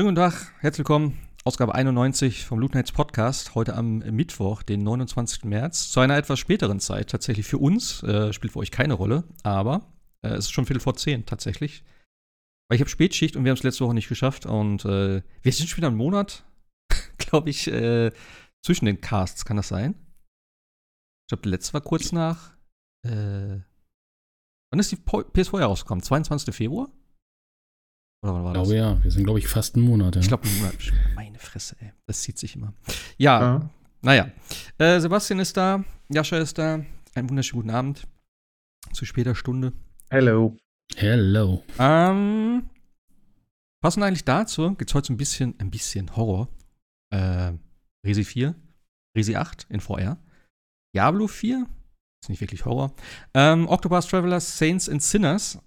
Schönen guten Tag, herzlich willkommen. Ausgabe 91 vom Loot Nights Podcast. Heute am Mittwoch, den 29. März. Zu einer etwas späteren Zeit. Tatsächlich für uns. Äh, spielt für euch keine Rolle. Aber äh, es ist schon Viertel vor zehn tatsächlich. Weil ich habe Spätschicht und wir haben es letzte Woche nicht geschafft. Und äh, wir sind schon wieder einen Monat, glaube ich, äh, zwischen den Casts. Kann das sein? Ich glaube, der letzte war kurz nach. Äh, wann ist die PS4 herausgekommen? 22. Februar? Oder wann war das? Ich glaube ja, wir sind, glaube ich, fast einen Monat. Ja. Ich glaube, einen Monat. Meine Fresse, ey. Das zieht sich immer. Ja, ja. naja. Äh, Sebastian ist da, Jascha ist da. Einen wunderschönen guten Abend. Zu später Stunde. Hello. Hello. Ähm, passend eigentlich dazu gibt es heute so ein bisschen, ein bisschen Horror. Äh, Resi 4, Resi 8 in VR. Diablo 4, ist nicht wirklich Horror. Ähm, Octopus Travelers, Saints and Sinners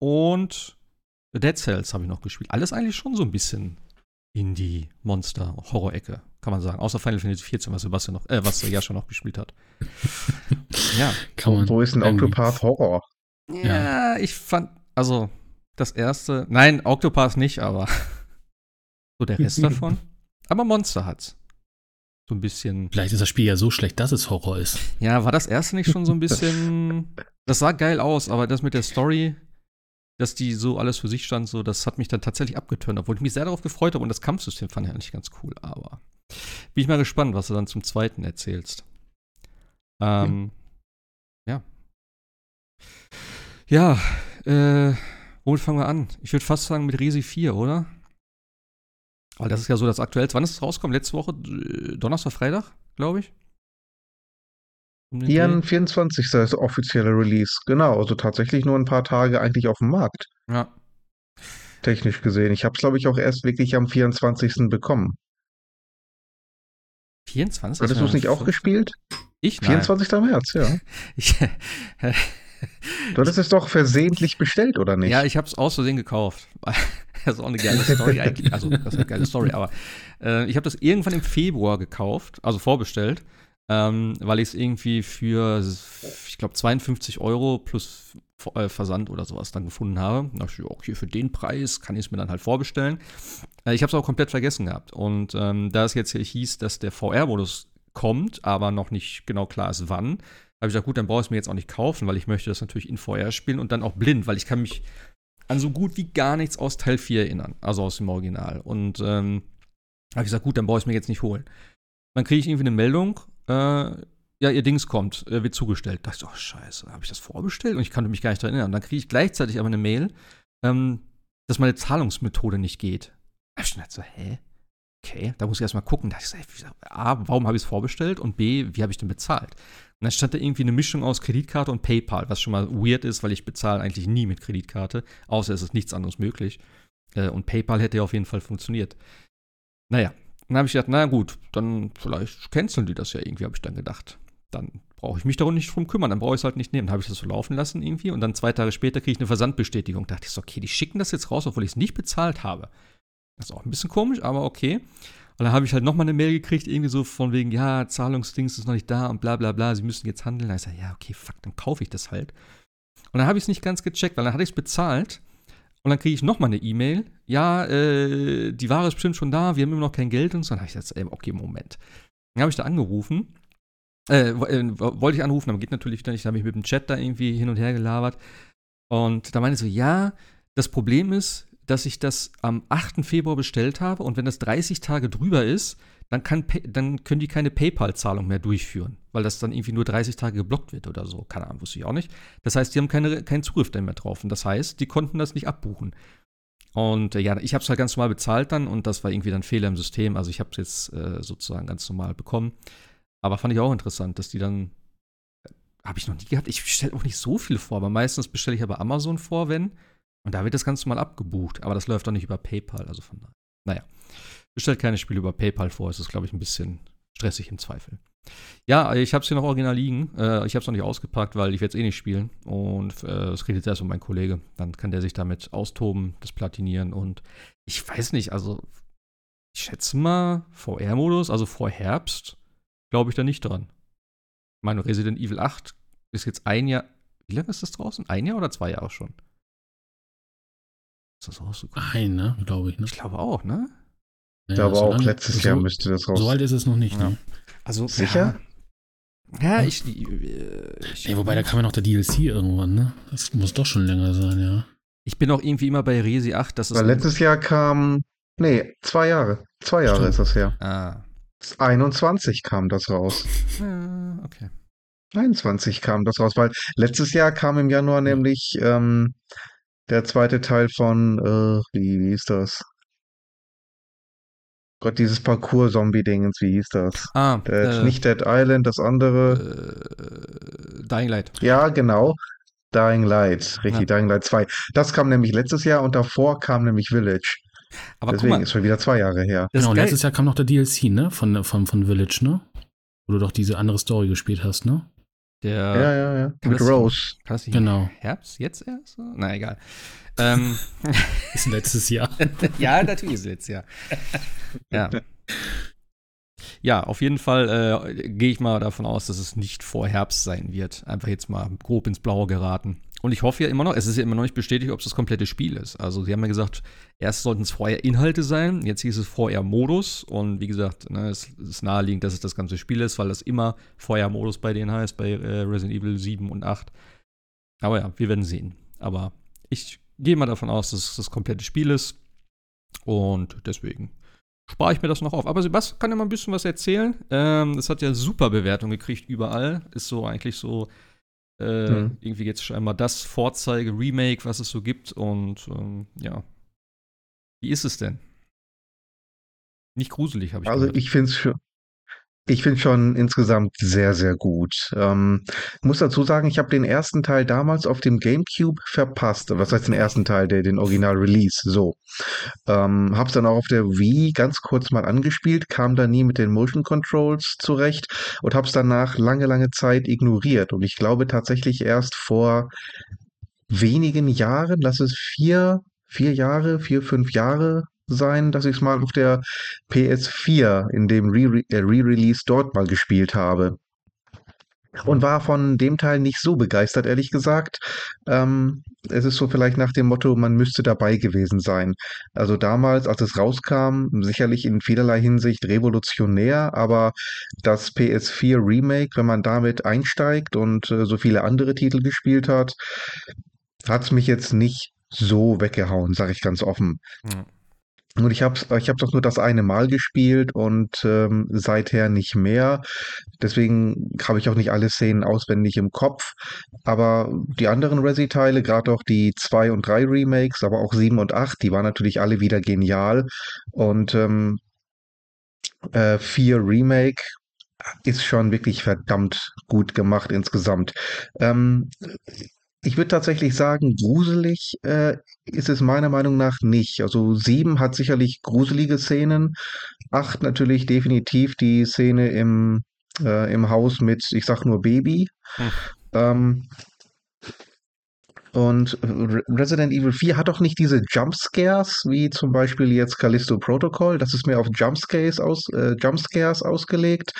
und Dead Cells habe ich noch gespielt. Alles eigentlich schon so ein bisschen in die Monster-Horror-Ecke, kann man sagen. Außer Final Fantasy 14, was Sebastian noch, äh, was Jascha noch gespielt hat. ja. Kann man Wo ist ein Octopath Horror? Ja, ja, ich fand, also das erste, nein, Octopath nicht, aber so der Rest davon. Aber Monster hat's. So ein bisschen. Vielleicht ist das Spiel ja so schlecht, dass es Horror ist. Ja, war das erste nicht schon so ein bisschen. Das sah geil aus, aber das mit der Story, dass die so alles für sich stand, so, das hat mich dann tatsächlich abgetönt, obwohl ich mich sehr darauf gefreut habe und das Kampfsystem fand ich eigentlich ganz cool, aber bin ich mal gespannt, was du dann zum zweiten erzählst. Ähm, ja. Ja, äh, womit fangen wir an? Ich würde fast sagen mit Resi 4, oder? Weil das ist ja so das Aktuellste. Wann ist es rausgekommen? Letzte Woche? Donnerstag, Freitag, glaube ich? Um Jan 24. ist der offizielle Release. Genau, also tatsächlich nur ein paar Tage eigentlich auf dem Markt. Ja. Technisch gesehen. Ich habe es, glaube ich, auch erst wirklich am 24. bekommen. 24. Hattest du es nicht auch gespielt? Ich? Nein. 24. März, ja. ich, du hattest es doch versehentlich bestellt, oder nicht? Ja, ich habe es aus Versehen gekauft. das ist auch eine geile Story eigentlich. Also, das ist eine geile Story, aber äh, ich habe das irgendwann im Februar gekauft, also vorbestellt ähm, weil ich es irgendwie für, ich glaube, 52 Euro plus äh, Versand oder sowas dann gefunden habe. Da dachte ich, okay, für den Preis kann ich es mir dann halt vorbestellen. Äh, ich habe es auch komplett vergessen gehabt. Und ähm, da es jetzt hier hieß, dass der VR-Modus kommt, aber noch nicht genau klar ist, wann, habe ich gesagt, gut, dann brauche ich es mir jetzt auch nicht kaufen, weil ich möchte das natürlich in VR spielen und dann auch blind, weil ich kann mich an so gut wie gar nichts aus Teil 4 erinnern, also aus dem Original. Und ähm, habe ich gesagt, gut, dann brauche ich es mir jetzt nicht holen. Dann kriege ich irgendwie eine Meldung, äh, ja, ihr Dings kommt, äh, wird zugestellt. Da dachte ich, oh scheiße, habe ich das vorbestellt? Und ich konnte mich gar nicht daran erinnern. Und dann kriege ich gleichzeitig aber eine Mail, ähm, dass meine Zahlungsmethode nicht geht. Da habe ich gedacht so, hä? Okay, da muss ich erstmal gucken. Da ich so, A, warum habe ich es vorbestellt? Und B, wie habe ich denn bezahlt? Und dann stand da irgendwie eine Mischung aus Kreditkarte und PayPal, was schon mal weird ist, weil ich bezahle eigentlich nie mit Kreditkarte, außer es ist nichts anderes möglich. Äh, und PayPal hätte ja auf jeden Fall funktioniert. Naja, dann habe ich gedacht, na gut, dann vielleicht canceln die das ja irgendwie, habe ich dann gedacht. Dann brauche ich mich darum nicht drum kümmern, dann brauche ich es halt nicht nehmen. Dann habe ich das so laufen lassen irgendwie und dann zwei Tage später kriege ich eine Versandbestätigung. Da dachte ich so, okay, die schicken das jetzt raus, obwohl ich es nicht bezahlt habe. Das ist auch ein bisschen komisch, aber okay. Und dann habe ich halt nochmal eine Mail gekriegt, irgendwie so von wegen, ja, Zahlungsdings ist noch nicht da und bla bla bla, sie müssen jetzt handeln. Da ich sage, ja, okay, fuck, dann kaufe ich das halt. Und dann habe ich es nicht ganz gecheckt, weil dann hatte ich es bezahlt und dann kriege ich nochmal eine E-Mail. Ja, äh, die Ware ist bestimmt schon da, wir haben immer noch kein Geld und so. Dann habe ich gesagt, ey, okay, Moment. Dann habe ich da angerufen. Äh, äh, wollte ich anrufen, aber geht natürlich wieder nicht. Dann habe ich mit dem Chat da irgendwie hin und her gelabert. Und da meinte ich so, ja, das Problem ist, dass ich das am 8. Februar bestellt habe und wenn das 30 Tage drüber ist, dann, kann, dann können die keine PayPal-Zahlung mehr durchführen, weil das dann irgendwie nur 30 Tage geblockt wird oder so. Keine Ahnung, wusste ich auch nicht. Das heißt, die haben keine, keinen Zugriff mehr drauf. Und das heißt, die konnten das nicht abbuchen. Und äh, ja, ich habe es halt ganz normal bezahlt dann und das war irgendwie dann Fehler im System. Also ich habe es jetzt äh, sozusagen ganz normal bekommen. Aber fand ich auch interessant, dass die dann. Äh, habe ich noch nie gehabt. Ich bestelle auch nicht so viel vor, aber meistens bestelle ich aber Amazon vor, wenn. Und da wird das ganz normal abgebucht. Aber das läuft doch nicht über PayPal, also von daher. Naja. Bestellt keine Spiele über PayPal vor. Es ist, glaube ich, ein bisschen stressig im Zweifel. Ja, ich habe es hier noch original liegen. Äh, ich habe es noch nicht ausgepackt, weil ich werde es eh nicht spielen. Und äh, es redet erst um meinen Kollege. Dann kann der sich damit austoben, das platinieren. Und ich weiß nicht, also ich schätze mal, VR-Modus, also vor Herbst, glaube ich da nicht dran. Ich meine, Resident Evil 8 ist jetzt ein Jahr. Wie lange ist das draußen? Ein Jahr oder zwei Jahre schon? Ist das rausgekommen? Nein, ne? Glaube ich, ne? Ich glaube auch, ne? Ja, ja aber auch lange, letztes so, Jahr müsste das raus. So alt ist es noch nicht, ja. ne? Also, Sicher? Ja, ja ich, ich, ich nee, Wobei, da kam ja noch der DLC irgendwann, ne? Das muss doch schon länger sein, ja. Ich bin auch irgendwie immer bei Resi 8. Das ist Weil letztes Jahr kam, nee, zwei Jahre. Zwei Jahre Stimmt. ist das her. Ah. 21 kam das raus. Ja, okay. 21 kam das raus, weil letztes Jahr kam im Januar nämlich ähm, der zweite Teil von, äh, wie, wie hieß das? Gott, dieses Parcours-Zombie-Dingens, wie hieß das? Ah, Dead, äh, nicht Dead Island, das andere. Äh, Dying Light. Ja, genau. Dying Light, richtig, ja. Dying Light 2. Das kam nämlich letztes Jahr und davor kam nämlich Village. Aber Deswegen mal, ist schon wieder zwei Jahre her. Genau, letztes Jahr kam noch der DLC, ne? Von, von, von Village, ne? Wo du doch diese andere Story gespielt hast, ne? Der, ja, ja, ja. Mit Rose. Kann das nicht genau. Herbst, jetzt erst? Na, egal. Ähm, ist letztes Jahr. ja, natürlich ist letztes Jahr. Ja. Ja, auf jeden Fall äh, gehe ich mal davon aus, dass es nicht vor Herbst sein wird. Einfach jetzt mal grob ins Blaue geraten. Und ich hoffe ja immer noch, es ist ja immer noch nicht bestätigt, ob es das komplette Spiel ist. Also, sie haben ja gesagt, erst sollten es vorher Inhalte sein, jetzt hieß es vorher Modus. Und wie gesagt, ne, es ist naheliegend, dass es das ganze Spiel ist, weil das immer vorher Modus bei denen heißt, bei äh, Resident Evil 7 und 8. Aber ja, wir werden sehen. Aber ich gehe mal davon aus, dass es das komplette Spiel ist. Und deswegen spare ich mir das noch auf. Aber Sebastian kann ja mal ein bisschen was erzählen. Ähm, das hat ja super Bewertung gekriegt überall. Ist so eigentlich so äh, mhm. irgendwie jetzt scheinbar das Vorzeige-Remake, was es so gibt. Und ähm, ja. Wie ist es denn? Nicht gruselig, habe ich Also, gehört. ich finde es schon. Ich finde schon insgesamt sehr, sehr gut. Ähm, muss dazu sagen, ich habe den ersten Teil damals auf dem GameCube verpasst. Was heißt den ersten Teil, der den Original Release? So. Ähm, hab's dann auch auf der Wii ganz kurz mal angespielt, kam da nie mit den Motion Controls zurecht und hab's danach lange, lange Zeit ignoriert. Und ich glaube tatsächlich erst vor wenigen Jahren, lass es vier, vier Jahre, vier, fünf Jahre sein, dass ich es mal auf der PS4 in dem äh, Re-Release -Re dort mal gespielt habe. Und war von dem Teil nicht so begeistert, ehrlich gesagt. Ähm, es ist so vielleicht nach dem Motto, man müsste dabei gewesen sein. Also damals, als es rauskam, sicherlich in vielerlei Hinsicht revolutionär, aber das PS4 Remake, wenn man damit einsteigt und äh, so viele andere Titel gespielt hat, hat es mich jetzt nicht so weggehauen, sage ich ganz offen. Mhm. Und ich habe ich hab doch nur das eine Mal gespielt und ähm, seither nicht mehr. Deswegen habe ich auch nicht alle Szenen auswendig im Kopf. Aber die anderen Resi-Teile, gerade auch die 2 und 3 Remakes, aber auch 7 und 8, die waren natürlich alle wieder genial. Und ähm, äh, 4 Remake ist schon wirklich verdammt gut gemacht insgesamt. Ähm, ich würde tatsächlich sagen, gruselig äh, ist es meiner Meinung nach nicht. Also sieben hat sicherlich gruselige Szenen. Acht natürlich definitiv die Szene im, äh, im Haus mit, ich sag nur Baby. Hm. Ähm, und Resident Evil 4 hat auch nicht diese Jumpscares, wie zum Beispiel jetzt Callisto Protocol. Das ist mehr auf Jumpscares, aus, äh, Jumpscares ausgelegt.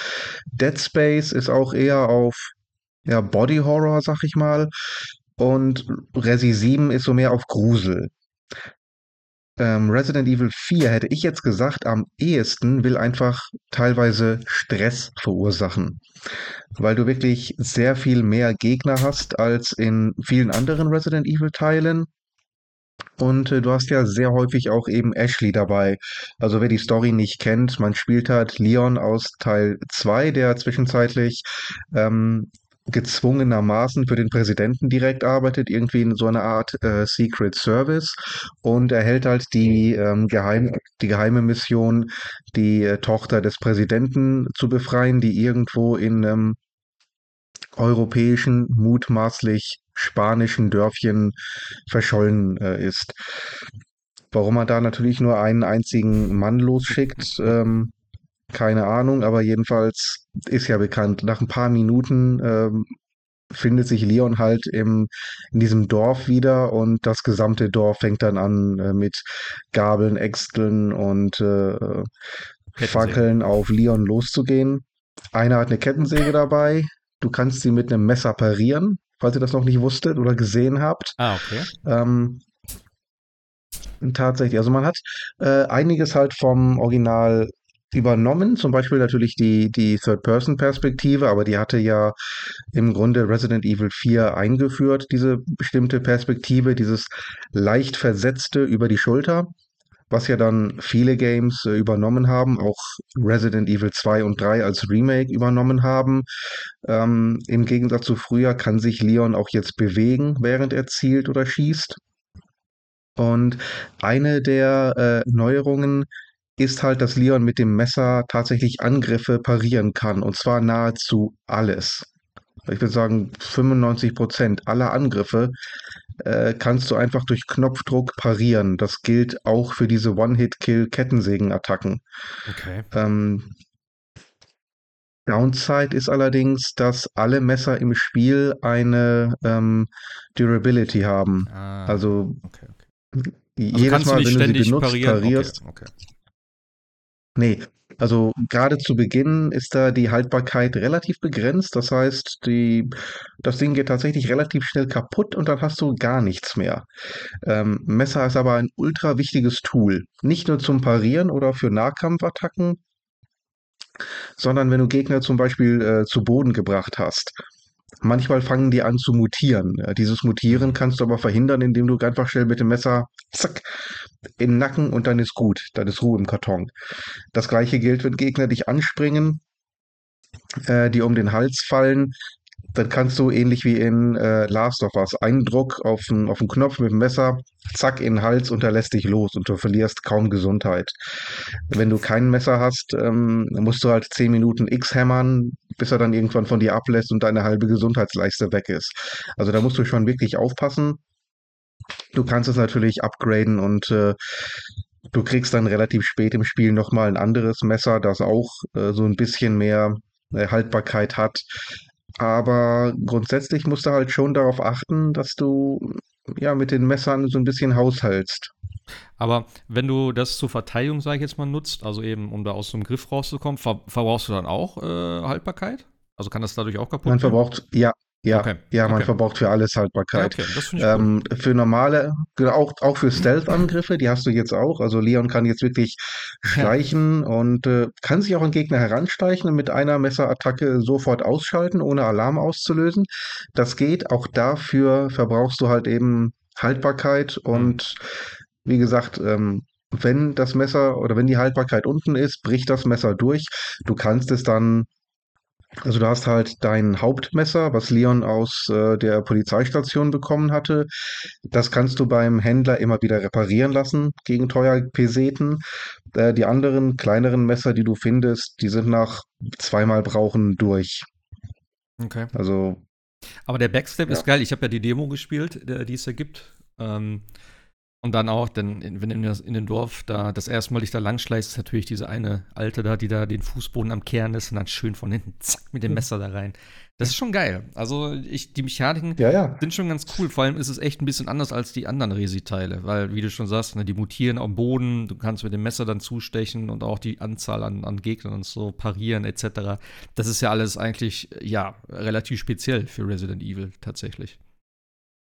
Dead Space ist auch eher auf ja, Body Horror, sag ich mal. Und Resi 7 ist so mehr auf Grusel. Ähm, Resident Evil 4 hätte ich jetzt gesagt, am ehesten will einfach teilweise Stress verursachen. Weil du wirklich sehr viel mehr Gegner hast als in vielen anderen Resident Evil Teilen. Und äh, du hast ja sehr häufig auch eben Ashley dabei. Also wer die Story nicht kennt, man spielt halt Leon aus Teil 2, der zwischenzeitlich ähm, gezwungenermaßen für den Präsidenten direkt arbeitet, irgendwie in so einer Art äh, Secret Service und erhält halt die, ähm, geheim, die geheime Mission, die äh, Tochter des Präsidenten zu befreien, die irgendwo in einem europäischen, mutmaßlich spanischen Dörfchen verschollen äh, ist. Warum man da natürlich nur einen einzigen Mann losschickt, ähm, keine Ahnung, aber jedenfalls ist ja bekannt. Nach ein paar Minuten ähm, findet sich Leon halt im, in diesem Dorf wieder und das gesamte Dorf fängt dann an äh, mit Gabeln, Äxteln und äh, Fackeln auf Leon loszugehen. Einer hat eine Kettensäge dabei. Du kannst sie mit einem Messer parieren, falls ihr das noch nicht wusstet oder gesehen habt. Ah, okay. Ähm, Tatsächlich. Also man hat äh, einiges halt vom Original übernommen, zum Beispiel natürlich die, die Third-Person-Perspektive, aber die hatte ja im Grunde Resident Evil 4 eingeführt, diese bestimmte Perspektive, dieses leicht versetzte über die Schulter, was ja dann viele Games äh, übernommen haben, auch Resident Evil 2 und 3 als Remake übernommen haben. Ähm, Im Gegensatz zu früher kann sich Leon auch jetzt bewegen, während er zielt oder schießt. Und eine der äh, Neuerungen ist halt, dass Leon mit dem Messer tatsächlich Angriffe parieren kann. Und zwar nahezu alles. Ich würde sagen, 95 Prozent aller Angriffe äh, kannst du einfach durch Knopfdruck parieren. Das gilt auch für diese One-Hit-Kill-Kettensägen-Attacken. Okay. Ähm, Downside ist allerdings, dass alle Messer im Spiel eine ähm, Durability haben. Ah, Also okay, okay. Also jedes Mal, wenn du sie benutzt, parieren? parierst. Okay, okay. Nee, also gerade zu Beginn ist da die Haltbarkeit relativ begrenzt. Das heißt, die, das Ding geht tatsächlich relativ schnell kaputt und dann hast du gar nichts mehr. Ähm, Messer ist aber ein ultra wichtiges Tool. Nicht nur zum Parieren oder für Nahkampfattacken, sondern wenn du Gegner zum Beispiel äh, zu Boden gebracht hast. Manchmal fangen die an zu mutieren. Dieses Mutieren kannst du aber verhindern, indem du einfach schnell mit dem Messer zack in den Nacken und dann ist gut. Dann ist Ruhe im Karton. Das gleiche gilt, wenn Gegner dich anspringen, äh, die um den Hals fallen. Dann kannst du ähnlich wie in äh, Last of Us einen Druck auf den, auf Knopf mit dem Messer, zack in den Hals und er lässt dich los und du verlierst kaum Gesundheit. Wenn du kein Messer hast, ähm, musst du halt 10 Minuten X hämmern, bis er dann irgendwann von dir ablässt und deine halbe Gesundheitsleiste weg ist. Also da musst du schon wirklich aufpassen. Du kannst es natürlich upgraden und äh, du kriegst dann relativ spät im Spiel nochmal ein anderes Messer, das auch äh, so ein bisschen mehr äh, Haltbarkeit hat. Aber grundsätzlich musst du halt schon darauf achten, dass du ja mit den Messern so ein bisschen haushaltst. Aber wenn du das zur Verteidigung, sage ich jetzt mal, nutzt, also eben um da aus so einem Griff rauszukommen, ver verbrauchst du dann auch äh, Haltbarkeit? Also kann das dadurch auch kaputt Man gehen? verbraucht, ja, ja, Okay, ja, man okay. verbraucht für alles Ja, Haltbarkeit. okay, ich cool. Ähm, für normale, genau, auch, auch für Stealth-Angriffe, die hast du jetzt auch. Also Leon kann jetzt wirklich schleichen und äh, kann sich auch an Gegner heranschleichen und mit einer Messerattacke sofort ausschalten, ohne Alarm auszulösen. Das geht. Auch dafür verbrauchst du halt eben Haltbarkeit und wie gesagt, ähm, wenn das Messer oder wenn die Haltbarkeit unten ist, bricht das Messer durch. Du kannst es dann also du hast halt dein Hauptmesser, was Leon aus äh, der Polizeistation bekommen hatte. Das kannst du beim Händler immer wieder reparieren lassen gegen teuer Peseten. Äh, die anderen kleineren Messer, die du findest, die sind nach zweimal Brauchen durch. Okay. Also Aber der Backstep Ja. ist geil. Ich habe ja die Demo gespielt, die es da gibt. Ähm, und dann auch, denn in, wenn du in, in dem Dorf da das erste Mal dich da langschleichst, ist natürlich diese eine Alte da, die da den Fußboden am Kehren ist und dann schön von hinten zack mit dem Messer da rein. Das ist schon geil. Also ich, die Mechaniken ja, ja. sind schon ganz cool. Vor allem ist es echt ein bisschen anders als die anderen Resi-Teile, weil, wie du schon sagst, ne, die mutieren am Boden, du kannst mit dem Messer dann zustechen und auch die Anzahl an, an Gegnern und so parieren etc. Das ist ja alles eigentlich, ja, relativ speziell für Resident Evil tatsächlich.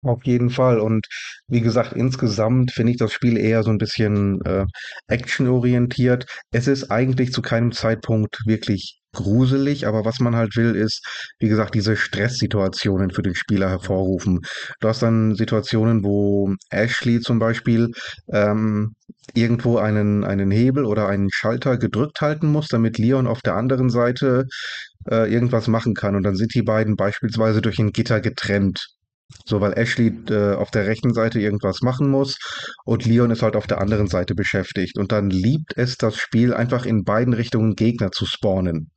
Auf jeden Fall. Und wie gesagt, insgesamt finde ich das Spiel eher so ein bisschen äh, actionorientiert. Es ist eigentlich zu keinem Zeitpunkt wirklich gruselig, aber was man halt will, ist, wie gesagt, diese Stresssituationen für den Spieler hervorrufen. Du hast dann Situationen, wo Ashley zum Beispiel ähm, irgendwo einen, einen Hebel oder einen Schalter gedrückt halten muss, damit Leon auf der anderen Seite äh, irgendwas machen kann. Und dann sind die beiden beispielsweise durch ein Gitter getrennt. So, weil Ashley äh, auf der rechten Seite irgendwas machen muss und Leon ist halt auf der anderen Seite beschäftigt. Und dann liebt es das Spiel einfach in beiden Richtungen Gegner zu spawnen.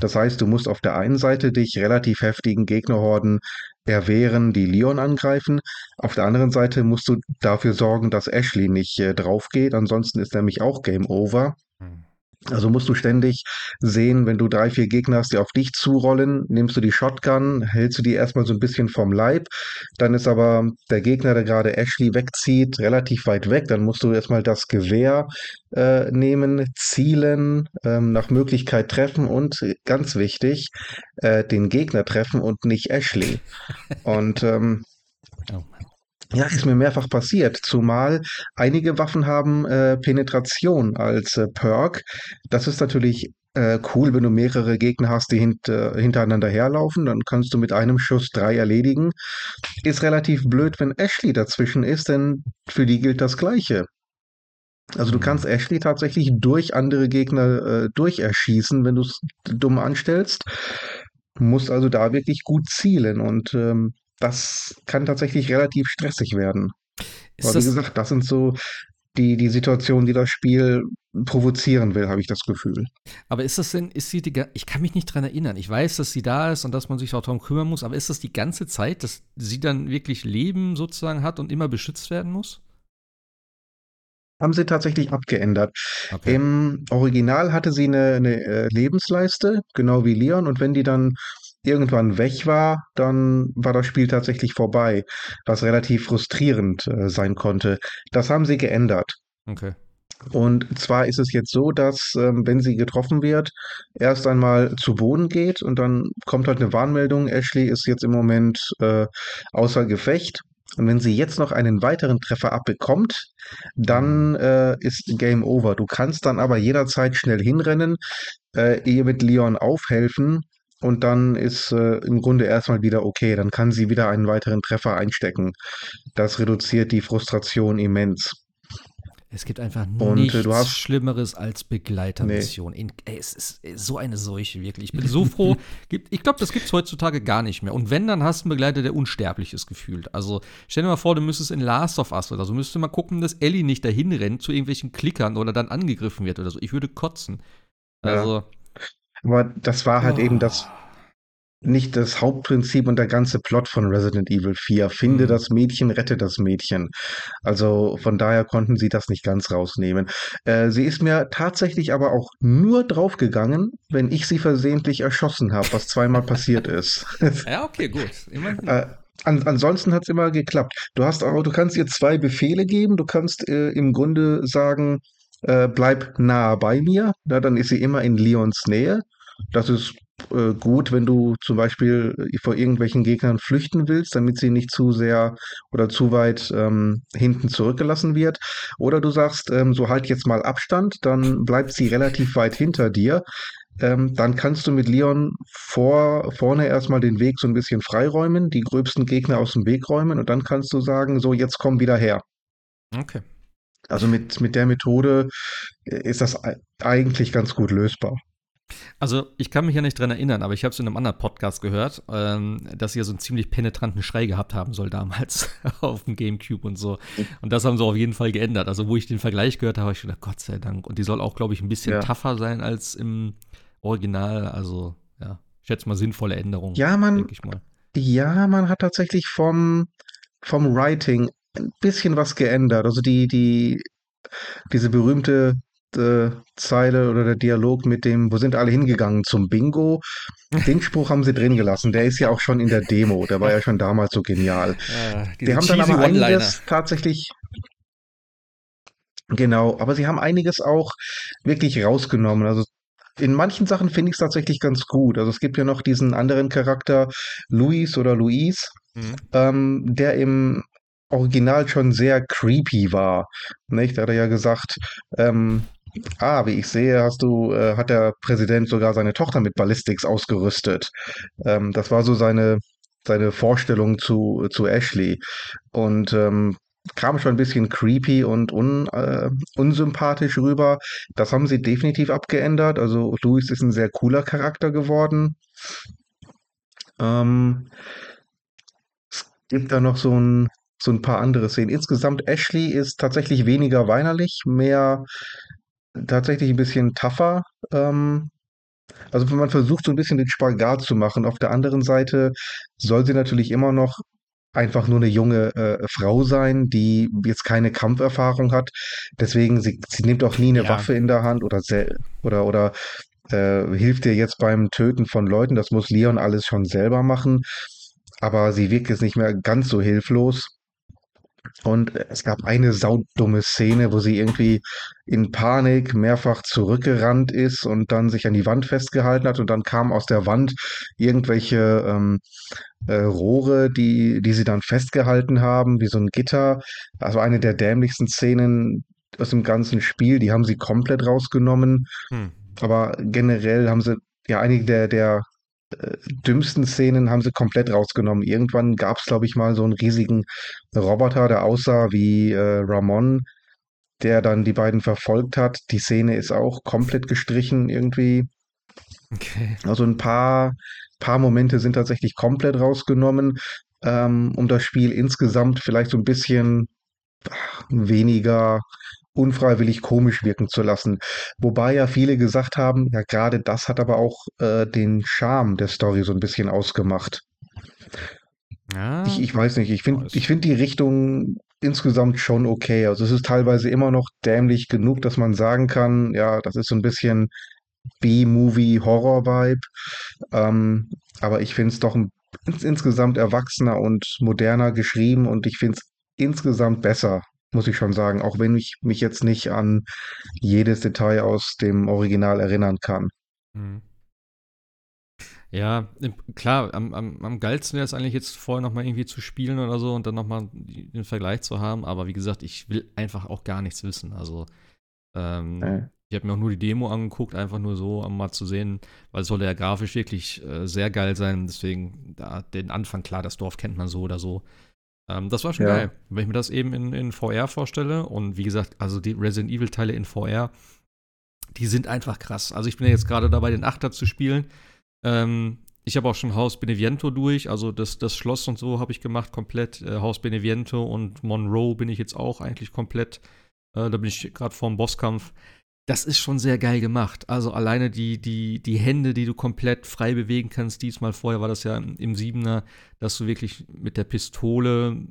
Das heißt, du musst auf der einen Seite dich relativ heftigen Gegnerhorden erwehren, die Leon angreifen. Auf der anderen Seite musst du dafür sorgen, dass Ashley nicht äh, drauf geht. Ansonsten ist nämlich auch Game Over. Also musst du ständig sehen, wenn du drei, vier Gegner hast, die auf dich zurollen, nimmst du die Shotgun, hältst du die erstmal so ein bisschen vom Leib, dann ist aber der Gegner, der gerade Ashley wegzieht, relativ weit weg, dann musst du erstmal das Gewehr äh, nehmen, zielen, ähm, nach Möglichkeit treffen und äh, ganz wichtig, äh, den Gegner treffen und nicht Ashley. Und ähm, Oh. Ja, ist mir mehrfach passiert, zumal einige Waffen haben äh, Penetration als äh, Perk. Das ist natürlich äh, cool, wenn du mehrere Gegner hast, die hint, äh, hintereinander herlaufen, dann kannst du mit einem Schuss drei erledigen. Ist relativ blöd, wenn Ashley dazwischen ist, denn für die gilt das Gleiche. Also du Mhm. kannst Ashley tatsächlich durch andere Gegner äh, durcherschießen, wenn du es dumm anstellst. Musst also da wirklich gut zielen und ähm, das kann tatsächlich relativ stressig werden. Ist Aber wie das, gesagt, das sind so die, die Situationen, die das Spiel provozieren will, habe ich das Gefühl. aber ist das denn, ist sie die, ich kann mich nicht dran erinnern. Ich weiß, dass sie da ist und dass man sich auch darum kümmern muss, aber ist das die ganze Zeit, dass sie dann wirklich Leben sozusagen hat und immer beschützt werden muss? Haben sie tatsächlich abgeändert. Okay. Im Original hatte sie eine, eine äh, Lebensleiste, genau wie Leon, und wenn die dann irgendwann weg war, dann war das Spiel tatsächlich vorbei, was relativ frustrierend äh, sein konnte. Das haben sie geändert. Okay. Und zwar ist es jetzt so, dass, ähm, wenn sie getroffen wird, erst einmal zu Boden geht und dann kommt halt eine Warnmeldung, Ashley ist jetzt im Moment äh, außer Gefecht. Und wenn sie jetzt noch einen weiteren Treffer abbekommt, dann äh, ist Game Over. Du kannst dann aber jederzeit schnell hinrennen, äh, ihr mit Leon aufhelfen und dann ist äh, im Grunde erstmal wieder okay. Dann kann sie wieder einen weiteren Treffer einstecken. Das reduziert die Frustration immens. Es gibt einfach Und, nichts äh, du hast- Schlimmeres als Begleitermission. In, ey, es ist so eine Seuche, wirklich. Ich bin so froh. Ich glaube, das gibt es heutzutage gar nicht mehr. Und wenn, dann hast du einen Begleiter, der unsterblich ist, gefühlt. Also stell dir mal vor, du müsstest in Last of Us oder so, müsstest du mal gucken, dass Ellie nicht dahin rennt zu irgendwelchen Klickern oder dann angegriffen wird oder so. Ich würde kotzen. Ja. Aber das war halt eben das oh. nicht das Hauptprinzip und der ganze Plot von Resident Evil 4. Finde Mhm. das Mädchen, rette das Mädchen. Also von daher konnten sie das nicht ganz rausnehmen. Äh, sie ist mir tatsächlich aber auch nur draufgegangen, wenn ich sie versehentlich erschossen habe, was zweimal passiert ist. Ja, okay, gut. Äh, an, ansonsten hat es immer geklappt. Du hast auch, du kannst ihr zwei Befehle geben. Du kannst äh, im Grunde sagen, äh, bleib nah bei mir. Na, dann ist sie immer in Leons Nähe. Das ist äh, gut, wenn du zum Beispiel äh, vor irgendwelchen Gegnern flüchten willst, damit sie nicht zu sehr oder zu weit ähm, hinten zurückgelassen wird. Oder du sagst, ähm, so halt jetzt mal Abstand, dann bleibt sie relativ weit hinter dir. Ähm, dann kannst du mit Leon vor, vorne erstmal den Weg so ein bisschen freiräumen, die gröbsten Gegner aus dem Weg räumen und dann kannst du sagen, so jetzt komm wieder her. Okay. Also mit, mit der Methode äh, ist das ei- eigentlich ganz gut lösbar. Also, ich kann mich ja nicht dran erinnern, aber ich habe es in einem anderen Podcast gehört, ähm, dass sie ja so einen ziemlich penetranten Schrei gehabt haben soll damals auf dem Gamecube und so. Und das haben sie auf jeden Fall geändert. Also, wo ich den Vergleich gehört habe, habe ich gedacht, Gott sei Dank. Und die soll auch, glaube ich, ein bisschen Ja. tougher sein als im Original. Also, ja, ich schätze mal sinnvolle Änderungen, Ja, man, ja, man hat tatsächlich vom, vom Writing ein bisschen was geändert. Also die, die, diese berühmte äh, Zeile oder der Dialog mit dem, wo sind alle hingegangen zum Bingo? Den Spruch haben sie drin gelassen. Der ist ja auch schon in der Demo. Der war ja schon damals so genial. Wir haben dann aber einiges tatsächlich. Genau, aber sie haben einiges auch wirklich rausgenommen. Also in manchen Sachen finde ich es tatsächlich ganz gut. Also es gibt ja noch diesen anderen Charakter, Luis oder Luis, Mhm. ähm, der im Original schon sehr creepy war. Nicht? Da hat er ja gesagt, ähm, ah, wie ich sehe, hast du, äh, hat der Präsident sogar seine Tochter mit Ballistics ausgerüstet. Ähm, das war so seine, seine Vorstellung zu, zu Ashley. Und ähm, kam schon ein bisschen creepy und un, äh, unsympathisch rüber. Das haben sie definitiv abgeändert. Also Louis ist ein sehr cooler Charakter geworden. Ähm, es gibt da noch so ein, so ein paar andere Szenen. Insgesamt Ashley ist tatsächlich weniger weinerlich, mehr tatsächlich ein bisschen tougher. Ähm, also man versucht so ein bisschen den Spagat zu machen. Auf der anderen Seite soll sie natürlich immer noch einfach nur eine junge äh, Frau sein, die jetzt keine Kampferfahrung hat. Deswegen, sie, sie nimmt auch nie eine Ja. Waffe in der Hand oder oder oder äh, hilft dir jetzt beim Töten von Leuten. Das muss Leon alles schon selber machen. Aber sie wirkt jetzt nicht mehr ganz so hilflos. Und es gab eine saudumme Szene, wo sie irgendwie in Panik mehrfach zurückgerannt ist und dann sich an die Wand festgehalten hat und dann kam aus der Wand irgendwelche ähm, äh, Rohre, die, die sie dann festgehalten haben, wie so ein Gitter. Also eine der dämlichsten Szenen aus dem ganzen Spiel, die haben sie komplett rausgenommen. Hm. Aber generell haben sie, ja, einige der, der äh, dümmsten Szenen haben sie komplett rausgenommen. Irgendwann gab es, glaube ich, mal so einen riesigen Roboter, der aussah wie äh, Ramon, der dann die beiden verfolgt hat. Die Szene ist auch komplett gestrichen irgendwie. Okay. Also ein paar, paar Momente sind tatsächlich komplett rausgenommen, ähm, um das Spiel insgesamt vielleicht so ein bisschen weniger unfreiwillig komisch wirken zu lassen. Wobei ja viele gesagt haben, ja gerade das hat aber auch äh, den Charme der Story so ein bisschen ausgemacht. Ja. Ich, ich weiß nicht, ich finde ich find die Richtung insgesamt schon okay. Also es ist teilweise immer noch dämlich genug, dass man sagen kann, ja, das ist so ein bisschen B-Movie-Horror-Vibe. Ähm, aber ich finde es doch ein, ins, insgesamt erwachsener und moderner geschrieben und ich finde es insgesamt besser, muss ich schon sagen, auch wenn ich mich jetzt nicht an jedes Detail aus dem Original erinnern kann. Hm. Ja, klar, am, am, am geilsten wäre es eigentlich jetzt vorher nochmal irgendwie zu spielen oder so und dann nochmal den Vergleich zu haben. Aber wie gesagt, ich will einfach auch gar nichts wissen. Also, ähm, Äh, ich habe mir auch nur die Demo angeguckt, einfach nur so, um mal zu sehen, weil es soll ja grafisch wirklich äh, sehr geil sein. Deswegen, da den Anfang, klar, das Dorf kennt man so oder so. Ähm, das war schon Ja. geil. Wenn ich mir das eben in, in VR vorstelle und wie gesagt, also die Resident Evil-Teile in VR, die sind einfach krass. Also ich bin ja jetzt gerade dabei, den Achter zu spielen. Ähm, ich habe auch schon Haus Beneviento durch, also das, das Schloss und so habe ich gemacht, komplett. Äh, Haus Beneviento und Monroe bin ich jetzt auch eigentlich komplett. Äh, da bin ich gerade vorm Bosskampf. Das ist schon sehr geil gemacht. Also alleine die, die, die Hände, die du komplett frei bewegen kannst. Diesmal vorher war das ja im, im Siebener, dass du wirklich mit der Pistole,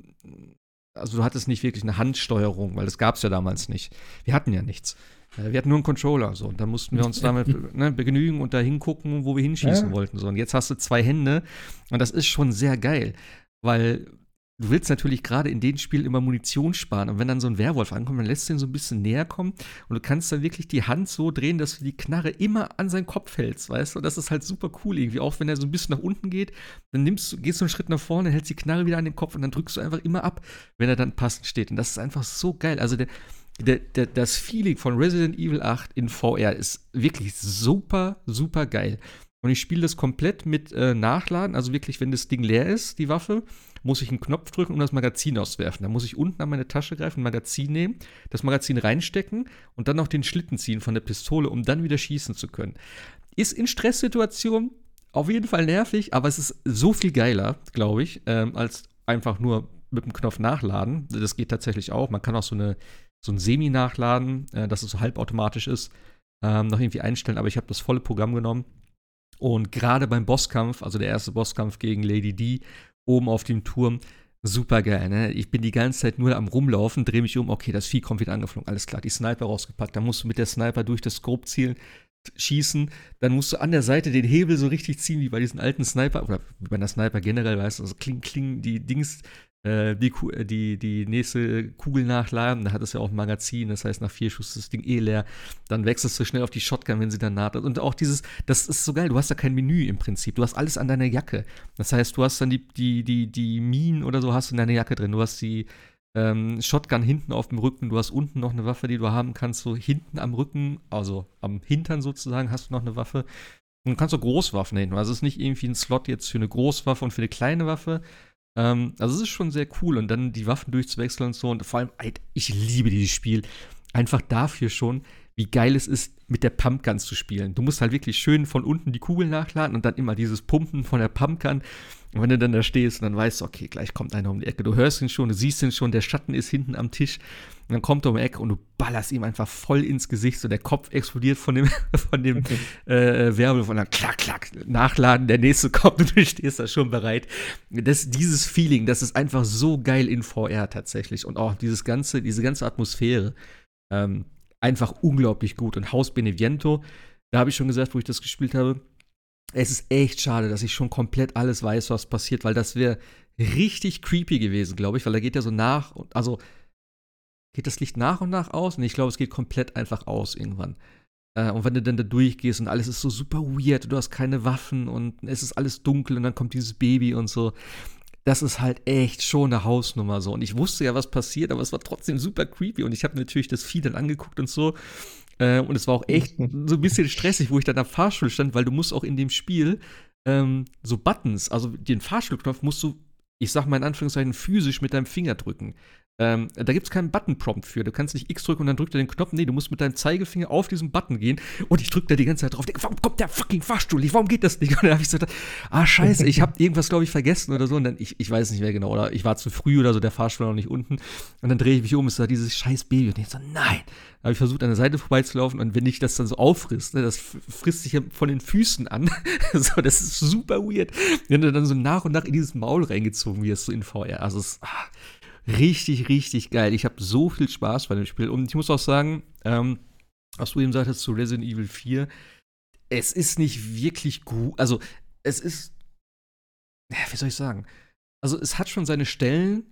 also du hattest nicht wirklich eine Handsteuerung, weil das gab es ja damals nicht. Wir hatten ja nichts. Äh, Wir hatten nur einen Controller, so. Und dann mussten wir uns damit ne, begnügen und da hingucken, wo wir hinschießen Ja. wollten. So. Und jetzt hast du zwei Hände und das ist schon sehr geil, weil du willst natürlich gerade in den Spielen immer Munition sparen. Und wenn dann so ein Werwolf ankommt, dann lässt du ihn so ein bisschen näher kommen und du kannst dann wirklich die Hand so drehen, dass du die Knarre immer an seinen Kopf hältst, weißt du? Und das ist halt super cool irgendwie. Auch wenn er so ein bisschen nach unten geht, dann nimmst du, gehst du einen Schritt nach vorne, hältst die Knarre wieder an den Kopf und dann drückst du einfach immer ab, wenn er dann passend steht. Und das ist einfach so geil. Also der, der, der, das Feeling von Resident Evil 8 in VR ist wirklich super, super geil. Und ich spiele das komplett mit äh, Nachladen, also wirklich, wenn das Ding leer ist, die Waffe, muss ich einen Knopf drücken, um das Magazin auszuwerfen. Dann muss ich unten an meine Tasche greifen, ein Magazin nehmen, das Magazin reinstecken und dann noch den Schlitten ziehen von der Pistole, um dann wieder schießen zu können. Ist in Stresssituationen auf jeden Fall nervig, aber es ist so viel geiler, glaube ich, ähm, als einfach nur mit dem Knopf nachladen. Das geht tatsächlich auch. Man kann auch so, eine, so ein Semi-Nachladen, äh, dass es so halbautomatisch ist, ähm, noch irgendwie einstellen, aber ich habe das volle Programm genommen. Und gerade beim Bosskampf, also der erste Bosskampf gegen Lady D, oben auf dem Turm, super geil, ne? Ich bin die ganze Zeit nur am Rumlaufen, drehe mich um, okay, das Vieh kommt wieder angeflogen, alles klar, die Sniper rausgepackt, dann musst du mit der Sniper durch das Scope zielen, schießen, dann musst du an der Seite den Hebel so richtig ziehen, wie bei diesen alten Sniper, oder wie bei einer Sniper generell, weißt du, also kling, kling, die Dings, die, Ku- äh, die, die nächste Kugel nachladen, da hat es ja auch ein Magazin, das heißt, nach vier Schuss ist das Ding eh leer, dann wechselst du schnell auf die Shotgun, wenn sie dann naht. Und auch dieses, das ist so geil, du hast da kein Menü im Prinzip, du hast alles an deiner Jacke. Das heißt, du hast dann die, die, die, die Minen oder so hast du in deiner Jacke drin, du hast die ähm, Shotgun hinten auf dem Rücken, du hast unten noch eine Waffe, die du haben kannst, so hinten am Rücken, also am Hintern sozusagen, hast du noch eine Waffe. Und du kannst auch Großwaffen hinten. Also es ist nicht irgendwie ein Slot jetzt für eine Großwaffe und für eine kleine Waffe. Ähm, also es ist schon sehr cool und dann die Waffen durchzuwechseln und so. Und vor allem, ich liebe dieses Spiel. Einfach dafür schon, wie geil es ist, mit der Pumpgun zu spielen. Du musst halt wirklich schön von unten die Kugel nachladen und dann immer dieses Pumpen von der Pumpgun. Und wenn du dann da stehst und dann weißt du, okay, gleich kommt einer um die Ecke. Du hörst ihn schon, du siehst ihn schon, der Schatten ist hinten am Tisch. Und dann kommt er um die Ecke und du ballerst ihm einfach voll ins Gesicht. So der Kopf explodiert von dem, von dem äh, Werwolf und dann klack, klack, nachladen, der nächste kommt und du stehst da schon bereit. Das, dieses Feeling, das ist einfach so geil in VR tatsächlich. Und auch dieses ganze, diese ganze Atmosphäre. Ähm, einfach unglaublich gut. Und Haus Beneviento, da habe ich schon gesagt, wo ich das gespielt habe, es ist echt schade, dass ich schon komplett alles weiß, was passiert, weil das wäre richtig creepy gewesen, glaube ich, weil da geht ja so nach, und- also geht das Licht nach und nach aus? Und ich glaube, es geht komplett einfach aus irgendwann. Äh, und wenn du dann da durchgehst und alles ist so super weird, du hast keine Waffen und es ist alles dunkel und dann kommt dieses Baby und so. Das ist halt echt schon eine Hausnummer so. Und ich wusste ja, was passiert, aber es war trotzdem super creepy. Und ich habe natürlich das Vieh dann angeguckt und so. Äh, und es war auch echt so ein bisschen stressig, wo ich dann am Fahrstuhl stand, weil du musst auch in dem Spiel ähm, so Buttons, also den Fahrstuhlknopf musst du, ich sag mal in Anführungszeichen, physisch mit deinem Finger drücken. Ähm, da gibt es keinen Button-Prompt für. Du kannst nicht X drücken und dann drückt er den Knopf. Nee, du musst mit deinem Zeigefinger auf diesen Button gehen und ich drücke da die ganze Zeit drauf. Warum kommt der fucking Fahrstuhl nicht? Warum geht das nicht? Und dann habe ich so gedacht, ah, scheiße, ich habe irgendwas, glaube ich, vergessen oder so. Und dann, ich, ich weiß nicht mehr genau, oder ich war zu früh oder so, der Fahrstuhl war noch nicht unten. Und dann drehe ich mich um, ist da dieses scheiß Baby. Und ich so, nein. Da habe ich versucht, an der Seite vorbeizulaufen und wenn ich das dann so auffrisst, ne, das frisst sich ja von den Füßen an. so, das ist super weird. Wenn du dann so nach und nach in dieses Maul reingezogen wirst, so in VR. Also, es, ah, richtig, richtig geil. Ich habe so viel Spaß bei dem Spiel. Und ich muss auch sagen, ähm, was du eben sagtest zu Resident Evil 4, es ist nicht wirklich gut. Also, es ist. Wie soll ich sagen? Also, es hat schon seine Stellen.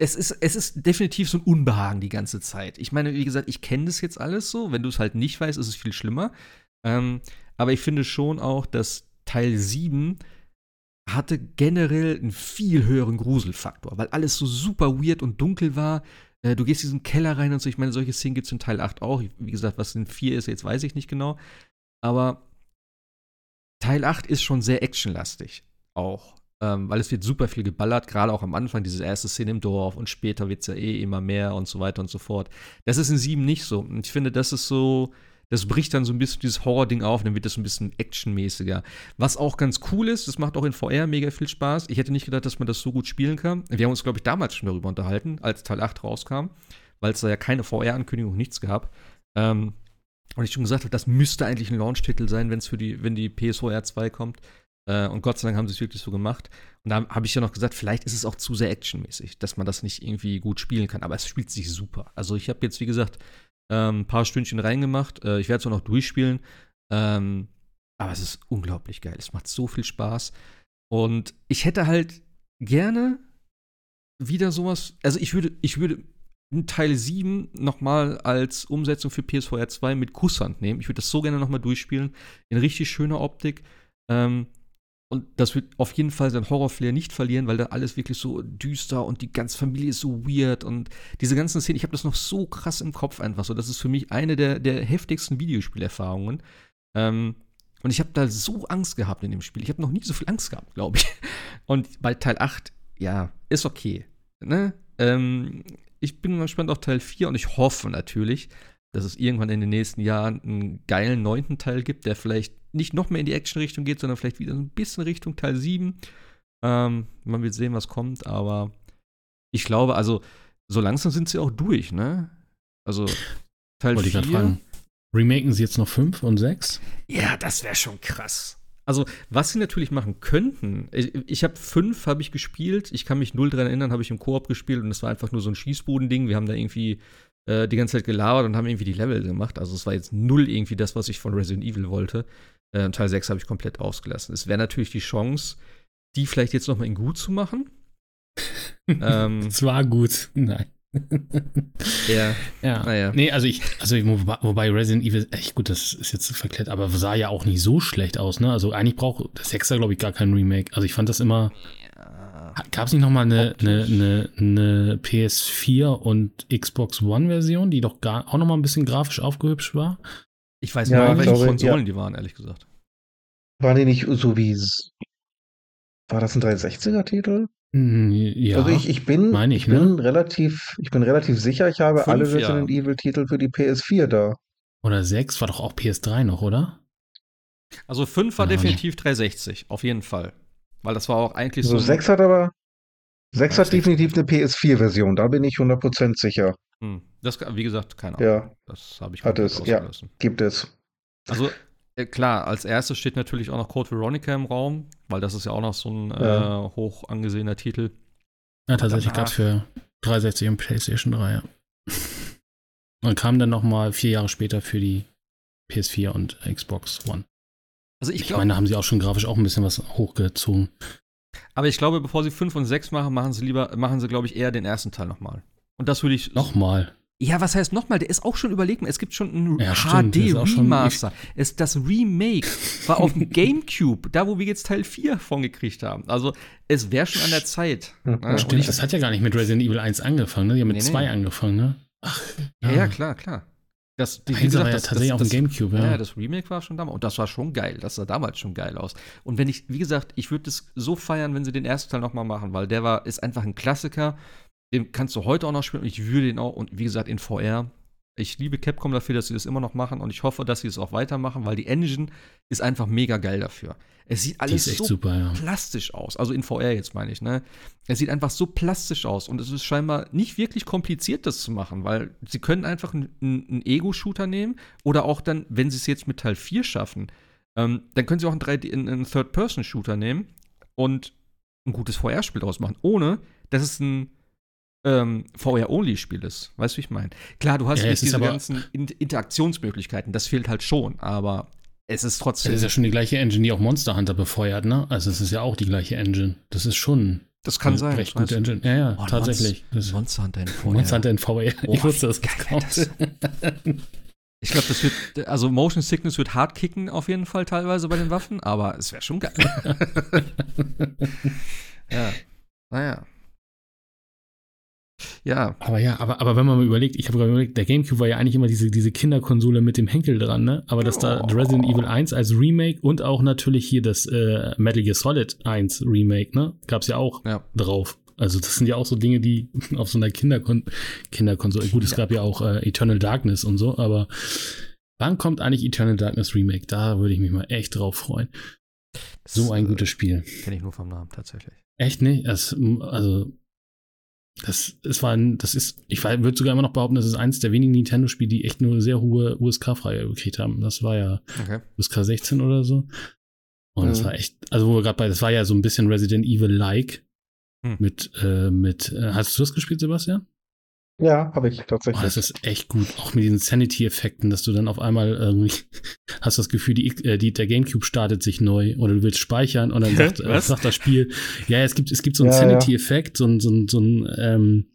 Es ist, es ist definitiv so ein Unbehagen die ganze Zeit. Ich meine, wie gesagt, ich kenne das jetzt alles so. Wenn du es halt nicht weißt, ist es viel schlimmer. Ähm, aber ich finde schon auch, dass Teil 7 hatte generell einen viel höheren Gruselfaktor, weil alles so super weird und dunkel war. Äh, du gehst in diesen Keller rein und so. Ich meine, solche Szenen gibt es in Teil 8 auch. Wie gesagt, was in 4 ist, jetzt weiß ich nicht genau. Aber Teil 8 ist schon sehr actionlastig auch. Ähm, weil es wird super viel geballert, gerade auch am Anfang, diese erste Szene im Dorf und später wird es ja eh immer mehr und so weiter und so fort. Das ist in 7 nicht so. Und ich finde, das ist so das bricht dann so ein bisschen dieses Horror-Ding auf, dann wird das ein bisschen actionmäßiger. Was auch ganz cool ist, das macht auch in VR mega viel Spaß. Ich hätte nicht gedacht, dass man das so gut spielen kann. Wir haben uns, glaube ich, damals schon darüber unterhalten, als Teil 8 rauskam, weil es da ja keine VR-Ankündigung, nichts gab. Ähm, und ich schon gesagt habe, das müsste eigentlich ein Launch-Titel sein, wenn's für die, wenn die PSVR 2 kommt. Äh, und Gott sei Dank haben sie es wirklich so gemacht. Und da habe ich ja noch gesagt, vielleicht ist es auch zu sehr actionmäßig, dass man das nicht irgendwie gut spielen kann. Aber es spielt sich super. Also ich habe jetzt, wie gesagt, ähm, ein paar Stündchen reingemacht. Äh, ich werde es auch noch durchspielen. Ähm, aber es ist unglaublich geil. Es macht so viel Spaß. Und ich hätte halt gerne wieder sowas. Also ich würde, ich würde Teil 7 nochmal als Umsetzung für PSVR 2 mit Kusshand nehmen. Ich würde das so gerne nochmal durchspielen. In richtig schöner Optik. Ähm, und das wird auf jeden Fall sein Horrorflair nicht verlieren, weil da alles wirklich so düster und die ganze Familie ist so weird und diese ganzen Szenen, ich habe das noch so krass im Kopf einfach so. Das ist für mich eine der, der heftigsten Videospielerfahrungen. Ähm, und ich habe da so Angst gehabt in dem Spiel. Ich habe noch nie so viel Angst gehabt, glaube ich. Und bei Teil 8, ja, ist okay. Ne? Ähm, ich bin gespannt auf Teil 4 und ich hoffe natürlich, dass es irgendwann in den nächsten Jahren einen geilen neunten Teil gibt, der vielleicht nicht noch mehr in die Action-Richtung geht, sondern vielleicht wieder so ein bisschen Richtung Teil 7. Ähm, man wird sehen, was kommt, aber ich glaube, also so langsam sind sie auch durch, ne? Also Teil Wollte 4. Ich fragen. Remaken sie jetzt noch 5 und 6? Ja, das wäre schon krass. Also, was sie natürlich machen könnten, ich, ich habe 5 habe ich gespielt, ich kann mich null dran erinnern, habe ich im Koop gespielt und es war einfach nur so ein Schießbodending. Wir haben da irgendwie äh, die ganze Zeit gelabert und haben irgendwie die Level gemacht. Also es war jetzt null irgendwie das, was ich von Resident Evil wollte. Äh, Teil 6 habe ich komplett ausgelassen. Es wäre natürlich die Chance, die vielleicht jetzt nochmal in gut zu machen. ähm, es war gut. Nein. ja. Ja. Naja. Nee, also ich, also ich, wobei Resident Evil, echt gut, das ist jetzt verklärt, aber sah ja auch nicht so schlecht aus, ne? Also eigentlich braucht der Sechser, glaube ich, gar kein Remake. Also ich fand das immer. Gab es nicht nochmal eine, eine, eine, eine PS4 und Xbox One-Version, die doch gar, auch nochmal ein bisschen grafisch aufgehübscht war? Ich weiß ja, nicht, welche Konsolen ja. die waren, ehrlich gesagt. Waren die nicht so wie. War das ein 360er-Titel? Hm, ja, also ich, ich bin, ich, ich bin ne? relativ, ich bin relativ sicher, ich habe Fünf, alle Resident ja. Evil Titel für die PS4 da. Oder 6 war doch auch PS3 noch, oder? Also 5 war ja, definitiv nee. 360, auf jeden Fall. Weil das war auch eigentlich also so. 6 hat aber 6 hat definitiv eine PS4-Version, da bin ich 100% sicher. Hm. Das, wie gesagt, keine Ahnung. Ja. Das habe ich Hat es, ja, gibt es. Also, äh, klar, als erstes steht natürlich auch noch Code Veronica im Raum, weil das ist ja auch noch so ein ja. äh, hoch angesehener Titel. Ja, tatsächlich gab es für 360 und PlayStation 3, ja. Und kam dann noch mal vier Jahre später für die PS4 und Xbox One. Also ich, glaub, ich meine, da haben sie auch schon grafisch auch ein bisschen was hochgezogen. Aber ich glaube, bevor sie 5 und 6 machen, machen sie lieber, machen sie, glaube ich, eher den ersten Teil nochmal. Und das würde ich. Nochmal. Ja, was heißt nochmal? Der ist auch schon überlegt. Es gibt schon ein Ja, HD-Remaster. Es Das Remake war auf dem Gamecube, da wo wir jetzt Teil 4 von gekriegt haben. Also, es wäre schon an der Zeit. Ja, ne? Und Stimmt, ich- das hat ja gar nicht mit Resident Evil 1 angefangen, ne? Die haben mit Nee, 2 nee. angefangen, ne? Ach, Ja, ja, klar, klar. Das, wie Eins war ja das- tatsächlich das, auf dem Gamecube, ja. Ja, das Remake war schon damals. Und das war schon geil. Das sah damals schon geil aus. Und wenn ich, wie gesagt, ich würde es so feiern, wenn sie den ersten Teil nochmal machen, weil der war, ist einfach ein Klassiker. Den kannst du heute auch noch spielen. Und ich würde ihn auch, und wie gesagt, in VR. Ich liebe Capcom dafür, dass sie das immer noch machen. Und ich hoffe, dass sie es auch weitermachen, weil die Engine ist einfach mega geil dafür. Es sieht alles so super, ja. plastisch aus. Also in VR jetzt meine ich, ne? Es sieht einfach so plastisch aus und es ist scheinbar nicht wirklich kompliziert, das zu machen, weil sie können einfach einen, Ego-Shooter nehmen oder auch dann, wenn sie es jetzt mit Teil 4 schaffen, ähm, dann können sie auch einen, 3D einen- einen Third-Person-Shooter nehmen und ein gutes VR-Spiel draus machen, ohne dass es ein ähm, VR-Only-Spiel ist. Weißt du, wie ich meine? Klar, du hast Ja, jetzt es ist diese ganzen In Interaktionsmöglichkeiten, das fehlt halt schon, aber es ist Das trotzdem. ist ja schon die gleiche Engine, die auch Monster Hunter befeuert, ne? Also es ist ja auch die gleiche Engine. Das ist schon das kann eine sein. recht das gute. Engine. Ja, ja, Oh, tatsächlich. Das Monster Hunter in VR. Monster Hunter in VR. ich Oh, wusste, dass das kommt. Ich glaube, das wird, also Motion Sickness wird hart kicken auf jeden Fall teilweise bei den Waffen, aber es wäre schon geil. ja, naja. Ja, Aber ja, aber, aber wenn man mal überlegt, ich habe gerade überlegt, der GameCube war ja eigentlich immer diese, diese Kinderkonsole mit dem Henkel dran, ne? Aber dass da Oh. Resident Evil 1 als Remake und auch natürlich hier das äh, Metal Gear Solid 1 Remake, ne? Gab's ja auch ja. drauf. Also das sind ja auch so Dinge, die auf so einer Kinderkon Kinderkonsole, gut, es gab ja auch äh, Eternal Darkness und so, aber wann kommt eigentlich Eternal Darkness Remake? Da würde ich mich mal echt drauf freuen. So ein gutes Spiel. Kenne ich nur vom Namen tatsächlich. Echt nicht? Das, also, das, es war ein, das ist, ich würde sogar immer noch behaupten, das ist eins der wenigen Nintendo-Spiele, die echt nur sehr hohe USK-Freigabe gekriegt haben. Das war ja Okay. USK 16 oder so. Und das Mhm. war echt, also wo wir gerade bei, das war ja so ein bisschen Resident Evil-like. Hm. Mit, äh, mit, äh, hast du das gespielt, Sebastian? Ja, habe ich Oh, tatsächlich. das ist echt gut. Auch mit diesen Sanity-Effekten, dass du dann auf einmal irgendwie hast das Gefühl, die, äh, die, der Gamecube startet sich neu oder du willst speichern und dann sagt, äh, Was? sagt das Spiel, ja, es gibt, es gibt so einen Ja, ja. Sanity-Effekt, so ein, so ein, so ein ähm,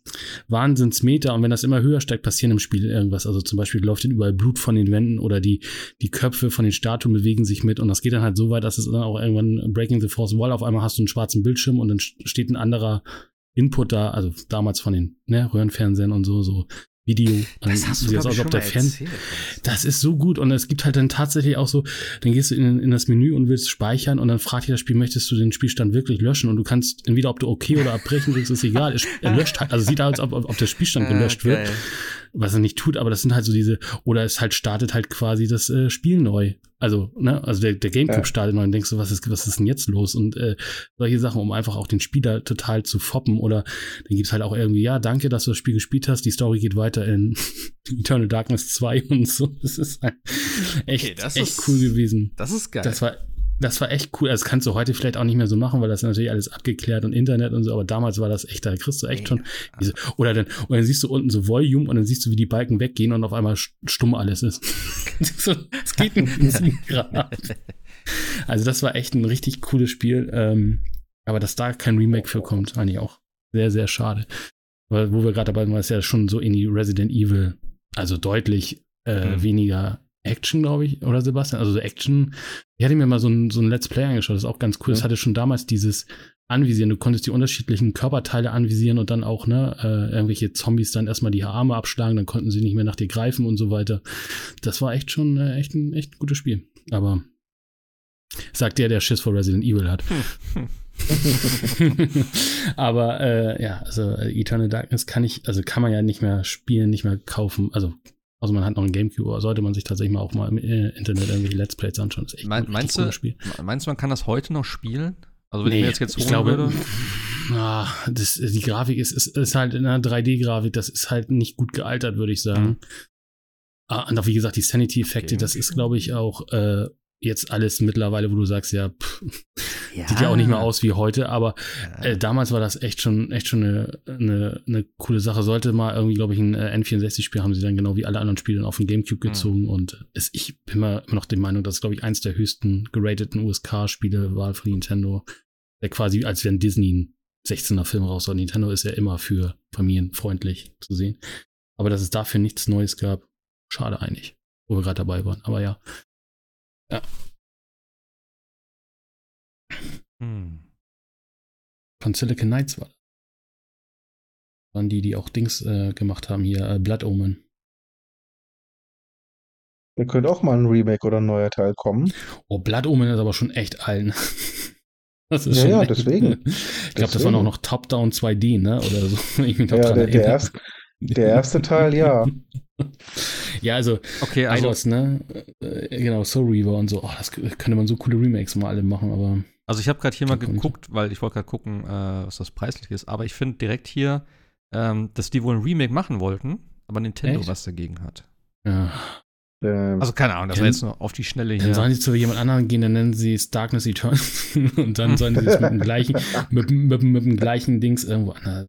Wahnsinnsmeter und wenn das immer höher steigt, passieren im Spiel irgendwas. Also zum Beispiel läuft dann überall Blut von den Wänden oder die, die Köpfe von den Statuen bewegen sich mit und das geht dann halt so weit, dass es dann auch irgendwann Breaking the Force Wall auf einmal hast du einen schwarzen Bildschirm und dann steht ein anderer Input da, also damals von den ne, Röhrenfernsehern und so, so Video. Das hast du, sieht aus, ob der Fan erzählt. das ist so gut und es gibt halt dann tatsächlich auch so, dann gehst du in, in das Menü und willst speichern und dann fragt dir das Spiel, möchtest du den Spielstand wirklich löschen und du kannst entweder ob du okay oder abbrechen willst, ist egal. Es, er löscht halt, also sieht aus, als ob, ob der Spielstand gelöscht Ah, wird. Was er nicht tut, aber das sind halt so diese, oder es halt startet halt quasi das äh, Spiel neu. Also, ne, also der, der Gamecube Ja. startet neu und denkst du, was ist, was ist denn jetzt los? Und äh, solche Sachen, um einfach auch den Spieler total zu foppen oder dann gibt's halt auch irgendwie, ja, danke, dass du das Spiel gespielt hast, die Story geht weiter in Eternal Darkness 2 und so. Das ist halt echt, Okay, das echt ist- cool gewesen. Das ist geil. Das war, das war echt cool. Also, Das kannst du heute vielleicht auch nicht mehr so machen, weil das ist natürlich alles abgeklärt und Internet und so, aber damals war das echt, da kriegst du echt schon diese, oder dann, und dann siehst du unten so Volume und dann siehst du, wie die Balken weggehen und auf einmal st- stumm alles ist. es geht nicht Grad. Also das war echt ein richtig cooles Spiel. Ähm, aber dass da kein Remake für kommt, eigentlich auch sehr, sehr schade. Weil, wo wir gerade dabei sind, war es ja schon so in die Resident Evil, also deutlich äh, Mhm. weniger Action, glaube ich, oder Sebastian? Also so Action. Ich hatte mir mal so ein, so ein Let's Play angeschaut, das ist auch ganz cool. Das Mhm. hatte schon damals dieses Anvisieren. Du konntest die unterschiedlichen Körperteile anvisieren und dann auch, ne, äh, irgendwelche Zombies dann erstmal die Arme abschlagen, dann konnten sie nicht mehr nach dir greifen und so weiter. Das war echt schon äh, echt, ein, echt ein gutes Spiel. Aber sagt der, der Schiss vor Resident Evil hat. Aber äh, ja, also äh, Eternal Darkness kann ich, also kann man ja nicht mehr spielen, nicht mehr kaufen. Also, also man hat noch einen Gamecube, aber sollte man sich tatsächlich mal auch mal im äh, Internet irgendwelche Let's Plays anschauen. Das ist echt Mein- ein meinst du- Spiel. Meinst du, man kann das heute noch spielen? Also wenn ich mir jetzt jetzt ich holen glaube, würde. ah, das, die Grafik ist, ist, ist halt in einer 3D-Grafik, das ist halt nicht gut gealtert, würde ich sagen. Mhm. Ah, und auch wie gesagt, die Sanity-Effekte, Okay, das ist, glaube ich, auch äh, jetzt alles mittlerweile, wo du sagst, ja, pff, sieht ja auch nicht mehr aus wie heute, aber äh, damals war das echt schon, echt schon eine, eine, eine coole Sache. Sollte mal irgendwie, glaube ich, ein äh, N64-Spiel haben sie dann genau wie alle anderen Spiele dann auf den Gamecube Mhm. gezogen und es, ich bin mal immer noch der Meinung, dass es, glaube ich, eins der höchsten gerateten USK-Spiele war von Nintendo. Der quasi, als wenn Disney ein 16er Film raus war. Nintendo ist ja immer für familienfreundlich zu sehen. Aber dass es dafür nichts Neues gab, schade eigentlich, wo wir gerade dabei waren. Aber ja. Ja. Hm. Von Silicon Knights war. Waren die, die auch Dings äh, gemacht haben hier, äh, Blood Omen. Da könnte auch mal ein Remake oder ein neuer Teil kommen. Oh, Blood Omen ist aber schon echt allen. Das ist Ja, schon ja, echt- deswegen. Ich glaube, das war auch noch Top-Down 2D, ne? Oder so. Ich noch Ja, der, der, erinnere. erste, der erste Teil, ja. Ja, also, Okay, also, Eidos, ne? Äh, genau, Soul Reaver und so. Oh, das könnte man so coole Remakes mal alle machen, aber. Also ich habe gerade hier mal geguckt, weil ich wollte gerade gucken, äh, was das preislich ist. Aber ich finde direkt hier, ähm, dass die wohl ein Remake machen wollten, aber Nintendo Echt? was dagegen hat. Ja. Ähm, Also keine Ahnung, das war Dann- jetzt nur auf die Schnelle Dann hier. sollen sie zu jemand anderem gehen, dann nennen sie es Darkness Eternal. und dann sollen sie es mit dem gleichen, mit, mit, mit dem gleichen Dings irgendwo anders.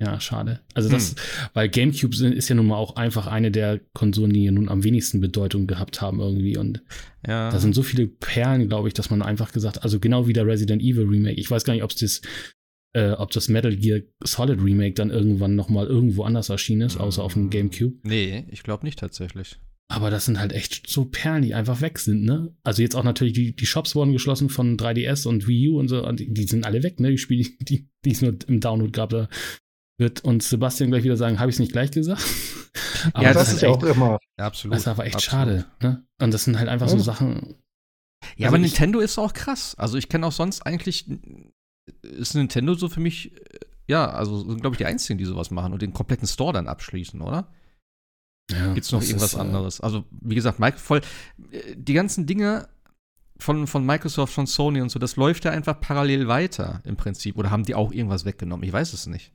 Ja, schade. Also das, weil GameCube ist ja nun mal auch einfach eine der Konsolen, die nun am wenigsten Bedeutung gehabt haben irgendwie. Und ja. da sind so viele Perlen, glaube ich, dass man einfach gesagt, also genau wie der Resident Evil Remake. Ich weiß gar nicht, ob das, äh, ob das Metal Gear Solid Remake dann irgendwann noch mal irgendwo anders erschienen ist, außer auf dem GameCube. Nee, ich glaube nicht tatsächlich. Aber das sind halt echt so Perlen, die einfach weg sind, ne? Also jetzt auch natürlich, die, die Shops wurden geschlossen von 3DS und Wii U und so, und die, die sind alle weg, ne? Die Spiele, die, die es nur im Download gab, da wird uns Sebastian gleich wieder sagen, habe ich es nicht gleich gesagt? Aber Ja, das das, ist ist ja echt, auch immer. Ja, absolut. das ist aber echt absolut. schade, ne? Und das sind halt einfach so Ja. Sachen. Ja, Also aber ich- Nintendo ist auch krass. Also ich kenne auch sonst eigentlich, ist Nintendo so für mich, ja, also sind, glaube ich, die Einzigen, die sowas machen und den kompletten Store dann abschließen, oder? Ja, Gibt's noch das irgendwas ist, äh, anderes? Also, wie gesagt, Mike, voll, äh, die ganzen Dinge von, von Microsoft, von Sony und so, das läuft ja einfach parallel weiter im Prinzip. Oder haben die auch irgendwas weggenommen? Ich weiß es nicht.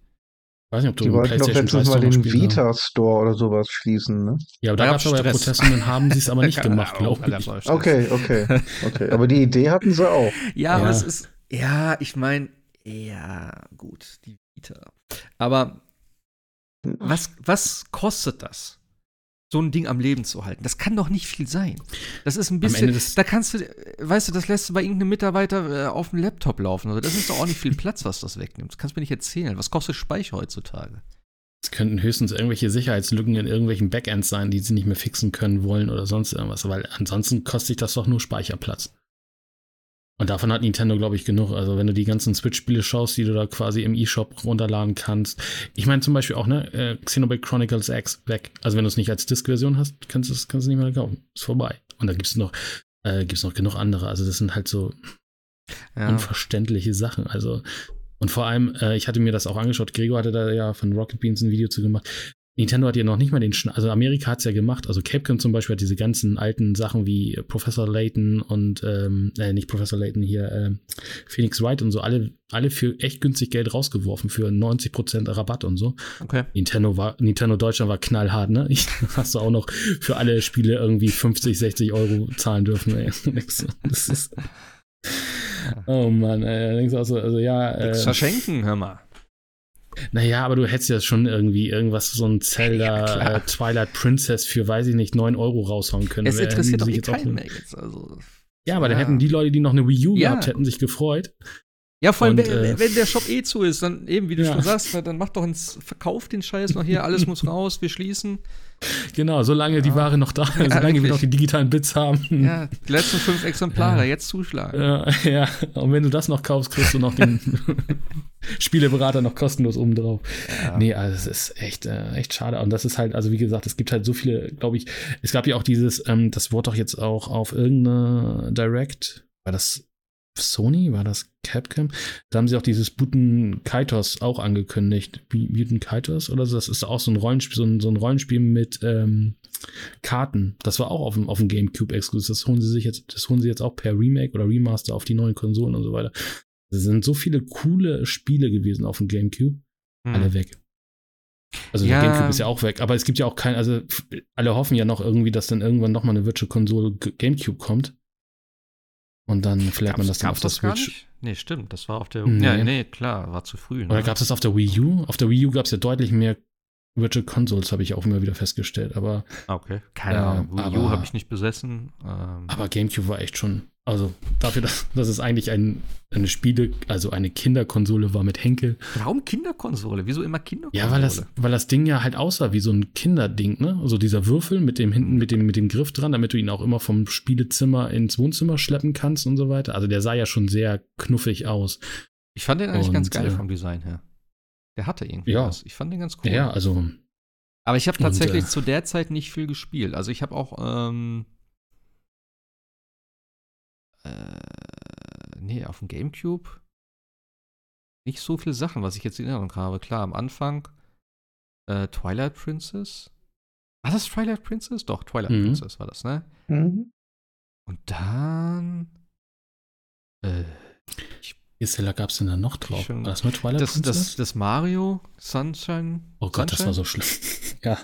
Ich weiß nicht, ob du Die wollten doch 3 mal den. Vita-Store oder sowas schließen, ne? Ja, aber da gab es aber ja Proteste und dann haben sie es aber nicht gemacht, glaube ich. Okay, okay, okay. Aber die Idee hatten sie auch. Ja, aber Ja. es ist, ja, ich meine, ja, gut, die Vita. Aber was, was kostet das? So ein Ding am Leben zu halten. Das kann doch nicht viel sein. Das ist ein bisschen. Da kannst du, weißt du, das lässt du bei irgendeinem Mitarbeiter äh, auf dem Laptop laufen. Also das ist doch auch nicht viel Platz, was das wegnimmt. Das kannst du mir nicht erzählen. Was kostet Speicher heutzutage? Es könnten höchstens irgendwelche Sicherheitslücken in irgendwelchen Backends sein, die sie nicht mehr fixen können wollen oder sonst irgendwas, weil ansonsten kostet sich das doch nur Speicherplatz. Und davon hat Nintendo, glaube ich, genug. Also, wenn du die ganzen Switch-Spiele schaust, die du da quasi im eShop runterladen kannst. Ich meine zum Beispiel auch, ne, äh, Xenoblade Chronicles X weg. Also, wenn du es nicht als Disk-Version hast, kannst du es kannst nicht mehr kaufen. Ist vorbei. Und da gibt es noch, äh, gibt's noch genug andere. Also, das sind halt so Ja. unverständliche Sachen. Also, und vor allem, äh, ich hatte mir das auch angeschaut, Gregor hatte da ja von Rocket Beans ein Video zu gemacht. Nintendo hat ja noch nicht mal den Schn also Amerika hat es ja gemacht, also Capcom zum Beispiel hat diese ganzen alten Sachen wie Professor Layton und, ähm, äh, nicht Professor Layton hier, ähm, Phoenix Wright und so, alle, alle für echt günstig Geld rausgeworfen, für 90% Rabatt und so. Okay. Nintendo war, Nintendo Deutschland war knallhart, ne? Ich, hast du auch noch für alle Spiele irgendwie 50, 60 Euro zahlen dürfen, ey. Das ist, oh Mann, ey, da denkst du auch so, also ja, äh, verschenken, hör mal. Naja, aber du hättest ja schon irgendwie irgendwas, so ein Ja, Zelda klar. äh, Twilight Princess für, weiß ich nicht, 9 Euro raushauen können. Es Wer- interessiert doch eh sich jetzt auch- keinen mehr jetzt. Also. Ja, aber dann Ja. hätten die Leute, die noch eine Wii U Ja. gehabt hätten, sich gefreut. Ja, vor allem, Und, wenn, äh, wenn der Shop eh zu ist, dann eben, wie du Ja. schon sagst, dann mach doch ins Verkauf den Scheiß noch hier, alles muss raus, wir schließen. Genau, solange die Ja. Ware noch da ist, solange wir noch die digitalen Bits haben. Ja, die letzten fünf Exemplare, Ja. jetzt zuschlagen. Ja, ja, und wenn du das noch kaufst, kriegst du noch den Spieleberater noch kostenlos oben drauf. Ja. Nee, also es ist echt, äh, echt schade. Und das ist halt, also wie gesagt, es gibt halt so viele, glaube ich, es gab ja auch dieses, ähm, das wurde doch jetzt auch auf irgendeiner Direct, war das Sony, war das Capcom? Da haben sie auch dieses Buten Kaitos auch angekündigt. B- Mutant Kaitos oder so. Das ist auch so ein Rollenspiel, so ein, so ein Rollenspiel mit ähm, Karten. Das war auch auf dem, auf dem GameCube exklusiv. Das holen sie sich jetzt, das holen sie jetzt auch per Remake oder Remaster auf die neuen Konsolen und so weiter. Es sind so viele coole Spiele gewesen auf dem GameCube Hm. alle weg. Also Ja. der GameCube ist ja auch weg, aber es gibt ja auch kein, also alle hoffen ja noch irgendwie, dass dann irgendwann noch mal eine Virtual Console G- GameCube kommt. Und dann vielleicht man das dann auf der Switch. Nee, stimmt, das war auf der. Nee. Ja, nee, klar, war zu früh. Ne? Oder gab es das auf der Wii U? Auf der Wii U gab es ja deutlich mehr Virtual Consoles, habe ich auch immer wieder festgestellt. Aber, Ah, okay. Keine Äh, Ahnung. Wii U habe ich nicht besessen. Ähm, aber GameCube war echt schon, also dafür, dass, dass es eigentlich ein, eine Spiele, also eine Kinderkonsole war mit Henkel. warum Kinderkonsole? Wieso immer Kinderkonsole? Ja, weil das, weil das Ding ja halt aussah wie so ein Kinderding, ne? Also dieser Würfel mit dem hinten, mit dem, mit dem Griff dran, damit du ihn auch immer vom Spielezimmer ins Wohnzimmer schleppen kannst und so weiter. Also der sah ja schon sehr knuffig aus. Ich fand den eigentlich ganz Und, geil äh, vom Design her. Der hatte irgendwie Ja. was. Ich fand den ganz cool. Ja, also Aber ich habe Und, tatsächlich äh, zu der Zeit nicht viel gespielt. Also ich habe auch, ähm, äh, nee, auf dem Gamecube nicht so viele Sachen, was ich jetzt in Erinnerung habe. Klar, am Anfang äh, Twilight Princess. War das Twilight Princess? Doch, Twilight Mhm. Princess war das, ne? Mhm. Und dann äh, welche Seller gab es denn da noch drauf? War das nur Twilight das, das, Princess? das Mario Sunshine. oh Gott, das Sunshine? war so schlimm. ja,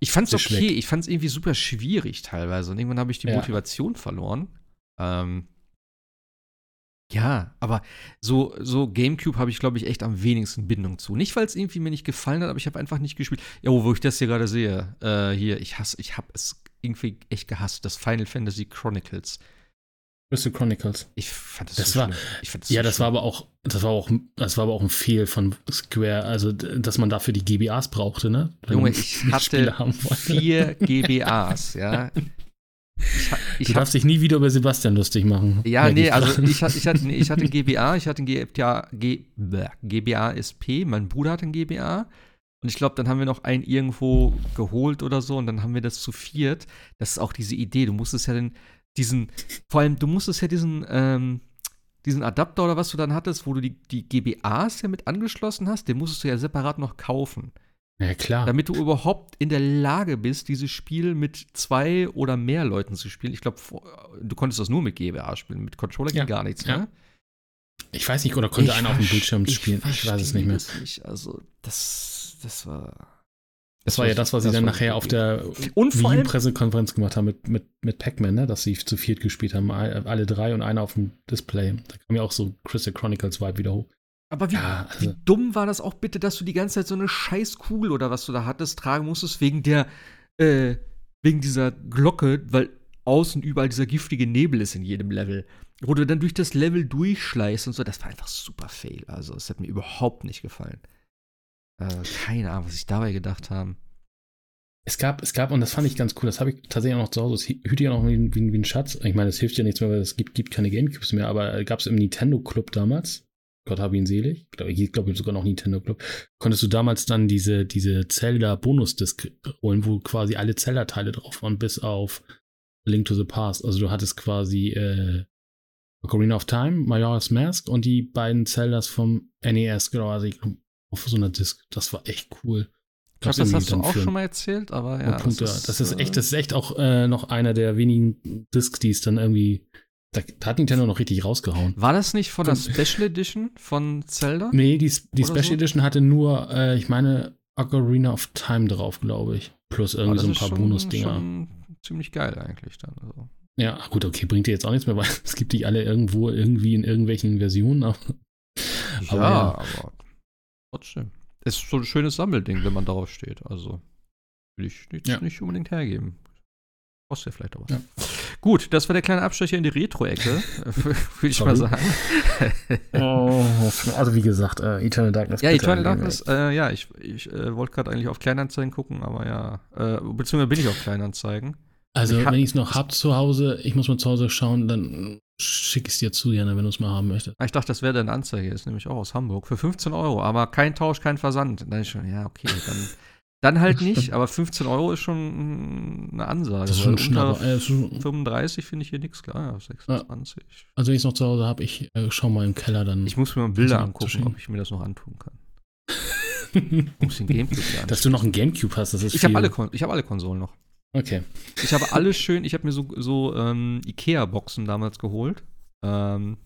Ich fand's Sehr okay, schlecht. ich fand's irgendwie super schwierig teilweise und irgendwann habe ich die Ja. Motivation verloren. Ähm, ja, aber so, so Gamecube habe ich, glaube ich, echt am wenigsten Bindung zu. Nicht, weil es irgendwie mir nicht gefallen hat, aber ich habe einfach nicht gespielt. Ja, wo ich das hier gerade sehe, äh, hier, ich hasse, ich habe es irgendwie echt gehasst, das Final Fantasy Chronicles. Crystal Chronicles. Ich fand das, Das so war- fand Ja, so das war aber auch, das war auch, das war aber auch ein Fehl von Square, also dass man dafür die GBAs brauchte, ne? Wenn Junge, ich hatte vier GBAs, ja. Ich, ich du hab darfst dich nie wieder über Sebastian lustig machen. Ja, nee, ich also ich, hatte- ich, hatte, nee, ich hatte ein GBA, ich hatte ein GBA, G, GBA SP, mein Bruder hatte ein GBA. Und ich glaube, dann haben wir noch einen irgendwo geholt oder so und dann haben wir das zu viert. Das ist auch diese Idee. Du musstest ja den, diesen, vor allem, du musstest ja diesen, ähm, diesen Adapter oder was du dann hattest, wo du die, die GBAs ja mit angeschlossen hast, den musstest du ja separat noch kaufen. Ja, klar. Damit du überhaupt in der Lage bist, dieses Spiel mit zwei oder mehr Leuten zu spielen. Ich glaube, du konntest das nur mit GBA spielen. Mit Controller ging Ja, gar nichts, ja. ne? Ich weiß nicht, oder konnte Ich einer auf dem Bildschirm spielen? Ich weiß es nicht mehr. nicht. Also, das, das war. Das war ja das, was sie dann nachher auf der Wii-Pressekonferenz gemacht haben mit, mit, mit Pac-Man, ne? dass sie zu viert gespielt haben, all- alle drei und einer auf dem Display. Da kam ja auch so Crystal Chronicles Vibe wieder hoch. Aber wie, Ja, also- wie dumm war das auch bitte, dass du die ganze Zeit so eine scheiß Kugel oder was du da hattest, tragen musstest, wegen der, äh, wegen dieser Glocke, weil außen überall dieser giftige Nebel ist in jedem Level. Wo du dann durch das Level durchschleißt und so, das war einfach super fail. Also, es hat mir überhaupt nicht gefallen. Äh, keine Ahnung, was ich dabei gedacht habe. Es gab, es gab, und das fand ich ganz cool, das habe ich tatsächlich auch noch zu Hause, das hüte ja noch wie, wie, wie ein Schatz. Ich meine, es hilft ja nichts mehr, weil es gibt, gibt keine Gamecubes mehr, aber gab es im Nintendo Club damals, Gott habe ihn selig, ich glaube ich glaube sogar noch Nintendo Club, konntest du damals dann diese, diese Zelda-Bonus-Disc holen, wo quasi alle Zelda-Teile drauf waren, bis auf Link to the Past. Also du hattest quasi äh, Ocarina of Time, Majora's Mask und die beiden Zeldas vom NES quasi auf so einer Disc. Das war echt cool. Ich glaube, das hast du auch schon mal erzählt, aber ja. ja, Punkte. Das ist, äh, echt, das ist echt auch äh, noch einer der wenigen Discs, die es dann irgendwie. Da, da hat Nintendo noch richtig rausgehauen. War das nicht von der Special Edition von Zelda? Nee, die, die Special so? Edition hatte nur, äh, ich meine, Ocarina of Time drauf, glaube ich. Plus irgendwie das so ein ist paar Bonusdinger. Ziemlich geil eigentlich dann. Also. Ja, gut, okay, bringt dir jetzt auch nichts mehr, weil es gibt die alle irgendwo irgendwie in irgendwelchen Versionen. Aber, Ja, aber ja. aber trotzdem. Es ist so ein schönes Sammelding, wenn man darauf steht. Also will ich jetzt Ja. nicht unbedingt hergeben. Kostet ja vielleicht auch was. Ja. Gut, das war der kleine Abstecher in die Retro-Ecke, würde ich mal sagen. Oh, also wie gesagt, äh, Eternal Darkness. ja, Eternal Darkness, äh, ja, ich, ich äh, wollte gerade eigentlich auf Kleinanzeigen gucken, aber ja, äh, beziehungsweise bin ich auf Kleinanzeigen. Also, Ich hab- wenn ich es noch hab zu Hause, ich muss mal zu Hause schauen, dann schicke ich es dir zu, Jana, wenn du es mal haben möchtest. Ah, Ich dachte, das wäre deine Anzeige, ist nämlich auch aus Hamburg. Für 15 Euro, aber kein Tausch, kein Versand. Dann ist schon, ja, okay, dann, dann halt nicht, aber 15 Euro ist schon eine Ansage. Das ist schon Schnapper. Äh, schon, 35 finde ich hier nichts, klar, ja, 26. also, wenn ich es noch zu Hause habe, ich äh, schau mal im Keller dann. Ich muss mir mal Bilder angucken, ob ich mir das noch antun kann. Ich muss den Gamecube hier Dass du noch ein Gamecube hast, das ist Ich habe alle, Kon- ich hab alle Konsolen noch. Okay. Ich habe alles schön, ich habe mir so, so ähm, Ikea-Boxen damals geholt. Ähm,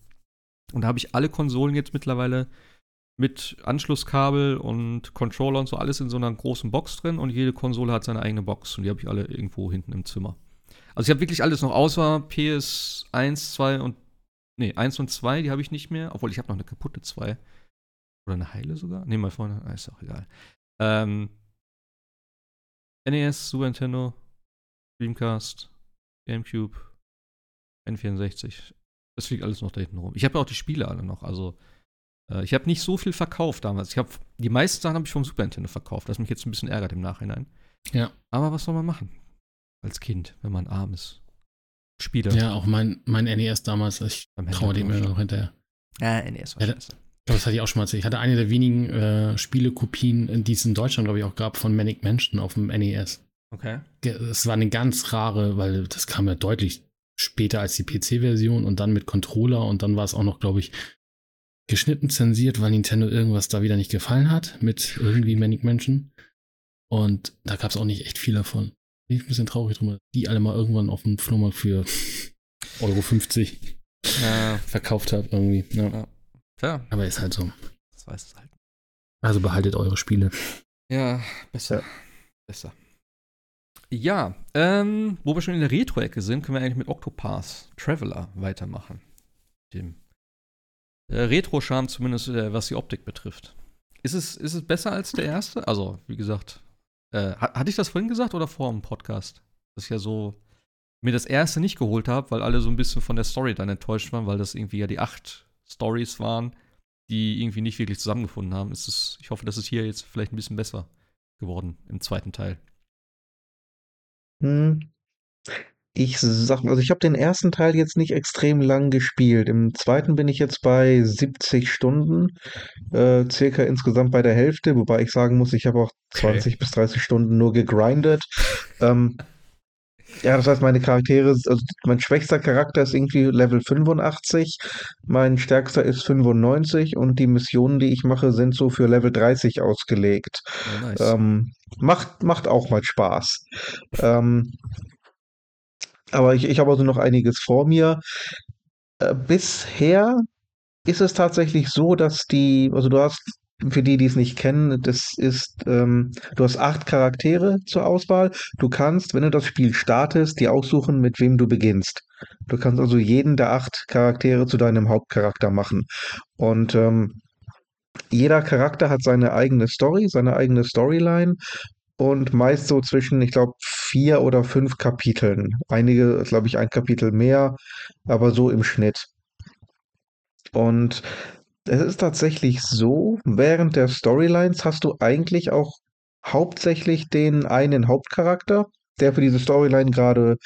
und da habe ich alle Konsolen jetzt mittlerweile mit Anschlusskabel und Controller und so alles in so einer großen Box drin und jede Konsole hat seine eigene Box und die habe ich alle irgendwo hinten im Zimmer. Also ich habe wirklich alles noch, außer PS1, 2 und nee, 1 und 2, die habe ich nicht mehr, obwohl ich habe noch eine kaputte 2. Oder eine heile sogar? Nee, mal vorne, ah, ist auch egal. Ähm, NES, Super Nintendo, Dreamcast, GameCube, N64. Das fliegt alles noch da hinten rum. Ich habe ja auch die Spiele alle noch. Also, äh, ich habe nicht so viel verkauft damals. Ich habe die meisten Sachen habe ich vom Super Nintendo verkauft, was mich jetzt ein bisschen ärgert im Nachhinein. Ja. Aber was soll man machen? Als Kind, wenn man arm ist. Spieler. Ja, auch mein, mein NES damals, ich traue dem immer noch hinterher. Ja, NES war Ja, scheiße. Ich glaube, das hatte ich auch schon mal erzählt. Ich hatte eine der wenigen äh, Spielekopien, die es in Deutschland, glaube ich, auch gab, von Manic Mansion auf dem NES. Okay. Es war eine ganz rare, weil das kam ja deutlich später als die PC-Version und dann mit Controller und dann war es auch noch, glaube ich, geschnitten zensiert, weil Nintendo irgendwas da wieder nicht gefallen hat mit irgendwie Manic Mansion. Und da gab es auch nicht echt viel davon. Bin ich ein bisschen traurig dass die alle mal irgendwann auf dem Flohmarkt für Euro 50 Ja, verkauft habe irgendwie. Ja. Ja. tja, Aber ist halt so. das weiß es halt. Also behaltet eure Spiele. Ja, besser. Besser. Ja, ähm, wo wir schon in der Retro-Ecke sind, können wir eigentlich mit Octopath Traveler weitermachen. Dem äh, Retro-Charme zumindest, äh, was die Optik betrifft. Ist es, ist es besser als der erste? Also, wie gesagt, äh, ha- hatte ich das vorhin gesagt oder vor dem Podcast? Dass ich ja so mir das erste nicht geholt habe, weil alle so ein bisschen von der Story dann enttäuscht waren, weil das irgendwie ja die acht Stories waren, die irgendwie nicht wirklich zusammengefunden haben. Ist es, ich hoffe, das ist hier jetzt vielleicht ein bisschen besser geworden im zweiten Teil. Hm. Ich sag, also ich habe den ersten Teil jetzt nicht extrem lang gespielt. Im zweiten bin ich jetzt bei 70 Stunden, äh, circa insgesamt bei der Hälfte, wobei ich sagen muss, ich habe auch Okay. 20 bis 30 Stunden nur gegrindet. Ähm, ja, das heißt, meine Charaktere, also mein schwächster Charakter ist irgendwie Level 85, mein stärkster ist 95 und die Missionen, die ich mache, sind so für Level 30 ausgelegt. Oh, nice. Ähm, macht, macht auch mal Spaß. Ähm, aber ich, ich habe also noch einiges vor mir. Äh, bisher ist es tatsächlich so, dass die, also du hast, für die, die es nicht kennen, das ist, ähm, du hast acht Charaktere zur Auswahl. Du kannst, wenn du das Spiel startest, dir aussuchen, mit wem du beginnst. Du kannst also jeden der acht Charaktere zu deinem Hauptcharakter machen. Und ähm, jeder Charakter hat seine eigene Story, seine eigene Storyline und meist so zwischen, ich glaube, vier oder fünf Kapiteln. Einige, glaube ich, ein Kapitel mehr, aber so im Schnitt. Und es ist tatsächlich so, während der Storylines hast du eigentlich auch hauptsächlich den einen Hauptcharakter, der für diese Storyline gerade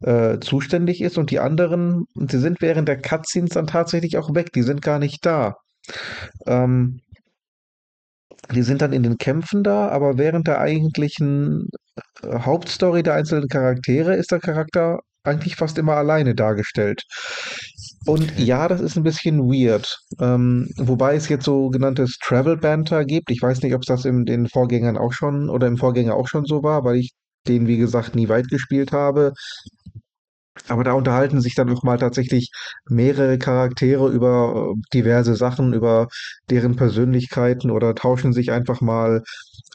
äh, zuständig ist und die anderen, die sind während der Cutscenes dann tatsächlich auch weg, die sind gar nicht da. Ähm, die sind dann in den Kämpfen da, aber während der eigentlichen äh, Hauptstory der einzelnen Charaktere ist der Charakter eigentlich fast immer alleine dargestellt. Und Okay. ja, das ist ein bisschen weird. Ähm, wobei es jetzt sogenanntes Travel Banter gibt. Ich weiß nicht, ob es das in den Vorgängern auch schon oder im Vorgänger auch schon so war, weil ich den, wie gesagt, nie weit gespielt habe. Aber da unterhalten sich dann auch mal tatsächlich mehrere Charaktere über äh, diverse Sachen, über deren Persönlichkeiten oder tauschen sich einfach mal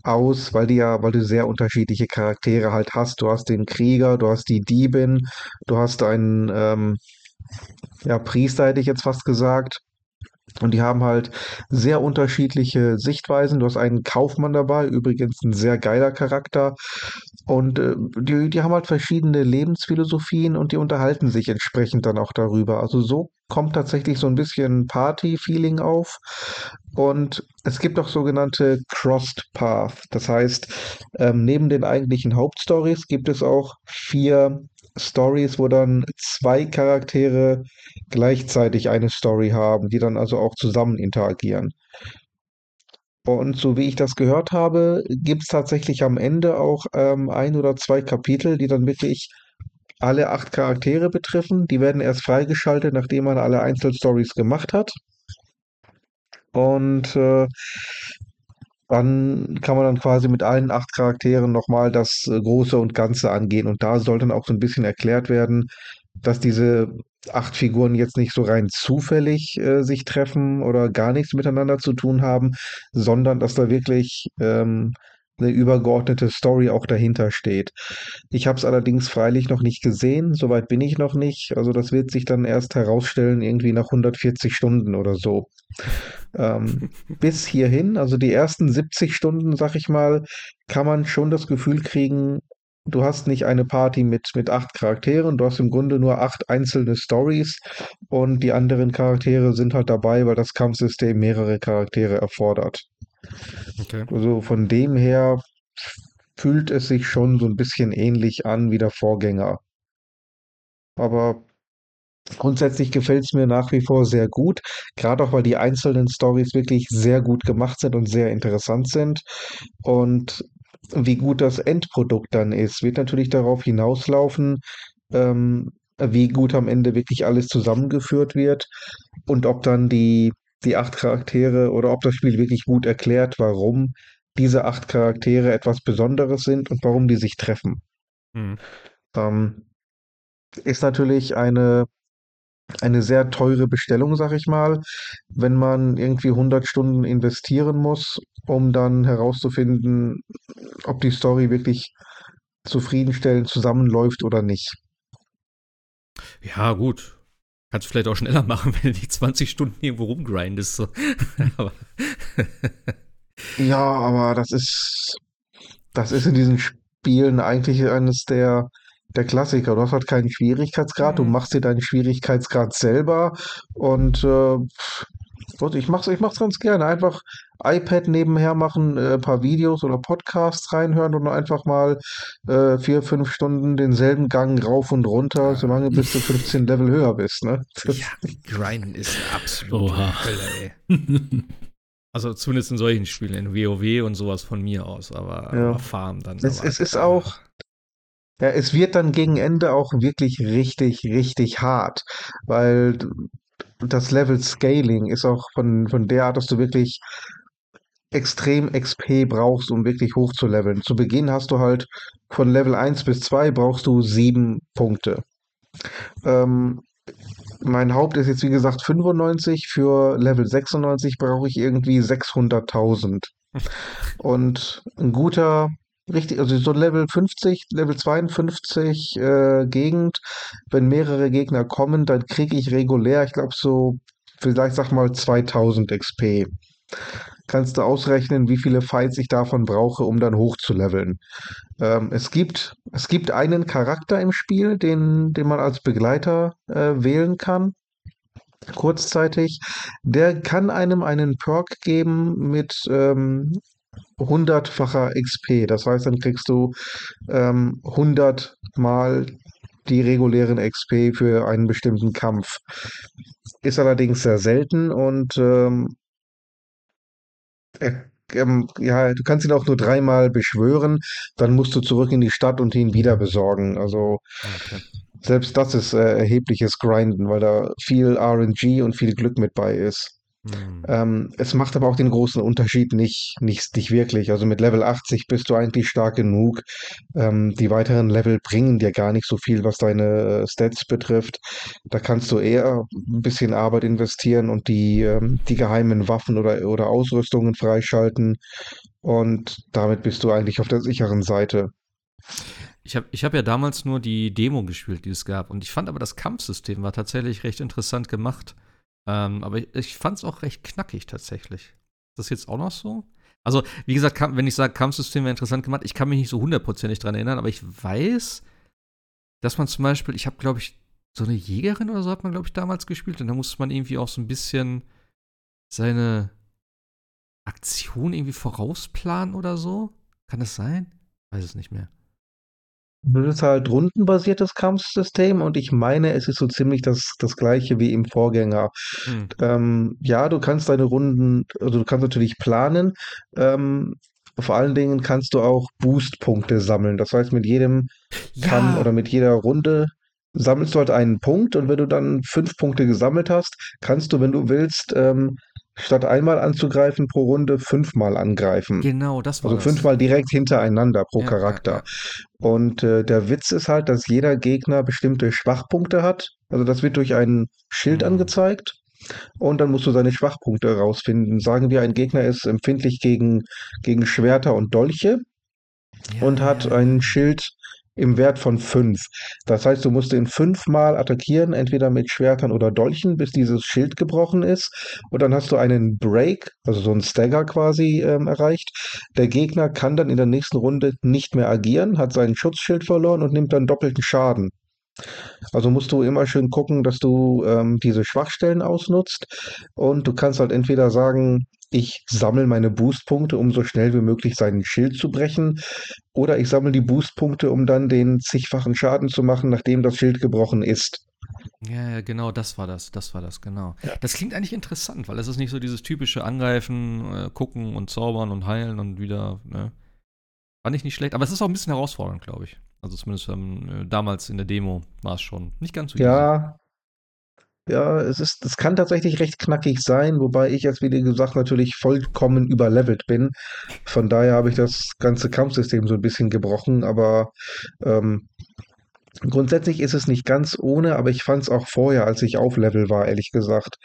aus, weil die ja, weil du sehr unterschiedliche Charaktere halt hast. Du hast den Krieger, du hast die Diebin, du hast einen ähm, ja, Priester, hätte ich jetzt fast gesagt. Und die haben halt sehr unterschiedliche Sichtweisen. Du hast einen Kaufmann dabei, übrigens ein sehr geiler Charakter. Und äh, die, die haben halt verschiedene Lebensphilosophien und die unterhalten sich entsprechend dann auch darüber. Also so kommt tatsächlich so ein bisschen Party-Feeling auf. Und es gibt auch sogenannte Crossed Path. Das heißt, ähm, neben den eigentlichen Hauptstories gibt es auch vier Stories, wo dann zwei Charaktere gleichzeitig eine Story haben, die dann also auch zusammen interagieren. Und so wie ich das gehört habe, gibt es tatsächlich am Ende auch ähm, ein oder zwei Kapitel, die dann wirklich alle acht Charaktere betreffen. Die werden erst freigeschaltet, nachdem man alle Einzelstories gemacht hat. Und äh, dann kann man dann quasi mit allen acht Charakteren nochmal das äh, Große und Ganze angehen. Und da soll dann auch so ein bisschen erklärt werden, dass diese acht Figuren jetzt nicht so rein zufällig äh, sich treffen oder gar nichts miteinander zu tun haben, sondern dass da wirklich ähm, eine übergeordnete Story auch dahinter steht. Ich habe es allerdings freilich noch nicht gesehen, soweit bin ich noch nicht. Also das wird sich dann erst herausstellen, irgendwie nach 140 Stunden oder so. Ähm, bis hierhin, also die ersten 70 Stunden, sag ich mal, kann man schon das Gefühl kriegen, du hast nicht eine Party mit, mit acht Charakteren, du hast im Grunde nur acht einzelne Stories und die anderen Charaktere sind halt dabei, weil das Kampfsystem mehrere Charaktere erfordert. Okay. Also von dem her fühlt es sich schon so ein bisschen ähnlich an wie der Vorgänger. Aber grundsätzlich gefällt es mir nach wie vor sehr gut, gerade auch weil die einzelnen Stories wirklich sehr gut gemacht sind und sehr interessant sind. Und wie gut das Endprodukt dann ist, wird natürlich darauf hinauslaufen, ähm, wie gut am Ende wirklich alles zusammengeführt wird und ob dann die die acht Charaktere oder ob das Spiel wirklich gut erklärt, warum diese acht Charaktere etwas Besonderes sind und warum die sich treffen. Mhm. Ähm, ist natürlich eine, eine sehr teure Bestellung, sag ich mal, wenn man irgendwie 100 Stunden investieren muss, um dann herauszufinden, ob die Story wirklich zufriedenstellend zusammenläuft oder nicht. Ja, gut. Kannst du vielleicht auch schneller machen, wenn du die 20 Stunden irgendwo rumgrindest. So. aber ja, aber das ist, das ist in diesen Spielen eigentlich eines der, der Klassiker. Du hast halt keinen Schwierigkeitsgrad, du mhm. machst dir deinen Schwierigkeitsgrad selber und äh, ich mach's, ich mach's ganz gerne. Einfach iPad nebenher machen, äh, ein paar Videos oder Podcasts reinhören und einfach mal äh, vier, fünf Stunden denselben Gang rauf und runter, solange bis du 15 Level höher bist. Ne? Ja, Grinden ist absolut Hölle, ey. Also zumindest in solchen Spielen, in WoW und sowas von mir aus, aber, ja. aber Farm dann. Es, es ist auch, ja, es wird dann gegen Ende auch wirklich richtig, richtig hart, weil das Level Scaling ist auch von, von der Art, dass du wirklich extrem XP brauchst, um wirklich hoch zu leveln. Zu Beginn hast du halt von Level 1 bis 2 brauchst du sieben Punkte. Ähm, mein Haupt ist jetzt wie gesagt 95, für Level 96 brauche ich irgendwie 600.000. Und ein guter Richtig, also so Level 50, Level 52 äh, Gegend, wenn mehrere Gegner kommen, dann kriege ich regulär, ich glaube so, vielleicht sag mal 2000 XP. Kannst du ausrechnen, wie viele Fights ich davon brauche, um dann hochzuleveln. Ähm, es gibt, es gibt einen Charakter im Spiel, den, den man als Begleiter äh, wählen kann kurzzeitig. Der kann einem einen Perk geben mit ähm, hundertfacher XP. Das heißt, dann kriegst du ähm, 100 mal die regulären XP für einen bestimmten Kampf. Ist allerdings sehr selten und ähm, er, ähm, ja, du kannst ihn auch nur dreimal beschwören, dann musst du zurück in die Stadt und ihn wieder besorgen. Also okay. selbst das ist äh, erhebliches Grinden, weil da viel RNG und viel Glück mit bei ist. Mhm. Ähm, es macht aber auch den großen Unterschied nicht, nicht, nicht wirklich. Also mit Level 80 bist du eigentlich stark genug. Ähm, die weiteren Level bringen dir gar nicht so viel, was deine Stats betrifft. Da kannst du eher ein bisschen Arbeit investieren und die, ähm, die geheimen Waffen oder, oder Ausrüstungen freischalten. Und damit bist du eigentlich auf der sicheren Seite. Ich habe ich hab ja damals nur die Demo gespielt, die es gab. Und ich fand aber das Kampfsystem war tatsächlich recht interessant gemacht. Ähm, aber ich, ich fand es auch recht knackig tatsächlich. Ist das jetzt auch noch so? Also, wie gesagt, wenn ich sage, Kampfsystem wäre interessant gemacht, ich kann mich nicht so hundertprozentig dran erinnern, aber ich weiß, dass man zum Beispiel, ich habe, glaube ich, so eine Jägerin oder so hat man, glaube ich, damals gespielt und da musste man irgendwie auch so ein bisschen seine Aktion irgendwie vorausplanen oder so. Kann das sein? Weiß es nicht mehr. Das ist halt rundenbasiertes Kampfsystem und ich meine, es ist so ziemlich das, das gleiche wie im Vorgänger. Hm. Ähm, ja, du kannst deine Runden, also du kannst natürlich planen. Ähm, vor allen Dingen kannst du auch Boostpunkte sammeln. Das heißt, mit jedem ja. Kampf oder mit jeder Runde sammelst du halt einen Punkt und wenn du dann fünf Punkte gesammelt hast, kannst du, wenn du willst, ähm, statt einmal anzugreifen pro Runde fünfmal angreifen. Genau, das war Also fünfmal direkt hintereinander pro ja, Charakter. Ja, ja. Und äh, der Witz ist halt, dass jeder Gegner bestimmte Schwachpunkte hat. Also das wird durch ein Schild mhm. angezeigt. und dann musst du seine Schwachpunkte herausfinden. Sagen wir, ein Gegner ist empfindlich gegen, gegen Schwerter und Dolche und hat ein Schild im Wert von 5. Das heißt, du musst ihn fünfmal attackieren, entweder mit Schwertern oder Dolchen, bis dieses Schild gebrochen ist. Und dann hast du einen Break, also so einen Stagger quasi ähm, erreicht. Der Gegner kann dann in der nächsten Runde nicht mehr agieren, hat sein Schutzschild verloren und nimmt dann doppelten Schaden. Also musst du immer schön gucken, dass du ähm, diese Schwachstellen ausnutzt und du kannst halt entweder sagen, ich sammle meine Boostpunkte, um so schnell wie möglich seinen Schild zu brechen, oder ich sammle die Boostpunkte, um dann den zigfachen Schaden zu machen, nachdem das Schild gebrochen ist. Ja, ja, genau, das war das, das war das, genau. Das klingt eigentlich interessant, weil es ist nicht so dieses typische Angreifen, äh, gucken und zaubern und heilen und wieder, ne? Fand ich nicht schlecht, aber es ist auch ein bisschen herausfordernd, glaube ich. Also zumindest ähm, äh, damals in der Demo war es schon nicht ganz so easy. Ja, ja, es ist, es kann tatsächlich recht knackig sein, wobei ich jetzt, wie gesagt, natürlich vollkommen überlevelt bin. Von daher habe ich das ganze Kampfsystem so ein bisschen gebrochen, aber ähm, Grundsätzlich ist es nicht ganz ohne, aber ich fand es auch vorher, als ich auf Level war, ehrlich gesagt,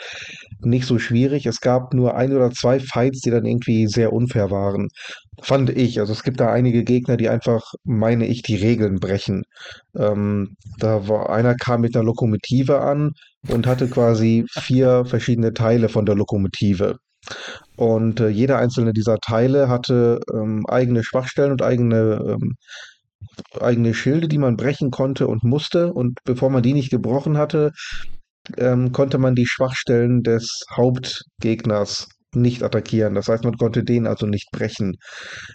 nicht so schwierig. Es gab nur ein oder zwei Fights, die dann irgendwie sehr unfair waren. Fand ich. Also es gibt da einige Gegner, die einfach, meine ich, die Regeln brechen. Ähm, da war einer kam mit einer Lokomotive an und hatte quasi vier verschiedene Teile von der Lokomotive. Und äh, jeder einzelne dieser Teile hatte ähm, eigene Schwachstellen und eigene ähm, eigene Schilde, die man brechen konnte und musste. Und bevor man die nicht gebrochen hatte, ähm, konnte man die Schwachstellen des Hauptgegners nicht attackieren. Das heißt, man konnte den also nicht brechen.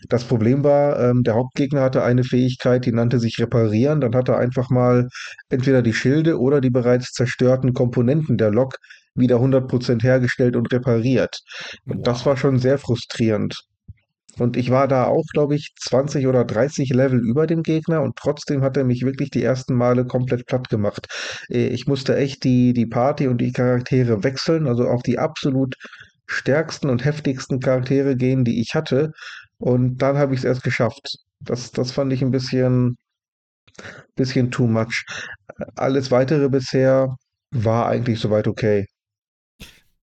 Das Problem war, ähm, der Hauptgegner hatte eine Fähigkeit, die nannte sich Reparieren. Dann hat er einfach mal entweder die Schilde oder die bereits zerstörten Komponenten der Lok wieder 100% hergestellt und repariert. Und das war schon sehr frustrierend. Und ich war da auch, glaube ich, 20 oder 30 Level über dem Gegner und trotzdem hat er mich wirklich die ersten Male komplett platt gemacht. Äh, Ich musste echt die, die Party und die Charaktere wechseln, also auf die absolut stärksten und heftigsten Charaktere gehen, die ich hatte. Und dann habe ich es erst geschafft. Das, das fand ich ein bisschen, bisschen too much. Alles weitere bisher war eigentlich soweit okay.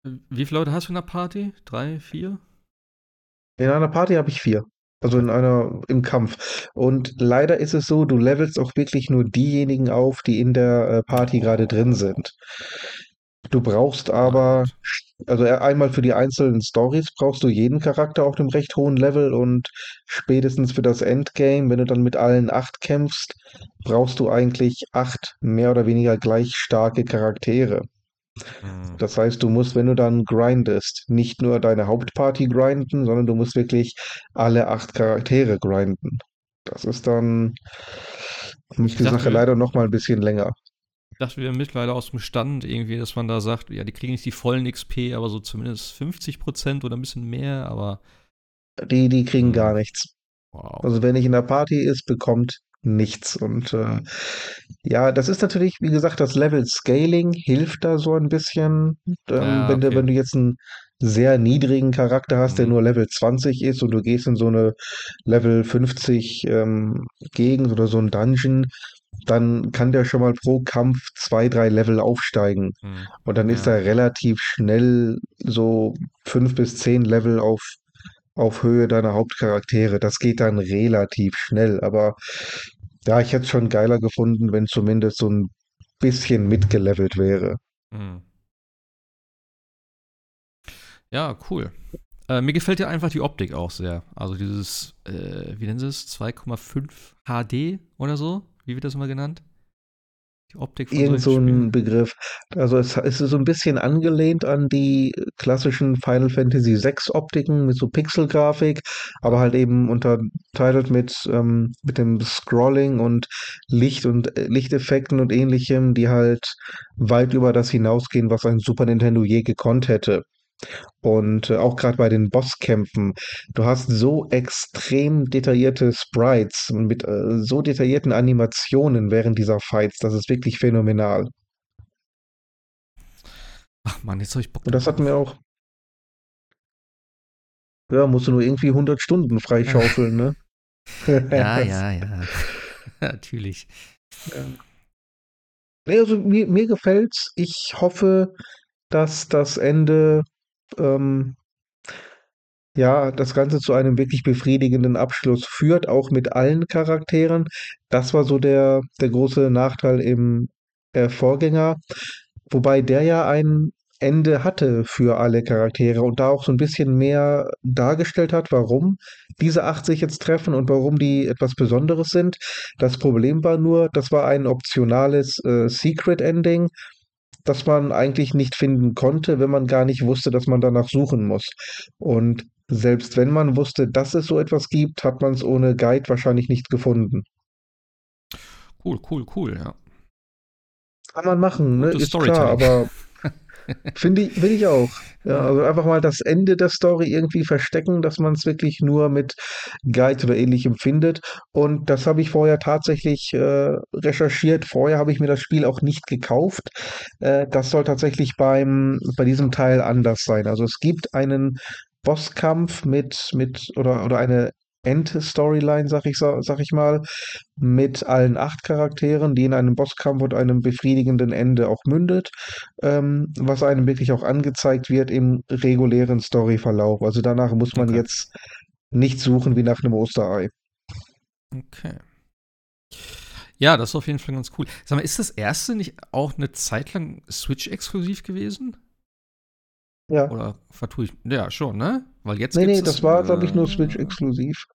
Wie viele Leute hast du in der Party? Drei, vier? In einer Party habe ich vier. Also in einer im Kampf. Und leider ist es so, du levelst auch wirklich nur diejenigen auf, die in der äh, Party gerade drin sind. Du brauchst aber, also e- einmal für die einzelnen Stories brauchst du jeden Charakter auf einem recht hohen Level und spätestens für das Endgame, wenn du dann mit allen acht kämpfst, brauchst du eigentlich acht mehr oder weniger gleich starke Charaktere. Hm. Das heißt, du musst, wenn du dann grindest, nicht nur deine Hauptparty grinden, sondern du musst wirklich alle acht Charaktere grinden. Das ist dann, Ich die dachte, Sache leider noch mal ein bisschen länger. Ich dachte, wir mittlerweile aus dem Stand irgendwie, dass man da sagt, ja, die kriegen nicht die vollen XP, aber so zumindest 50% oder ein bisschen mehr, aber Die, die kriegen gar hm, nichts. wow. Also wer nicht in der Party ist, bekommt nichts. Und äh, ja, das ist natürlich, wie gesagt, das Level Scaling hilft da so ein bisschen. Ähm, Ja, wenn du, okay. wenn du jetzt einen sehr niedrigen Charakter hast, der Mhm. nur Level 20 ist und du gehst in so eine Level 50 ähm, Gegend oder so ein Dungeon, dann kann der schon mal pro Kampf zwei, drei Level aufsteigen. Mhm. Und dann ist Ja. er relativ schnell so fünf bis zehn Level auf, auf Höhe deiner Hauptcharaktere. Das geht dann relativ schnell. Aber ja, ich hätte es schon geiler gefunden, wenn zumindest so ein bisschen mitgelevelt wäre. Mhm. Ja, cool. Äh, mir gefällt ja einfach die Optik auch sehr. Also dieses, äh, wie nennen sie es? 2,5 HD oder so? Wie wird das immer genannt? Die Optik von Irgend so ein. Begriff. Also es, es ist so ein bisschen angelehnt an die klassischen Final Fantasy VI Optiken mit so Pixelgrafik, aber halt eben unterteilt mit, ähm, mit dem Scrolling und Licht und äh, Lichteffekten und ähnlichem, die halt weit über das hinausgehen, was ein Super Nintendo je gekonnt hätte. Und äh, auch gerade bei den Bosskämpfen, du hast so extrem detaillierte Sprites mit äh, so detaillierten Animationen während dieser Fights, das ist wirklich phänomenal. Ach man, jetzt habe ich Bock Und das hat drauf. mir auch, ja, musst du nur irgendwie 100 Stunden freischaufeln, ne? Ja, ja, ja. Natürlich. Ja. Nee, also mir, mir gefällt's. Ich hoffe, dass das Ende ähm, ja das Ganze zu einem wirklich befriedigenden Abschluss führt, auch mit allen Charakteren. Das war so der, der große Nachteil im äh, Vorgänger, wobei der ja ein Ende hatte für alle Charaktere und da auch so ein bisschen mehr dargestellt hat, warum diese acht sich jetzt treffen und warum die etwas Besonderes sind. Das Problem war nur, das war ein optionales äh, Secret Ending, das man eigentlich nicht finden konnte, wenn man gar nicht wusste, dass man danach suchen muss. Und selbst wenn man wusste, dass es so etwas gibt, hat man es ohne Guide wahrscheinlich nicht gefunden. Cool, cool, cool, ja. Kann man machen, ne? Ist klar, aber finde ich, finde ich auch. Ja, also einfach mal das Ende der Story irgendwie verstecken, dass man es wirklich nur mit Guides oder ähnlichem findet. Und das habe ich vorher tatsächlich äh, recherchiert. Vorher habe ich mir das Spiel auch nicht gekauft. Äh, das soll tatsächlich beim, bei diesem Teil anders sein. Also es gibt einen Bosskampf mit, mit, oder, oder eine End-Storyline, sag ich, sa- sag ich mal, mit allen acht Charakteren, die in einem Bosskampf und einem befriedigenden Ende auch mündet, ähm, was einem wirklich auch angezeigt wird im regulären Storyverlauf. Also danach muss man Okay. jetzt nicht suchen wie nach einem Osterei. Okay. Ja, das ist auf jeden Fall ganz cool. Sag mal, ist das erste nicht auch eine Zeit lang Switch-exklusiv gewesen? Ja. Oder vertue ich? Ja, schon, ne? Weil jetzt Nee, nee, das war, glaube ich, nur äh, Switch-exklusiv.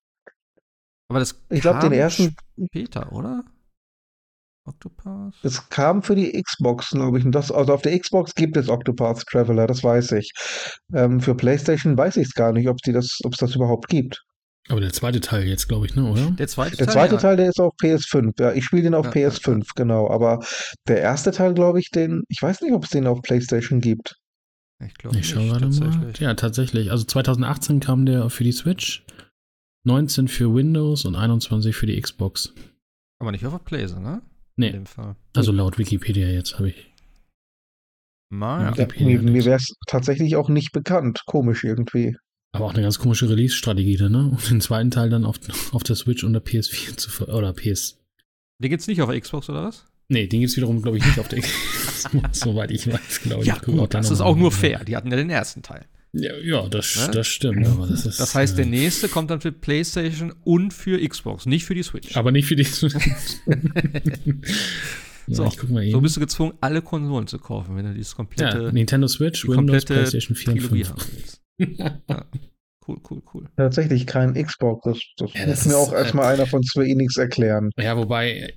Aber das Ich glaube, den ersten, später, oder? Octopath? es kam für die Xbox, glaube ich. Und das, also auf der Xbox gibt es Octopath Traveler, das weiß ich. Ähm, für PlayStation weiß ich es gar nicht, ob es das, ob es das überhaupt gibt. Aber der zweite Teil jetzt, glaube ich, ne, oder? Der zweite Der Teil? zweite ja. Teil, der ist auf PS5. Ja, ich spiele den auf Ja, ja, PS5, genau. Aber der erste Teil, glaube ich, den, ich weiß nicht, ob es den auf PlayStation gibt. Ich glaube Ich schau nicht, gerade mal. tatsächlich. Ja, tatsächlich. Also 2018 kam der für die Switch, 19 für Windows und 21 für die Xbox. Aber nicht auf der Playse, ne? In Nee, dem Fall. also laut Wikipedia jetzt habe ich. Mal, Ja. mir mir wäre es tatsächlich auch nicht bekannt. Komisch irgendwie. Aber auch eine ganz komische Release-Strategie, da, ne? Und den zweiten Teil dann auf, auf der Switch und der PS4 zu ver oder PS. Den gibt's nicht auf der Xbox, oder was? Nee, den gibt's wiederum, glaube ich, nicht auf der Xbox, soweit ich weiß, glaube ich. Ja, gut, da das ist auch nur fair. Die hatten ja den ersten Teil. Ja, ja das, Ne? das stimmt. Aber das, ist, Das heißt, der äh, nächste kommt dann für PlayStation und für Xbox, nicht für die Switch. Aber nicht für die. so, So, ich guck mal eben. So bist du gezwungen, alle Konsolen zu kaufen, wenn du dieses komplette, ja, Nintendo Switch, die Windows, komplette PlayStation 4 und Trilogie 5. haben willst. Ja. Cool, cool, cool. Tatsächlich kein Xbox. Das, das Ja, muss mir auch erstmal äh, einer von Square Enix erklären. Ja, wobei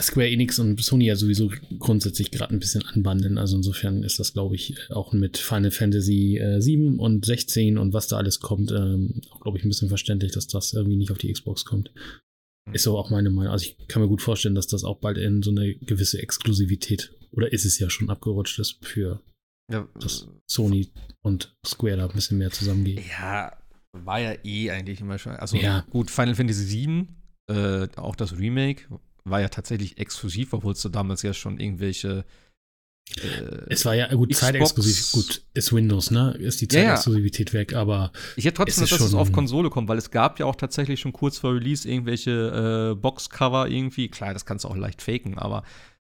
Square Enix und Sony ja sowieso grundsätzlich gerade ein bisschen anbandeln. Also insofern ist das, glaube ich, auch mit Final Fantasy äh, 7 und 16 und was da alles kommt, ähm, auch, glaube ich, ein bisschen verständlich, dass das irgendwie nicht auf die Xbox kommt. Ist so auch meine Meinung. Also ich kann mir gut vorstellen, dass das auch bald in so eine gewisse Exklusivität, oder ist es ja schon abgerutscht ist, für Ja, das Sony und Square da ein bisschen mehr zusammengeht. ja, war ja eh eigentlich immer schon. Also Ja. gut, Final Fantasy VII, äh, auch das Remake, war ja tatsächlich exklusiv, obwohl es da damals ja schon irgendwelche äh, Es war ja gut, Xbox- zeitexklusiv. Gut, ist Windows, ne? Ist die Ja, ja. Zeitexklusivität weg, aber Ich hätte trotzdem, Es dass es auf Konsole kommt, weil es gab ja auch tatsächlich schon kurz vor Release irgendwelche äh, Boxcover irgendwie. Klar, das kannst du auch leicht faken, aber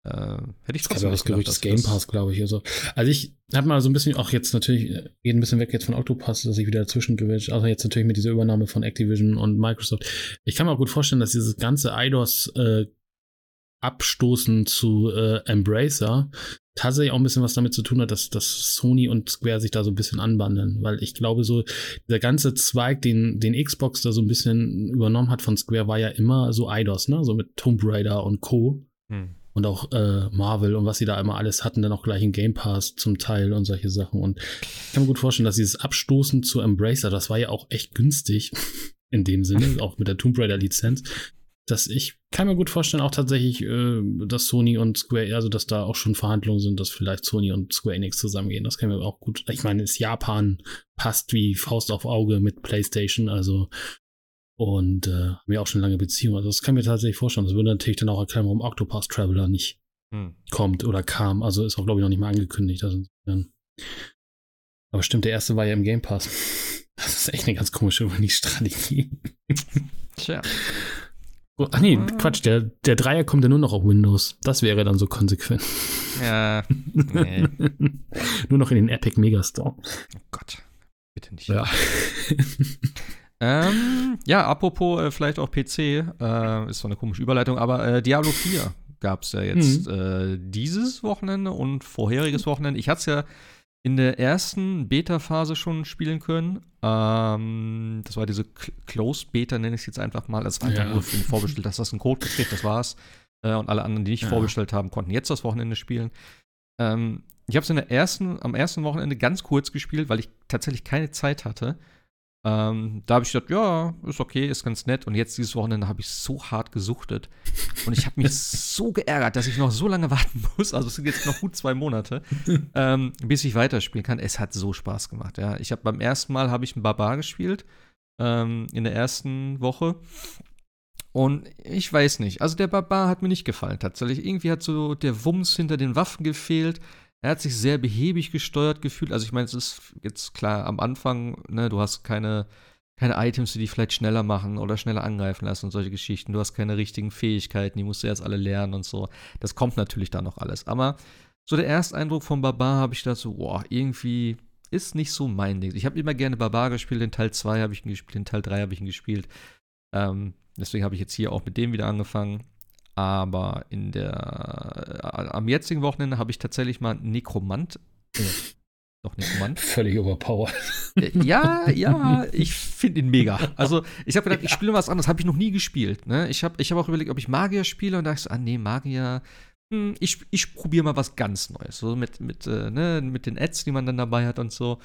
äh, hätte ich trotzdem nicht das Gerücht des dass Game das- Pass, glaube ich. Also, also ich habe mal so ein bisschen, auch jetzt natürlich, äh, geht ein bisschen weg jetzt von Octopass, dass ich wieder dazwischen gewitscht, also jetzt natürlich mit dieser Übernahme von Activision und Microsoft. Ich kann mir auch gut vorstellen, dass dieses ganze IDOS äh, Abstoßen zu äh, Embracer tatsächlich auch ein bisschen was damit zu tun hat, dass, dass Sony und Square sich da so ein bisschen anbandeln, weil ich glaube so, der ganze Zweig, den, den Xbox da so ein bisschen übernommen hat von Square, war ja immer so IDOS, ne, so mit Tomb Raider und Co Hm. Und auch äh, Marvel und was sie da immer alles hatten, dann auch gleich in Game Pass zum Teil und solche Sachen. Und ich kann mir gut vorstellen, dass dieses Abstoßen zu Embracer, das war ja auch echt günstig in dem Sinne, auch mit der Tomb Raider Lizenz, dass ich kann mir gut vorstellen, auch tatsächlich, äh, dass Sony und Square, also dass da auch schon Verhandlungen sind, dass vielleicht Sony und Square Enix zusammengehen. Das kann mir auch gut. Ich meine, ist Japan passt wie Faust auf Auge mit PlayStation, also und äh, haben ja auch schon lange Beziehungen. Also das kann ich mir tatsächlich vorstellen. Das würde natürlich dann auch erklären, warum Octopath Traveler nicht Hm. kommt oder kam. Also ist auch, glaube ich, noch nicht mal angekündigt. Also, aber stimmt, der erste war ja im Game Pass. Das ist echt eine ganz komische Release-Strategie. Tja. Oh, ach nee, Quatsch, der, der Dreier kommt ja nur noch auf Windows. Das wäre dann so konsequent. Ja, nee. nur noch in den Epic Megastore. Oh Gott. Bitte nicht. Ja. Ähm, ja, apropos äh, vielleicht auch PC, äh, ist zwar eine komische Überleitung, aber äh, Diablo 4 gab es ja jetzt äh, dieses Wochenende und vorheriges Wochenende. Ich hatte es ja in der ersten Beta-Phase schon spielen können. Ähm, das war diese Cl- Closed Beta, nenne ich es jetzt einfach mal. Das war einfach Ja. nur für den vorbestellt, dass das einen Code gekriegt, das war's. Äh, und alle anderen, die nicht Ja. vorbestellt haben, konnten jetzt das Wochenende spielen. Ähm, ich habe es ersten, am ersten Wochenende ganz kurz gespielt, weil ich tatsächlich keine Zeit hatte. Ähm, da habe ich gedacht, ja, ist okay, ist ganz nett. Und jetzt dieses Wochenende habe ich so hart gesuchtet. Und ich habe mich so geärgert, dass ich noch so lange warten muss. Also es sind jetzt noch gut zwei Monate, ähm, bis ich weiterspielen kann. Es hat so Spaß gemacht. Ja, ich habe beim ersten Mal habe ich einen Barbar gespielt ähm, in der ersten Woche. Und ich weiß nicht, also der Barbar hat mir nicht gefallen tatsächlich. Irgendwie hat so der Wumms hinter den Waffen gefehlt. Er hat sich sehr behäbig gesteuert gefühlt. Also ich meine, es ist jetzt klar am Anfang, ne, du hast keine, keine Items, die dich vielleicht schneller machen oder schneller angreifen lassen und solche Geschichten. Du hast keine richtigen Fähigkeiten, die musst du erst alle lernen und so. Das kommt natürlich da noch alles. Aber so der Ersteindruck von Barbar habe ich da so, boah, irgendwie ist nicht so mein Ding. Ich habe immer gerne Barbar gespielt, in Teil 2 habe ich ihn gespielt, in Teil 3 habe ich ihn gespielt. Ähm, deswegen habe ich jetzt hier auch mit dem wieder angefangen. Aber in der äh, am jetzigen Wochenende habe ich tatsächlich mal Nekromant. Äh, doch Nekromant. Völlig overpowered. Äh, ja, ja, ich finde ihn mega. Also, ich habe gedacht, ich spiele was anderes, habe ich noch nie gespielt. Ne? Ich habe ich hab auch überlegt, ob ich Magier spiele und dachte ich so, ah nee, Magier, hm, ich, ich probiere mal was ganz Neues. So mit, mit, äh, ne, mit den Ads, die man dann dabei hat und so.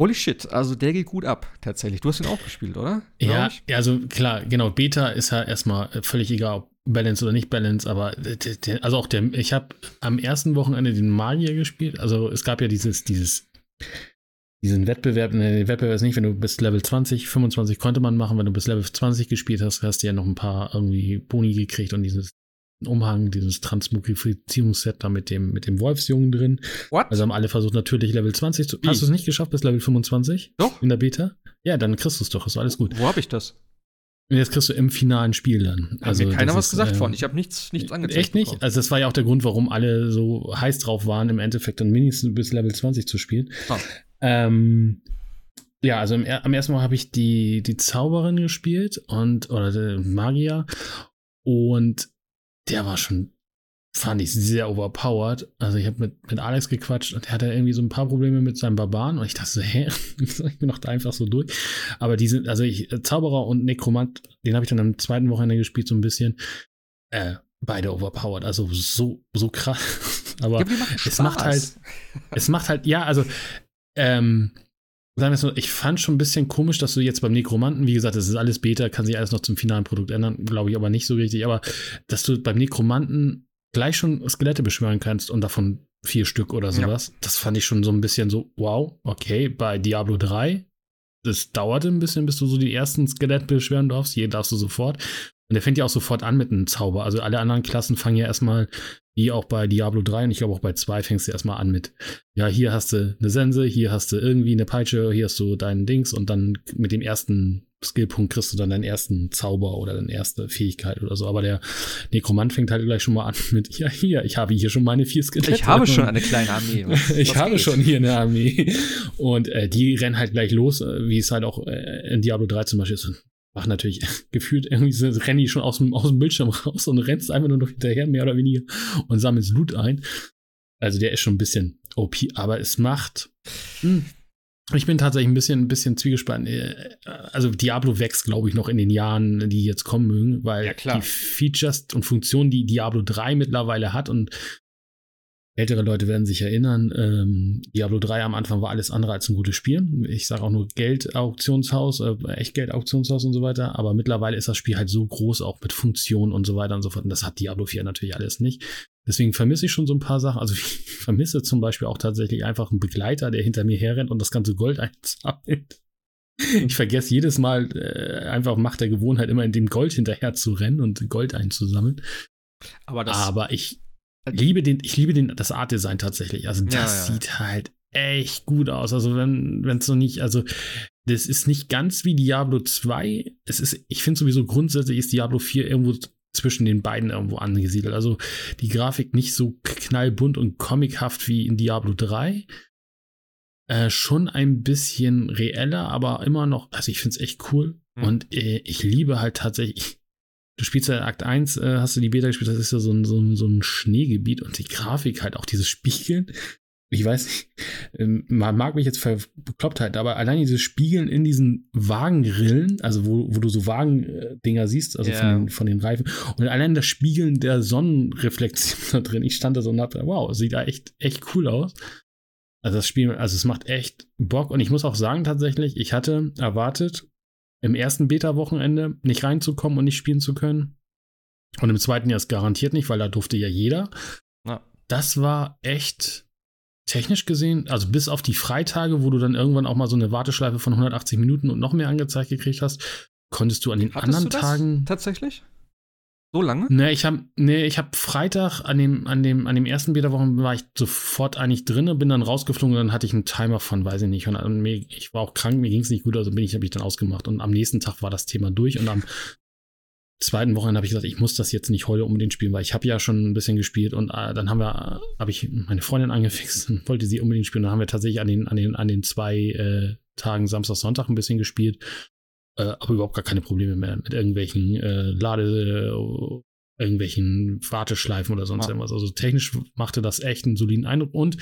Holy shit, also der geht gut ab, tatsächlich. Du hast ihn auch gespielt, oder? Ja, ja, also klar, genau, Beta ist ja erstmal völlig egal, ob Balance oder nicht Balance, aber also auch der, ich habe am ersten Wochenende den Magier gespielt, also es gab ja dieses, dieses, diesen Wettbewerb, ne, Wettbewerb ist nicht, wenn du bis Level 20, 25 konnte man machen, wenn du bis Level 20 gespielt hast, hast du ja noch ein paar irgendwie Boni gekriegt und dieses Umhang, dieses Transmogrifizierungsset da mit dem, mit dem Wolfsjungen drin. What? Also haben alle versucht, natürlich Level 20 zu. Wie? Hast du es nicht geschafft bis Level 25? Doch. In der Beta? Ja, dann kriegst du es doch, ist alles gut. Wo habe ich das? Und jetzt kriegst du im finalen Spiel dann. Hat mir keiner was ist, gesagt äh, von. Ich habe nichts, nichts angezeigt. Echt nicht? bekommen. Also das war ja auch der Grund, warum alle so heiß drauf waren, im Endeffekt dann mindestens bis Level 20 zu spielen. Ah. Ähm, ja, also im, am ersten Mal habe ich die, die Zauberin gespielt und oder der Magier und der war schon, fand ich sehr overpowered. Also ich habe mit, mit Alex gequatscht und der hatte irgendwie so ein paar Probleme mit seinem Barbaren und ich dachte so, hä, ich bin noch da einfach so durch. Aber die sind, also ich, Zauberer und Nekromant, den habe ich dann am zweiten Wochenende gespielt so ein bisschen. Äh, beide overpowered, also so, so krass. Aber Ja, es macht halt, es macht halt, ja, also, ähm, sagen wir es so, ich fand schon ein bisschen komisch, dass du jetzt beim Nekromanten, wie gesagt, das ist alles Beta, kann sich alles noch zum finalen Produkt ändern, glaube ich aber nicht so richtig, aber dass du beim Nekromanten gleich schon Skelette beschwören kannst und davon vier Stück oder sowas, das fand ich schon so ein bisschen so, wow, okay, bei Diablo 3, das dauerte ein bisschen, bis du so die ersten Skelette beschwören darfst, hier darfst du sofort. Und der fängt ja auch sofort an mit einem Zauber. Also alle anderen Klassen fangen ja erstmal, wie auch bei Diablo 3 und ich glaube auch bei 2 fängst du erstmal an mit, ja, hier hast du eine Sense, hier hast du irgendwie eine Peitsche, hier hast du deinen Dings und dann mit dem ersten Skillpunkt kriegst du dann deinen ersten Zauber oder deine erste Fähigkeit oder so. Aber der Nekromant fängt halt gleich schon mal an mit, ja, hier, ich habe hier schon meine vier Skelette. Ich habe schon eine kleine Armee. Was- ich was habe geht? schon hier eine Armee. Und äh, die rennen halt gleich los, äh, wie es halt auch äh, in Diablo 3 zum Beispiel ist. Und machen natürlich gefühlt irgendwie so, rennen die schon aus dem, aus dem Bildschirm raus und rennst einfach nur noch hinterher, mehr oder weniger, und sammelst Loot ein. Also der ist schon ein bisschen OP, aber es macht. Hm, ich bin tatsächlich ein bisschen, ein bisschen zwiegespannt. Äh, Also Diablo wächst, glaube ich, noch in den Jahren, die jetzt kommen mögen, weil Ja, die Features und Funktionen, die Diablo 3 mittlerweile hat und ältere Leute werden sich erinnern, ähm, Diablo 3 am Anfang war alles andere als ein gutes Spiel. Ich sage auch nur Geld-Auktionshaus, äh, Echtgeld-Auktionshaus und so weiter, aber mittlerweile ist das Spiel halt so groß, auch mit Funktionen und so weiter und so fort. Und das hat Diablo 4 natürlich alles nicht. Deswegen vermisse ich schon so ein paar Sachen. Also ich vermisse zum Beispiel auch tatsächlich einfach einen Begleiter, der hinter mir herrennt und das ganze Gold einsammelt. Ich vergesse jedes Mal äh, einfach Macht der Gewohnheit immer in dem Gold hinterher zu rennen und Gold einzusammeln. Aber das, Aber ich liebe den, ich liebe den, das Art-Design tatsächlich. Also das Ja, ja. sieht halt echt gut aus. Also wenn es so nicht, also das ist nicht ganz wie Diablo 2. Es ist, ich finde sowieso grundsätzlich ist Diablo 4 irgendwo zwischen den beiden irgendwo angesiedelt. Also die Grafik nicht so knallbunt und comichaft wie in Diablo 3. Äh, schon ein bisschen reeller, aber immer noch, also ich finde es echt cool. Mhm. Und äh, ich liebe halt tatsächlich, du spielst ja Akt 1, äh, hast du die Beta gespielt, das ist ja so ein, so, ein, so ein Schneegebiet und die Grafik halt, auch dieses Spiegeln, ich weiß nicht, ähm, man mag mich jetzt bekloppt halt, aber allein dieses Spiegeln in diesen Wagenrillen, also wo, wo du so Wagendinger siehst, also yeah. von, den, von den Reifen, und allein das Spiegeln der Sonnenreflexion da drin, ich stand da so und hab, wow, sieht da echt, echt cool aus. Also das Spiel, also es macht echt Bock und ich muss auch sagen tatsächlich, ich hatte erwartet, im ersten Beta-Wochenende nicht reinzukommen und nicht spielen zu können. Und im zweiten Jahr ist garantiert nicht, weil da durfte ja jeder. Ja. Das war echt technisch gesehen, also bis auf die Freitage, wo du dann irgendwann auch mal so eine Warteschleife von 180 Minuten und noch mehr angezeigt gekriegt hast, konntest du an den Hattest anderen Tagen. Tatsächlich? So lange? Nee, ich habe nee, hab Freitag an dem, an dem, an dem ersten Beta-Wochen war ich sofort eigentlich drin, bin dann rausgeflogen und dann hatte ich einen Timer von, weiß ich nicht. Und, und mir, ich war auch krank, mir ging es nicht gut, also bin ich, habe ich dann ausgemacht. Und am nächsten Tag war das Thema durch und am zweiten Wochenende habe ich gesagt, ich muss das jetzt nicht heute unbedingt spielen, weil ich habe ja schon ein bisschen gespielt und äh, dann haben wir, habe ich meine Freundin angefixt und wollte sie unbedingt spielen. Dann haben wir tatsächlich an den, an den, an den zwei äh, Tagen Samstag, Sonntag ein bisschen gespielt, äh, aber überhaupt gar keine Probleme mehr mit irgendwelchen äh, Lade, äh, irgendwelchen Warteschleifen oder sonst ja. irgendwas. Also technisch machte das echt einen soliden Eindruck und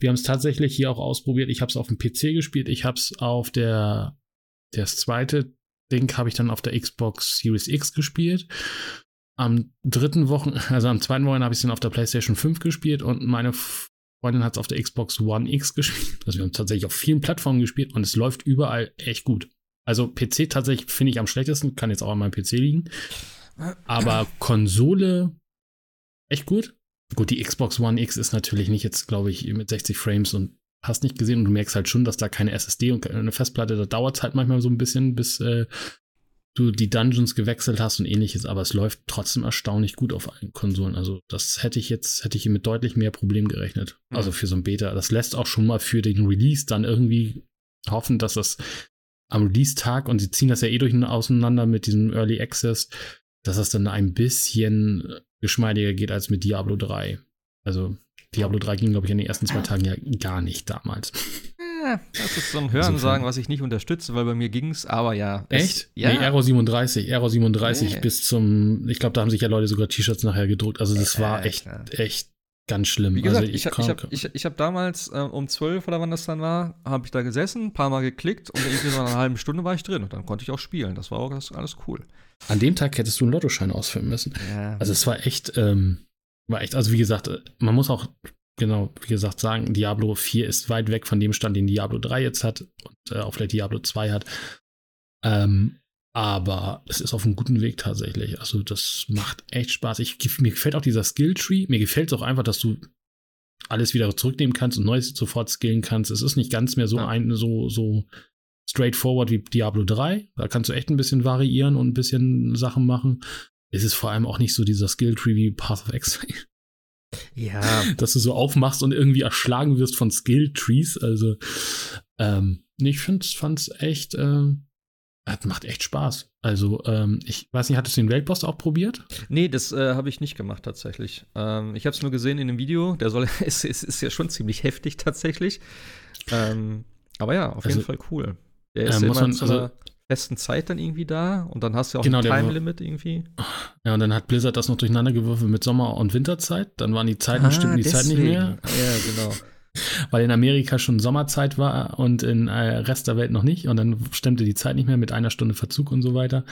wir haben es tatsächlich hier auch ausprobiert. Ich habe es auf dem PC gespielt, ich habe es auf der das zweite Ding habe ich dann auf der Xbox Series X gespielt. Am dritten Wochen, also am zweiten Wochenende habe ich es dann auf der PlayStation 5 gespielt und meine Freundin hat es auf der Xbox One X gespielt. Also wir haben tatsächlich auf vielen Plattformen gespielt und es läuft überall echt gut. Also PC tatsächlich finde ich am schlechtesten, kann jetzt auch an meinem PC liegen. Aber Konsole echt gut. Gut, die Xbox One X ist natürlich nicht jetzt, glaube ich, mit 60 Frames und hast nicht gesehen und du merkst halt schon, dass da keine SSD und eine Festplatte, da dauert es halt manchmal so ein bisschen, bis äh, du die Dungeons gewechselt hast und ähnliches, aber es läuft trotzdem erstaunlich gut auf allen Konsolen. Also das hätte ich jetzt, hätte ich mit deutlich mehr Problemen gerechnet. Mhm. Also für so ein Beta. Das lässt auch schon mal für den Release dann irgendwie hoffen, dass das am Release-Tag, und sie ziehen das ja eh durch auseinander mit diesem Early Access, dass das dann ein bisschen geschmeidiger geht als mit Diablo 3. Also Diablo 3 ging, glaube ich, in den ersten zwei Tagen ja gar nicht damals. Ja, das ist so ein Hörensagen, was ich nicht unterstütze, weil bei mir ging es, aber ja. Echt? ja. Nee, Aero 37, Aero 37 nee. bis zum, ich glaube, da haben sich ja Leute sogar T-Shirts nachher gedruckt. Also das war echt, echt ganz schlimm. Wie gesagt, also ich, ich, ich habe ich, ich hab damals äh, um 12 oder wann das dann war, habe ich da gesessen, ein paar Mal geklickt und irgendwie so eine halbe Stunde war ich drin und dann konnte ich auch spielen. Das war auch das, alles cool. An dem Tag hättest du einen Lottoschein ausfüllen müssen. Ja. Also es war echt, ähm, war echt, also wie gesagt, man muss auch genau, wie gesagt, sagen, Diablo 4 ist weit weg von dem Stand, den Diablo 3 jetzt hat und äh, auch vielleicht Diablo 2 hat. Ähm, aber es ist auf einem guten Weg tatsächlich. Also das macht echt Spaß. Ich, mir gefällt auch dieser Skill-Tree. Mir gefällt es auch einfach, dass du alles wieder zurücknehmen kannst und Neues sofort skillen kannst. Es ist nicht ganz mehr so ja. ein, so, so straightforward wie Diablo 3. Da kannst du echt ein bisschen variieren und ein bisschen Sachen machen. Es ist vor allem auch nicht so dieser Skill-Tree wie Path of Exile. Ja. Dass du so aufmachst und irgendwie erschlagen wirst von Skill-Trees. Also, ähm, ich finde, fand's echt, äh, das macht echt Spaß. Also, ähm, ich weiß nicht, hattest du den Weltboss auch probiert? Nee, das äh, habe ich nicht gemacht tatsächlich. Ähm, ich habe es nur gesehen in dem Video. Der soll, es, es ist ja schon ziemlich heftig tatsächlich. Ähm, aber ja, auf jeden also, Fall cool. Der ist äh, muss man, also, festen Zeit dann irgendwie da und dann hast du auch genau, ein Time-Limit irgendwie. Ja, und dann hat Blizzard das noch durcheinander gewürfelt mit Sommer- und Winterzeit. Dann waren die Zeiten, ah, stimmten die Zeit nicht mehr. Ja, genau. Weil in Amerika schon Sommerzeit war und in äh, Rest der Welt noch nicht. Und dann stimmte die Zeit nicht mehr mit einer Stunde Verzug und so weiter.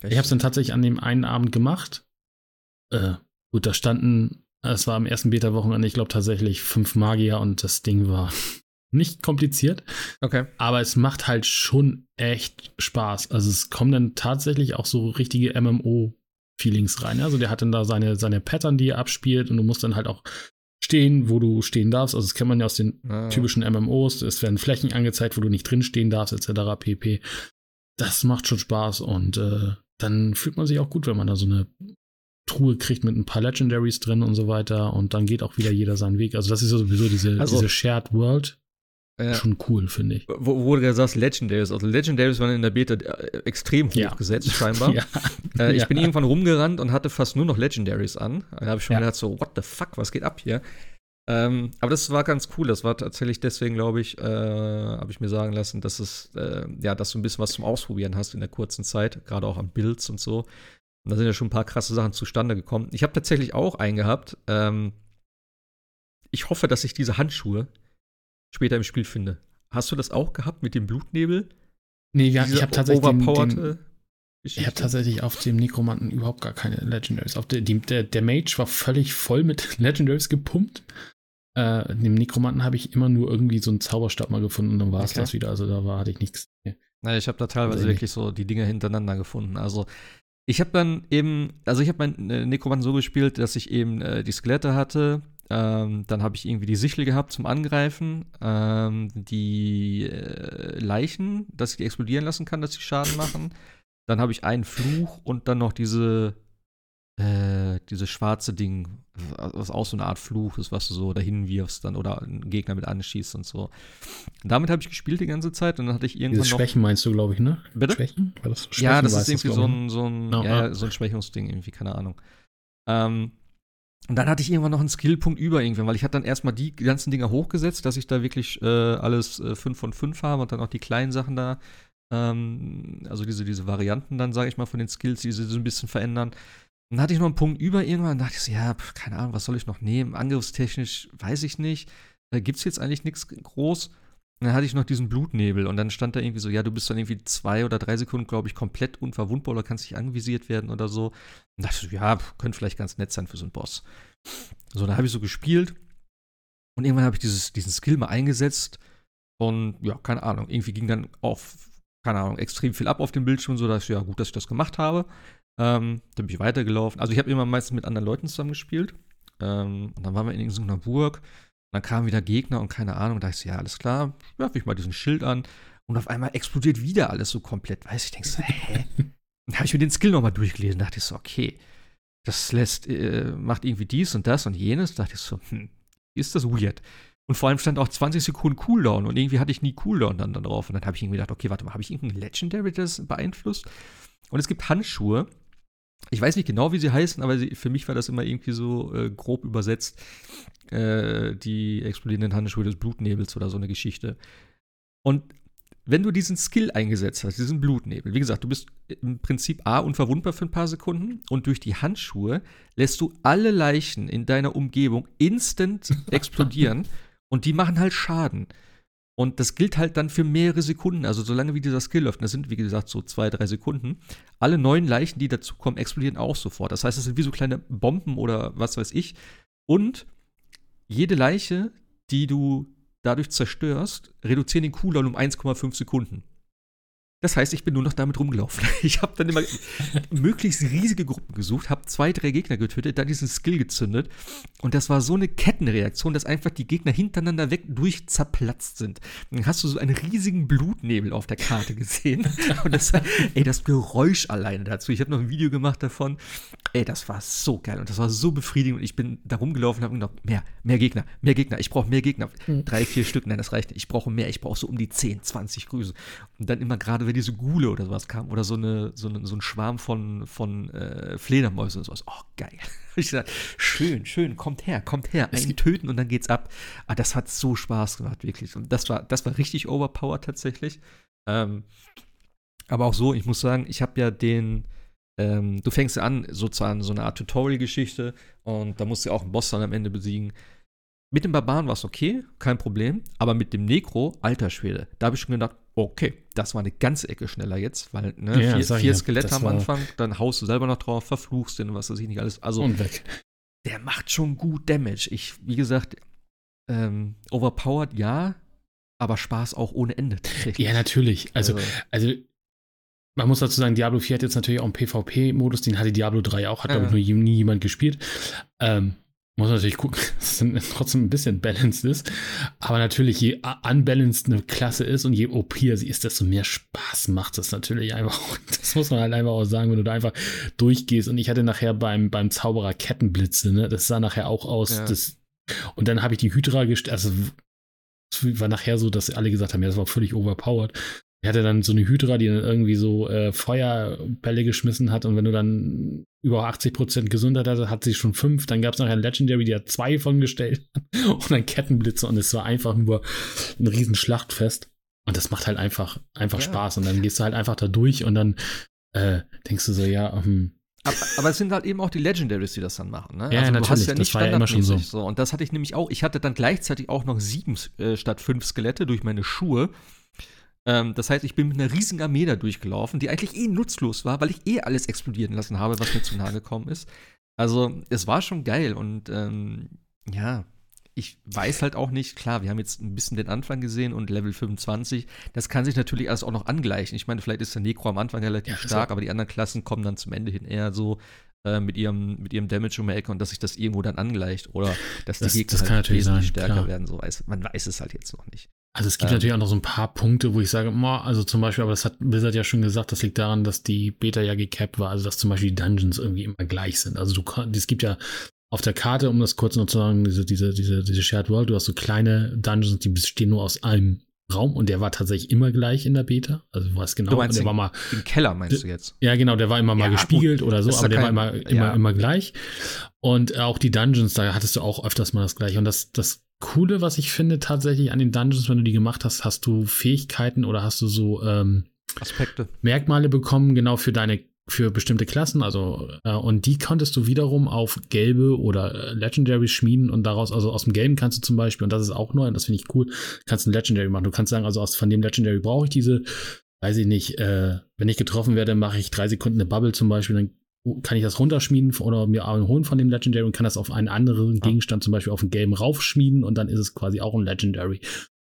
Echt? Ich habe es dann tatsächlich an dem einen Abend gemacht. Äh, gut, da standen, es war am ersten Beta-Wochenende, ich glaube tatsächlich fünf Magier und das Ding war nicht kompliziert. Okay. Aber es macht halt schon echt Spaß. Also es kommen dann tatsächlich auch so richtige MMO-Feelings rein. Also der hat dann da seine, seine Pattern, die er abspielt und du musst dann halt auch stehen, wo du stehen darfst. Also das kennt man ja aus den ah. typischen MMOs. Es werden Flächen angezeigt, wo du nicht drin stehen darfst, etc. pp. Das macht schon Spaß und äh, dann fühlt man sich auch gut, wenn man da so eine Truhe kriegt mit ein paar Legendaries drin und so weiter und dann geht auch wieder jeder seinen Weg. Also das ist ja sowieso diese, also, diese Shared World ja. schon cool, finde ich. Wo, wo du gesagt hast, Legendaries. Also Legendaries waren in der Beta äh, extrem hoch ja. gesetzt, scheinbar. ja. Äh, ich bin irgendwann rumgerannt und hatte fast nur noch Legendaries an. Da habe ich schon gedacht, so, what the fuck, was geht ab hier? Ähm, aber das war ganz cool. Das war tatsächlich deswegen, glaube ich, äh, habe ich mir sagen lassen, dass es, äh, ja, dass du ein bisschen was zum Ausprobieren hast in der kurzen Zeit, gerade auch an Builds und so. Und da sind ja schon ein paar krasse Sachen zustande gekommen. Ich habe tatsächlich auch einen gehabt. Ähm, ich hoffe, dass ich diese Handschuhe später im Spiel finde. Hast du das auch gehabt mit dem Blutnebel? Nee, ja, ich habe tatsächlich den, den, ich habe tatsächlich auf dem Nekromanten überhaupt gar keine Legendaries. Auf der, die, der, der Mage war völlig voll mit Legendaries gepumpt. Äh, dem Nekromanten habe ich immer nur irgendwie so einen Zauberstab mal gefunden und dann war es okay. das wieder. Also da war, hatte ich nichts. Naja, ich habe da teilweise also wirklich so die Dinge hintereinander gefunden. Also ich habe dann eben, also ich habe meinen äh, Nekromanten so gespielt, dass ich eben äh, die Skelette hatte, ähm, dann habe ich irgendwie die Sichel gehabt zum Angreifen, ähm, die äh, Leichen, dass ich die explodieren lassen kann, dass sie Schaden machen. Dann habe ich einen Fluch und dann noch diese, äh, diese schwarze Ding, was auch so eine Art Fluch ist, was du so dahin wirfst dann oder einen Gegner mit anschießt und so. Und damit habe ich gespielt die ganze Zeit und dann hatte ich irgendwann Diese noch Schwächen meinst du, glaube ich, ne? Bitte? Schwächen? Das Schwächen ja, das ist irgendwie das, so ein, so ein, no, ja, so ein Schwächungsding irgendwie, keine Ahnung. Ähm, und dann hatte ich irgendwann noch einen Skillpunkt über irgendwann, weil ich hatte dann erstmal die ganzen Dinger hochgesetzt, dass ich da wirklich äh, alles äh, 5 von 5 habe und dann auch die kleinen Sachen da, ähm, also diese, diese Varianten dann, sage ich mal, von den Skills, die sie so ein bisschen verändern. dann hatte ich noch einen Punkt über irgendwann und dachte ich so, ja, keine Ahnung, was soll ich noch nehmen? Angriffstechnisch weiß ich nicht. Da gibt es jetzt eigentlich nichts groß. Dann hatte ich noch diesen Blutnebel und dann stand da irgendwie so, ja, du bist dann irgendwie zwei oder drei Sekunden, glaube ich, komplett unverwundbar oder kannst nicht anvisiert werden oder so. Und dachte ich, ja, könnte vielleicht ganz nett sein für so einen Boss. So, dann habe ich so gespielt und irgendwann habe ich dieses, diesen Skill mal eingesetzt und ja, keine Ahnung, irgendwie ging dann auf, keine Ahnung, extrem viel ab auf dem Bildschirm, so dass ja, gut, dass ich das gemacht habe. Ähm, dann bin ich weitergelaufen. Also ich habe immer meistens mit anderen Leuten zusammen gespielt. Ähm, und dann waren wir in irgendeiner Burg dann kamen wieder Gegner und keine Ahnung. Da ich so, ja, alles klar, werfe ich mal diesen Schild an. Und auf einmal explodiert wieder alles so komplett. Weiß ich, denke so, hä? Dann habe ich mir den Skill nochmal durchgelesen. Dachte ich so, okay, das lässt, äh, macht irgendwie dies und das und jenes. Dachte ich so, hm, ist das weird. Und vor allem stand auch 20 Sekunden Cooldown und irgendwie hatte ich nie Cooldown dann, dann drauf. Und dann habe ich irgendwie gedacht, okay, warte mal, habe ich irgendeinen Legendary, das beeinflusst? Und es gibt Handschuhe. Ich weiß nicht genau, wie sie heißen, aber sie, für mich war das immer irgendwie so äh, grob übersetzt äh, die explodierenden Handschuhe des Blutnebels oder so eine Geschichte. Und wenn du diesen Skill eingesetzt hast, diesen Blutnebel, wie gesagt, du bist im Prinzip A unverwundbar für ein paar Sekunden und durch die Handschuhe lässt du alle Leichen in deiner Umgebung instant explodieren und die machen halt Schaden. Und das gilt halt dann für mehrere Sekunden, also solange wie dieser Skill läuft, das sind wie gesagt so zwei, drei Sekunden, alle neuen Leichen, die dazukommen, explodieren auch sofort. Das heißt, es sind wie so kleine Bomben oder was weiß ich. Und jede Leiche, die du dadurch zerstörst, reduzieren den Cooldown um 1,5 Sekunden. Das heißt, ich bin nur noch damit rumgelaufen. Ich habe dann immer möglichst riesige Gruppen gesucht, habe zwei, drei Gegner getötet, dann diesen Skill gezündet. Und das war so eine Kettenreaktion, dass einfach die Gegner hintereinander weg durchzerplatzt sind. dann hast du so einen riesigen Blutnebel auf der Karte gesehen. Und das, ey, das Geräusch alleine dazu. Ich habe noch ein Video gemacht davon. Ey, das war so geil und das war so befriedigend. Und ich bin da rumgelaufen und habe gedacht, mehr, mehr Gegner, mehr Gegner. Ich brauche mehr Gegner. Mhm. Drei, vier Stück, nein, das reicht nicht. Ich brauche mehr. Ich brauche so um die 10, 20 Grüße. Und dann immer gerade, wenn diese Gule oder sowas kam oder so, eine, so, eine, so ein Schwarm von, von äh, Fledermäusen und sowas. Oh, geil. Ich gesagt, schön, schön, kommt her, kommt her. Einen töten und dann geht's ab. Ah, das hat so Spaß gemacht, wirklich. Und das war, das war richtig overpowered tatsächlich. Ähm, aber auch so, ich muss sagen, ich habe ja den, ähm, du fängst an, sozusagen so eine Art Tutorial-Geschichte und da musst du auch einen Boss dann am Ende besiegen. Mit dem Barbaren war es okay, kein Problem. Aber mit dem Necro, alter Schwede, da habe ich schon gedacht, okay, das war eine ganze Ecke schneller jetzt, weil ne, ja, vier, vier Skelette am Anfang, dann haust du selber noch drauf, verfluchst den, was weiß ich nicht alles. Also, und weg. Der macht schon gut Damage. Ich, wie gesagt, ähm, overpowered ja, aber Spaß auch ohne Ende. Ja, natürlich. Also, also, also man muss dazu sagen, Diablo 4 hat jetzt natürlich auch einen PvP-Modus, den hatte Diablo 3 auch, hat, ja. glaube ich, nur nie jemand gespielt. Ähm, muss man natürlich gucken, dass es trotzdem ein bisschen balanced ist. Aber natürlich, je unbalanced eine Klasse ist und je OP sie ist, desto mehr Spaß macht es natürlich einfach. Das muss man halt einfach auch sagen, wenn du da einfach durchgehst. Und ich hatte nachher beim, beim Zauberer Kettenblitze, ne? Das sah nachher auch aus. Ja. Das, und dann habe ich die Hydra gestellt, also war nachher so, dass alle gesagt haben, ja, das war völlig overpowered. Er hatte dann so eine Hydra, die dann irgendwie so äh, Feuerbälle geschmissen hat und wenn du dann über 80% Gesundheit hatte, hat sie schon fünf. Dann gab es nachher ein Legendary, die hat zwei von gestellt und dann Kettenblitze und es war einfach nur ein riesen Schlachtfest. Und das macht halt einfach, einfach ja. Spaß. Und dann gehst du halt einfach da durch und dann äh, denkst du so, ja, ähm, aber, aber, es sind halt eben auch die Legendaries, die das dann machen. Ne? Ja, also, natürlich. Du hast ja nicht das war ja immer schon so. so. Und das hatte ich nämlich auch. Ich hatte dann gleichzeitig auch noch sieben äh, statt fünf Skelette durch meine Schuhe. Ähm, das heißt, ich bin mit einer riesigen Armee da durchgelaufen, die eigentlich eh nutzlos war, weil ich eh alles explodieren lassen habe, was mir zu nahe gekommen ist. Also, es war schon geil und ähm, ja, ich weiß halt auch nicht, klar, wir haben jetzt ein bisschen den Anfang gesehen und Level 25, das kann sich natürlich alles auch noch angleichen. Ich meine, vielleicht ist der Necro am Anfang relativ ja, stark, aber die anderen Klassen kommen dann zum Ende hin eher so äh, mit ihrem, mit ihrem Damage um die Ecke und dass sich das irgendwo dann angleicht oder dass das, die Gegner das halt wesentlich sein, stärker klar. werden. So weiß, man weiß es halt jetzt noch nicht. Also es gibt ähm, natürlich auch noch so ein paar Punkte, wo ich sage, also zum Beispiel, aber das hat Blizzard ja schon gesagt, das liegt daran, dass die Beta ja gecapped war, also dass zum Beispiel die Dungeons irgendwie immer gleich sind. Also du es gibt ja auf der Karte, um das kurz noch zu sagen, diese, diese, diese, diese Shared World, du hast so kleine Dungeons, die bestehen nur aus einem Raum und der war tatsächch immer gleich in der Beta. Also du weißt genau, du meinst der den, war mal im Keller meinst du jetzt? Ja, genau, der war immer mal ja, gespiegelt gut, oder so, aber der kein, war immer immer ja. immer gleich. Und auch die Dungeons, da hattest du auch öfters mal das gleiche und das das Coole, was ich finde tatsächlich an den Dungeons, wenn du die gemacht hast, hast du Fähigkeiten oder hast du so ähm, Aspekte. Merkmale bekommen, genau für deine für bestimmte Klassen, also äh, und die konntest du wiederum auf gelbe oder äh, Legendary schmieden und daraus, also aus dem Gelben kannst du zum Beispiel, und das ist auch neu, und das finde ich cool, kannst ein Legendary machen. Du kannst sagen, also aus von dem Legendary brauche ich diese, weiß ich nicht, äh, wenn ich getroffen werde, mache ich drei Sekunden eine Bubble zum Beispiel, dann kann ich das runterschmieden oder mir holen von dem Legendary und kann das auf einen anderen Gegenstand, zum Beispiel auf den gelben raufschmieden und dann ist es quasi auch ein Legendary.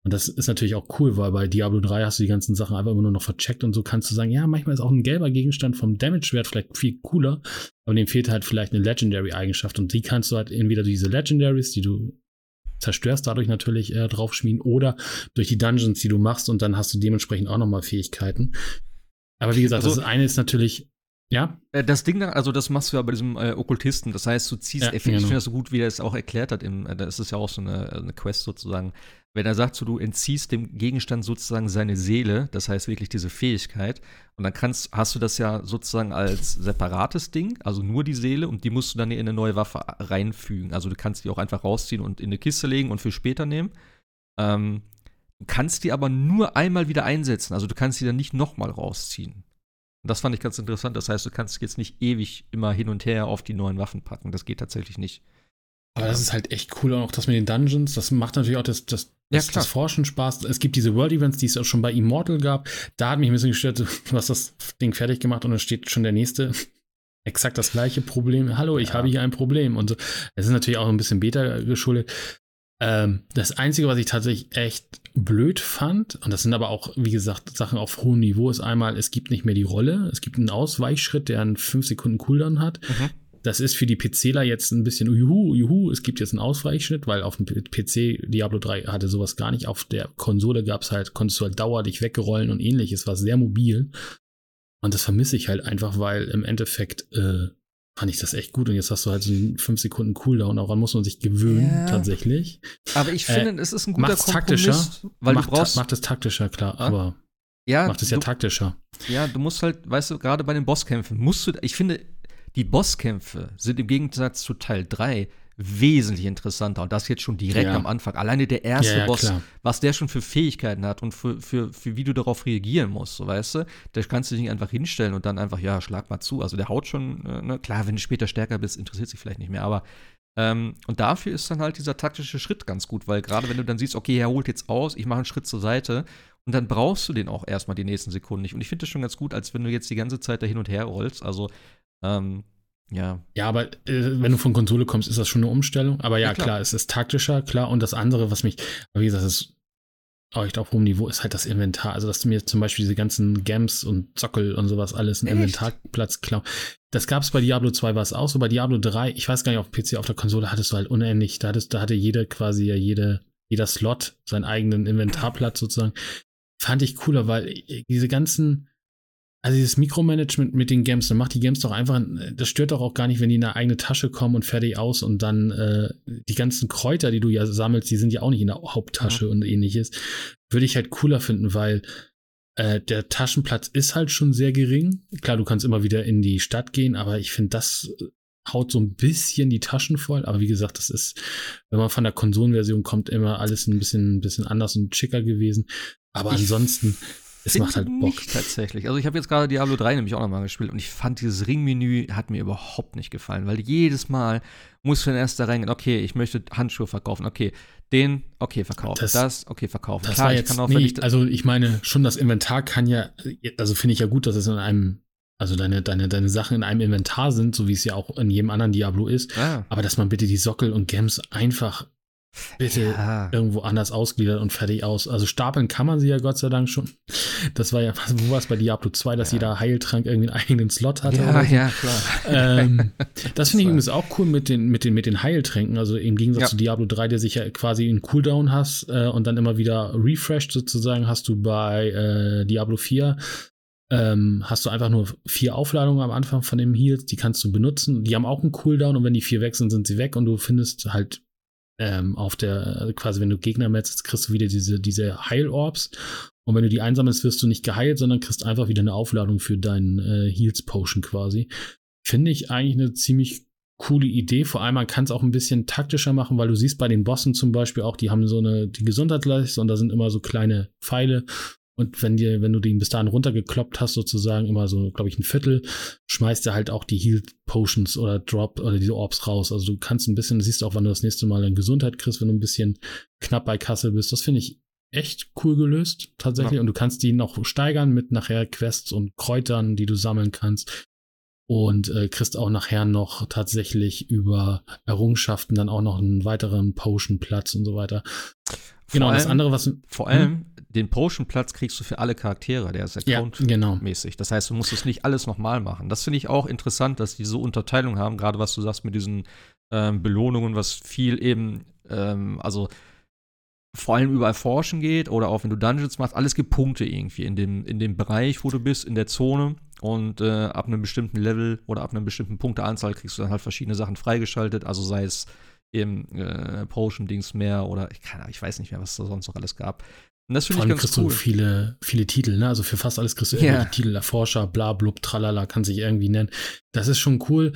Und das ist natürlich auch cool, weil bei Diablo 3 hast du die ganzen Sachen einfach immer nur noch vercheckt und so kannst du sagen, ja, manchmal ist auch ein gelber Gegenstand vom Damage-Wert vielleicht viel cooler, aber dem fehlt halt vielleicht eine Legendary-Eigenschaft und die kannst du halt entweder diese Legendaries, die du zerstörst, dadurch natürlich äh, draufschmieden oder durch die Dungeons, die du machst und dann hast du dementsprechend auch nochmal Fähigkeiten. Aber wie gesagt, also, das eine ist natürlich ja. Äh, das Ding dann, also das machst du ja bei diesem äh, Okkultisten. Das heißt, du ziehst, ja, ich genau. finde das so gut, wie er es auch erklärt hat. Im, äh, das ist ja auch so eine, eine Quest sozusagen. Wenn er sagt, so, du entziehst dem Gegenstand sozusagen seine Seele, das heißt wirklich diese Fähigkeit, und dann kannst, hast du das ja sozusagen als separates Ding, also nur die Seele, und die musst du dann in eine neue Waffe reinfügen. Also du kannst die auch einfach rausziehen und in eine Kiste legen und für später nehmen. Ähm, du kannst die aber nur einmal wieder einsetzen, also du kannst die dann nicht nochmal rausziehen. Und das fand ich ganz interessant. Das heißt, du kannst jetzt nicht ewig immer hin und her auf die neuen Waffen packen. Das geht tatsächlich nicht. Aber das ist halt echt cool. Und auch das mit den Dungeons, das macht natürlich auch das, das, ja, das, das Forschen Spaß. Es gibt diese World Events, die es auch schon bei Immortal gab. Da hat mich ein bisschen gestört, du hast das Ding fertig gemacht und dann steht schon der nächste. Exakt das gleiche Problem. Hallo, ich ja. habe hier ein Problem. Und so. Es ist natürlich auch ein bisschen Beta geschuldet. Ähm, das Einzige, was ich tatsächlich echt blöd fand, und das sind aber auch, wie gesagt, Sachen auf hohem Niveau, ist einmal, es gibt nicht mehr die Rolle, es gibt einen Ausweichschritt, der einen 5 Sekunden Cooldown hat. Mhm. Das ist für die PCler jetzt ein bisschen juhu, juhu, es gibt jetzt einen Ausweichschritt, weil auf dem PC Diablo 3 hatte sowas gar nicht. Auf der Konsole gab es halt, konntest du halt dauerlich weggerollen und ähnliches, war sehr mobil. Und das vermisse ich halt einfach, weil im Endeffekt äh, fand ich das echt gut. Und jetzt hast du halt so einen 5 Sekunden Cooldown. Auch an muss man sich gewöhnen, ja. tatsächlich. Aber ich finde, äh, es ist ein guter Kompromiss. taktischer, weil macht, du brauchst, macht es taktischer, klar. Ah. Aber ja, macht es ja taktischer. Ja, du musst halt, weißt du, gerade bei den Bosskämpfen, musst du, ich finde, die Bosskämpfe sind im Gegensatz zu Teil 3 wesentlich interessanter. Und das jetzt schon direkt ja. am Anfang. Alleine der erste ja, ja, Boss, klar. was der schon für Fähigkeiten hat und für, für, für wie du darauf reagieren musst, so weißt du, da kannst du dich nicht einfach hinstellen und dann einfach, ja, schlag mal zu. Also der haut schon, äh, ne? klar, wenn du später stärker bist, interessiert sich vielleicht nicht mehr, aber ähm, und dafür ist dann halt dieser taktische Schritt ganz gut, weil gerade wenn du dann siehst, okay, er holt jetzt aus, ich mache einen Schritt zur Seite und dann brauchst du den auch erstmal die nächsten Sekunden nicht. Und ich finde das schon ganz gut, als wenn du jetzt die ganze Zeit da hin und her rollst. Also, ähm, ja. Ja, aber äh, wenn du von Konsole kommst, ist das schon eine Umstellung. Aber ja, ja klar. klar. es ist taktischer, klar. Und das andere, was mich, wie gesagt, das ist auch echt auf hohem Niveau, ist halt das Inventar. Also, dass du mir zum Beispiel diese ganzen Gems und Sockel und sowas alles einen Inventarplatz klauen. Das gab es bei Diablo 2 war es auch so. Bei Diablo 3, ich weiß gar nicht, auf PC, auf der Konsole hattest du halt unendlich. Da, hattest, da hatte jeder quasi ja jede, jeder Slot seinen eigenen Inventarplatz sozusagen. Fand ich cooler, weil diese ganzen also dieses Mikromanagement mit den Games, dann macht die Games doch einfach, das stört doch auch gar nicht, wenn die in eine eigene Tasche kommen und fertig aus und dann äh, die ganzen Kräuter, die du ja sammelst, die sind ja auch nicht in der Haupttasche ja. und ähnliches. Würde ich halt cooler finden, weil äh, der Taschenplatz ist halt schon sehr gering. Klar, du kannst immer wieder in die Stadt gehen, aber ich finde, das haut so ein bisschen die Taschen voll. Aber wie gesagt, das ist, wenn man von der Konsolenversion kommt, immer alles ein bisschen, ein bisschen anders und schicker gewesen. Aber ansonsten es macht halt Bock. tatsächlich. Also ich habe jetzt gerade Diablo 3 nämlich auch nochmal gespielt und ich fand dieses Ringmenü hat mir überhaupt nicht gefallen, weil jedes Mal musst du dann erst da reingehen, okay, ich möchte Handschuhe verkaufen, okay, den, okay, verkaufen, das, das okay, verkaufen. Das Klar, war jetzt, auch, nee, ich, also ich meine, schon das Inventar kann ja, also finde ich ja gut, dass es in einem also deine, deine, deine Sachen in einem Inventar sind, so wie es ja auch in jedem anderen Diablo ist. Ah. Aber dass man bitte die Sockel und Gems einfach bitte ja. irgendwo anders ausgliedert und fertig aus. Also stapeln kann man sie ja Gott sei Dank schon. Das war ja, wo war es bei Diablo 2, dass ja. jeder Heiltrank irgendwie einen eigenen Slot hatte? Ja, so. ja, klar. Ähm, das finde ich übrigens auch cool mit den, mit den, mit den Heiltränken. Also im Gegensatz ja. zu Diablo 3, der sich ja quasi in Cooldown hast äh, und dann immer wieder refreshed sozusagen, hast du bei äh, Diablo 4 ähm, hast du einfach nur vier Aufladungen am Anfang von dem Heals, die kannst du benutzen. Die haben auch einen Cooldown und wenn die vier weg sind, sind sie weg und du findest halt ähm, auf der, quasi wenn du Gegner metzt, kriegst du wieder diese, diese Heilorbs. Und wenn du die einsammelst, wirst du nicht geheilt, sondern kriegst einfach wieder eine Aufladung für deinen äh, Heals Potion quasi. Finde ich eigentlich eine ziemlich coole Idee. Vor allem, man kann es auch ein bisschen taktischer machen, weil du siehst bei den Bossen zum Beispiel auch, die haben so eine, die Gesundheitsleiste und da sind immer so kleine Pfeile und wenn dir, wenn du den bis dahin runtergekloppt hast, sozusagen immer so, glaube ich, ein Viertel, schmeißt er halt auch die Heal Potions oder Drop oder diese Orbs raus. Also du kannst ein bisschen, siehst auch, wann du das nächste Mal in Gesundheit kriegst, wenn du ein bisschen knapp bei Kassel bist. Das finde ich echt cool gelöst, tatsächlich. Ja. Und du kannst die noch steigern mit nachher Quests und Kräutern, die du sammeln kannst. Und äh, kriegst auch nachher noch tatsächlich über Errungenschaften dann auch noch einen weiteren Potion-Platz und so weiter. Vor genau, allem, das andere, was. Vor allem, hm? Den Potion-Platz kriegst du für alle Charaktere, der ist Account-mäßig. Ja, genau. Das heißt, du musst es nicht alles nochmal machen. Das finde ich auch interessant, dass die so Unterteilung haben, gerade was du sagst mit diesen ähm, Belohnungen, was viel eben, ähm, also vor allem über Erforschen geht oder auch wenn du Dungeons machst, alles gibt Punkte irgendwie in dem, in dem Bereich, wo du bist, in der Zone. Und äh, ab einem bestimmten Level oder ab einer bestimmten Punkteanzahl kriegst du dann halt verschiedene Sachen freigeschaltet. Also sei es eben äh, Potion-Dings mehr oder ich, kann, ich weiß nicht mehr, was da sonst noch alles gab. Und das finde ich ganz kriegst cool. du viele, viele Titel, ne? Also für fast alles kriegst du ja. irgendwelche Titel, Erforscher, bla, blub, tralala, kann sich irgendwie nennen. Das ist schon cool.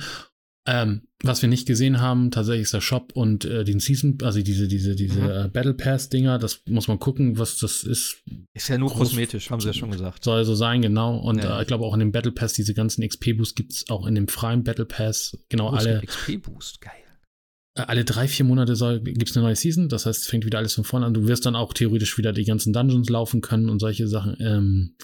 Ähm, was wir nicht gesehen haben, tatsächlich ist der Shop und äh, den Season, also diese, diese, diese mhm. äh, Battle Pass-Dinger, das muss man gucken, was das ist. Ist ja nur Groß, kosmetisch, haben sie ja schon gesagt. Soll so sein, genau. Und ja. äh, ich glaube auch in dem Battle Pass, diese ganzen XP-Boosts gibt es auch in dem freien Battle Pass, genau oh, alle. XP-Boost, geil. Äh, alle drei, vier Monate gibt es eine neue Season. Das heißt, es fängt wieder alles von vorne an. Du wirst dann auch theoretisch wieder die ganzen Dungeons laufen können und solche Sachen. Ähm,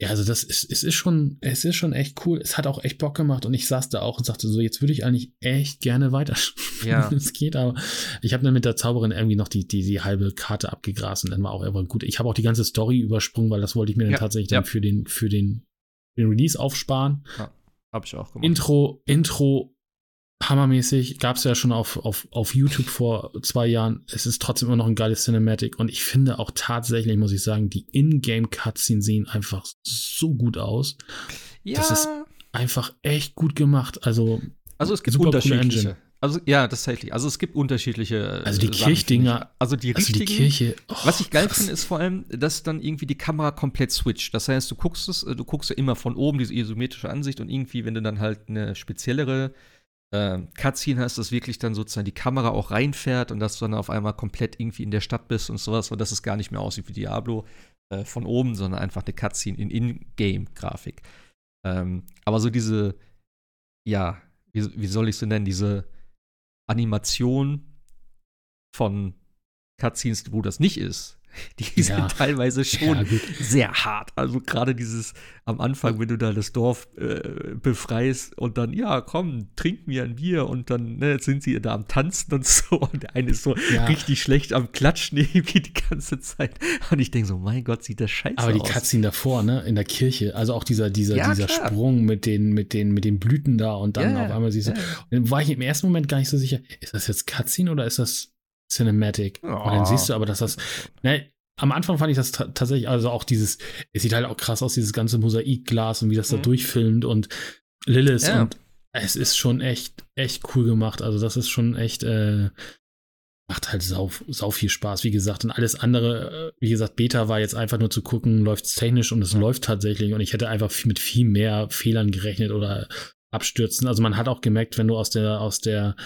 ja, also das ist, es ist schon, es ist schon echt cool. Es hat auch echt Bock gemacht und ich saß da auch und sagte so, jetzt würde ich eigentlich echt gerne weiter. Ja. es geht aber. Ich habe dann mit der Zauberin irgendwie noch die, die, die halbe Karte abgegrast und dann war auch einfach gut. Ich habe auch die ganze Story übersprungen, weil das wollte ich mir dann ja, tatsächlich ja. dann für den, für den, den Release aufsparen. Ja, hab ich auch gemacht. Intro, Intro hammermäßig. Gab es ja schon auf, auf, auf YouTube vor zwei Jahren. Es ist trotzdem immer noch ein geiles Cinematic. Und ich finde auch tatsächlich, muss ich sagen, die Ingame-Cutscenes sehen einfach so gut aus. Ja. Das ist einfach echt gut gemacht. Also, also es gibt unterschiedliche. Also ja, tatsächlich. Also es gibt unterschiedliche. Also die Kirchdinger. Also die richtigen. Also die Kirche. Oh, was ich geil finde, ist vor allem, dass dann irgendwie die Kamera komplett switcht. Das heißt, du guckst es, du guckst ja immer von oben diese isometrische Ansicht und irgendwie, wenn du dann halt eine speziellere äh, Cutscene hast, dass wirklich dann sozusagen die Kamera auch reinfährt und dass du dann auf einmal komplett irgendwie in der Stadt bist und sowas, und dass es gar nicht mehr aussieht wie Diablo äh, von oben, sondern einfach eine Cutscene in In-Game-Grafik. Ähm, aber so diese, ja, wie, wie soll ich sie nennen, diese Animation von Cutscenes, wo das nicht ist, die sind ja. teilweise schon ja, sehr hart. Also gerade dieses am Anfang, wenn du da das Dorf äh, befreist und dann, ja, komm, trink mir ein Bier und dann ne, sind sie da am Tanzen und so und der eine ist so ja. richtig schlecht am Klatschen irgendwie die ganze Zeit. Und ich denke so, mein Gott, sieht das scheiße aus. Aber die Cutscene davor, ne, in der Kirche, also auch dieser, dieser, dieser Sprung mit den, mit den, mit den Blüten da und dann auf einmal siehst du, dann war ich im ersten Moment gar nicht so sicher, ist das jetzt Cutscene oder ist das Cinematic. Oh. Und dann siehst du aber, dass das, ne, am Anfang fand ich das tatsächlich, also auch dieses, es sieht halt auch krass aus, dieses ganze Mosaikglas und wie das mhm. da durchfilmt und Lilith ja. und es ist schon echt, echt cool gemacht. Also das ist schon echt, äh, macht halt sau, sau viel Spaß, wie gesagt. Und alles andere, äh, wie gesagt, Beta war jetzt einfach nur zu gucken, läuft es technisch und es ja. läuft tatsächlich. Und ich hätte einfach mit viel mehr Fehlern gerechnet oder Abstürzen. Also man hat auch gemerkt, wenn du aus der, aus der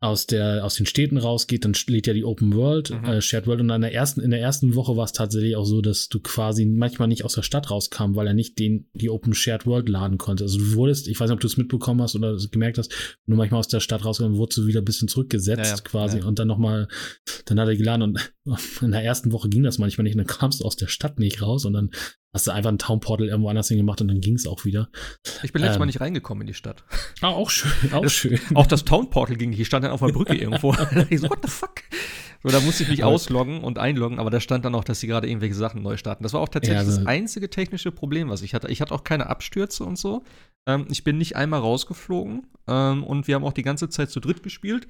aus, der, aus den Städten rausgeht, dann lädt ja die Open World, mhm. äh, Shared World. Und in der ersten, in der ersten Woche war es tatsächlich auch so, dass du quasi manchmal nicht aus der Stadt rauskam, weil er nicht den, die Open Shared World laden konnte. Also du wurdest, ich weiß nicht, ob du es mitbekommen hast oder gemerkt hast, du manchmal aus der Stadt rauskommst, wurdest du wieder ein bisschen zurückgesetzt ja, ja. quasi ja. und dann nochmal, dann hat er geladen und in der ersten Woche ging das manchmal nicht und dann kamst du aus der Stadt nicht raus und dann hast du einfach ein Town Portal irgendwo anders hingemacht und dann ging es auch wieder. Ich bin letztes ähm, Mal nicht reingekommen in die Stadt. Ah, auch schön, auch das, schön. Auch das Town Portal ging nicht. Ich stand dann auf der Brücke irgendwo. ich so, what the fuck? So, da musste ich mich ausloggen und einloggen, aber da stand dann auch, dass sie gerade irgendwelche Sachen neu starten. Das war auch tatsächlich ja, also, das einzige technische Problem, was ich hatte. Ich hatte auch keine Abstürze und so. Ähm, ich bin nicht einmal rausgeflogen ähm, und wir haben auch die ganze Zeit zu dritt gespielt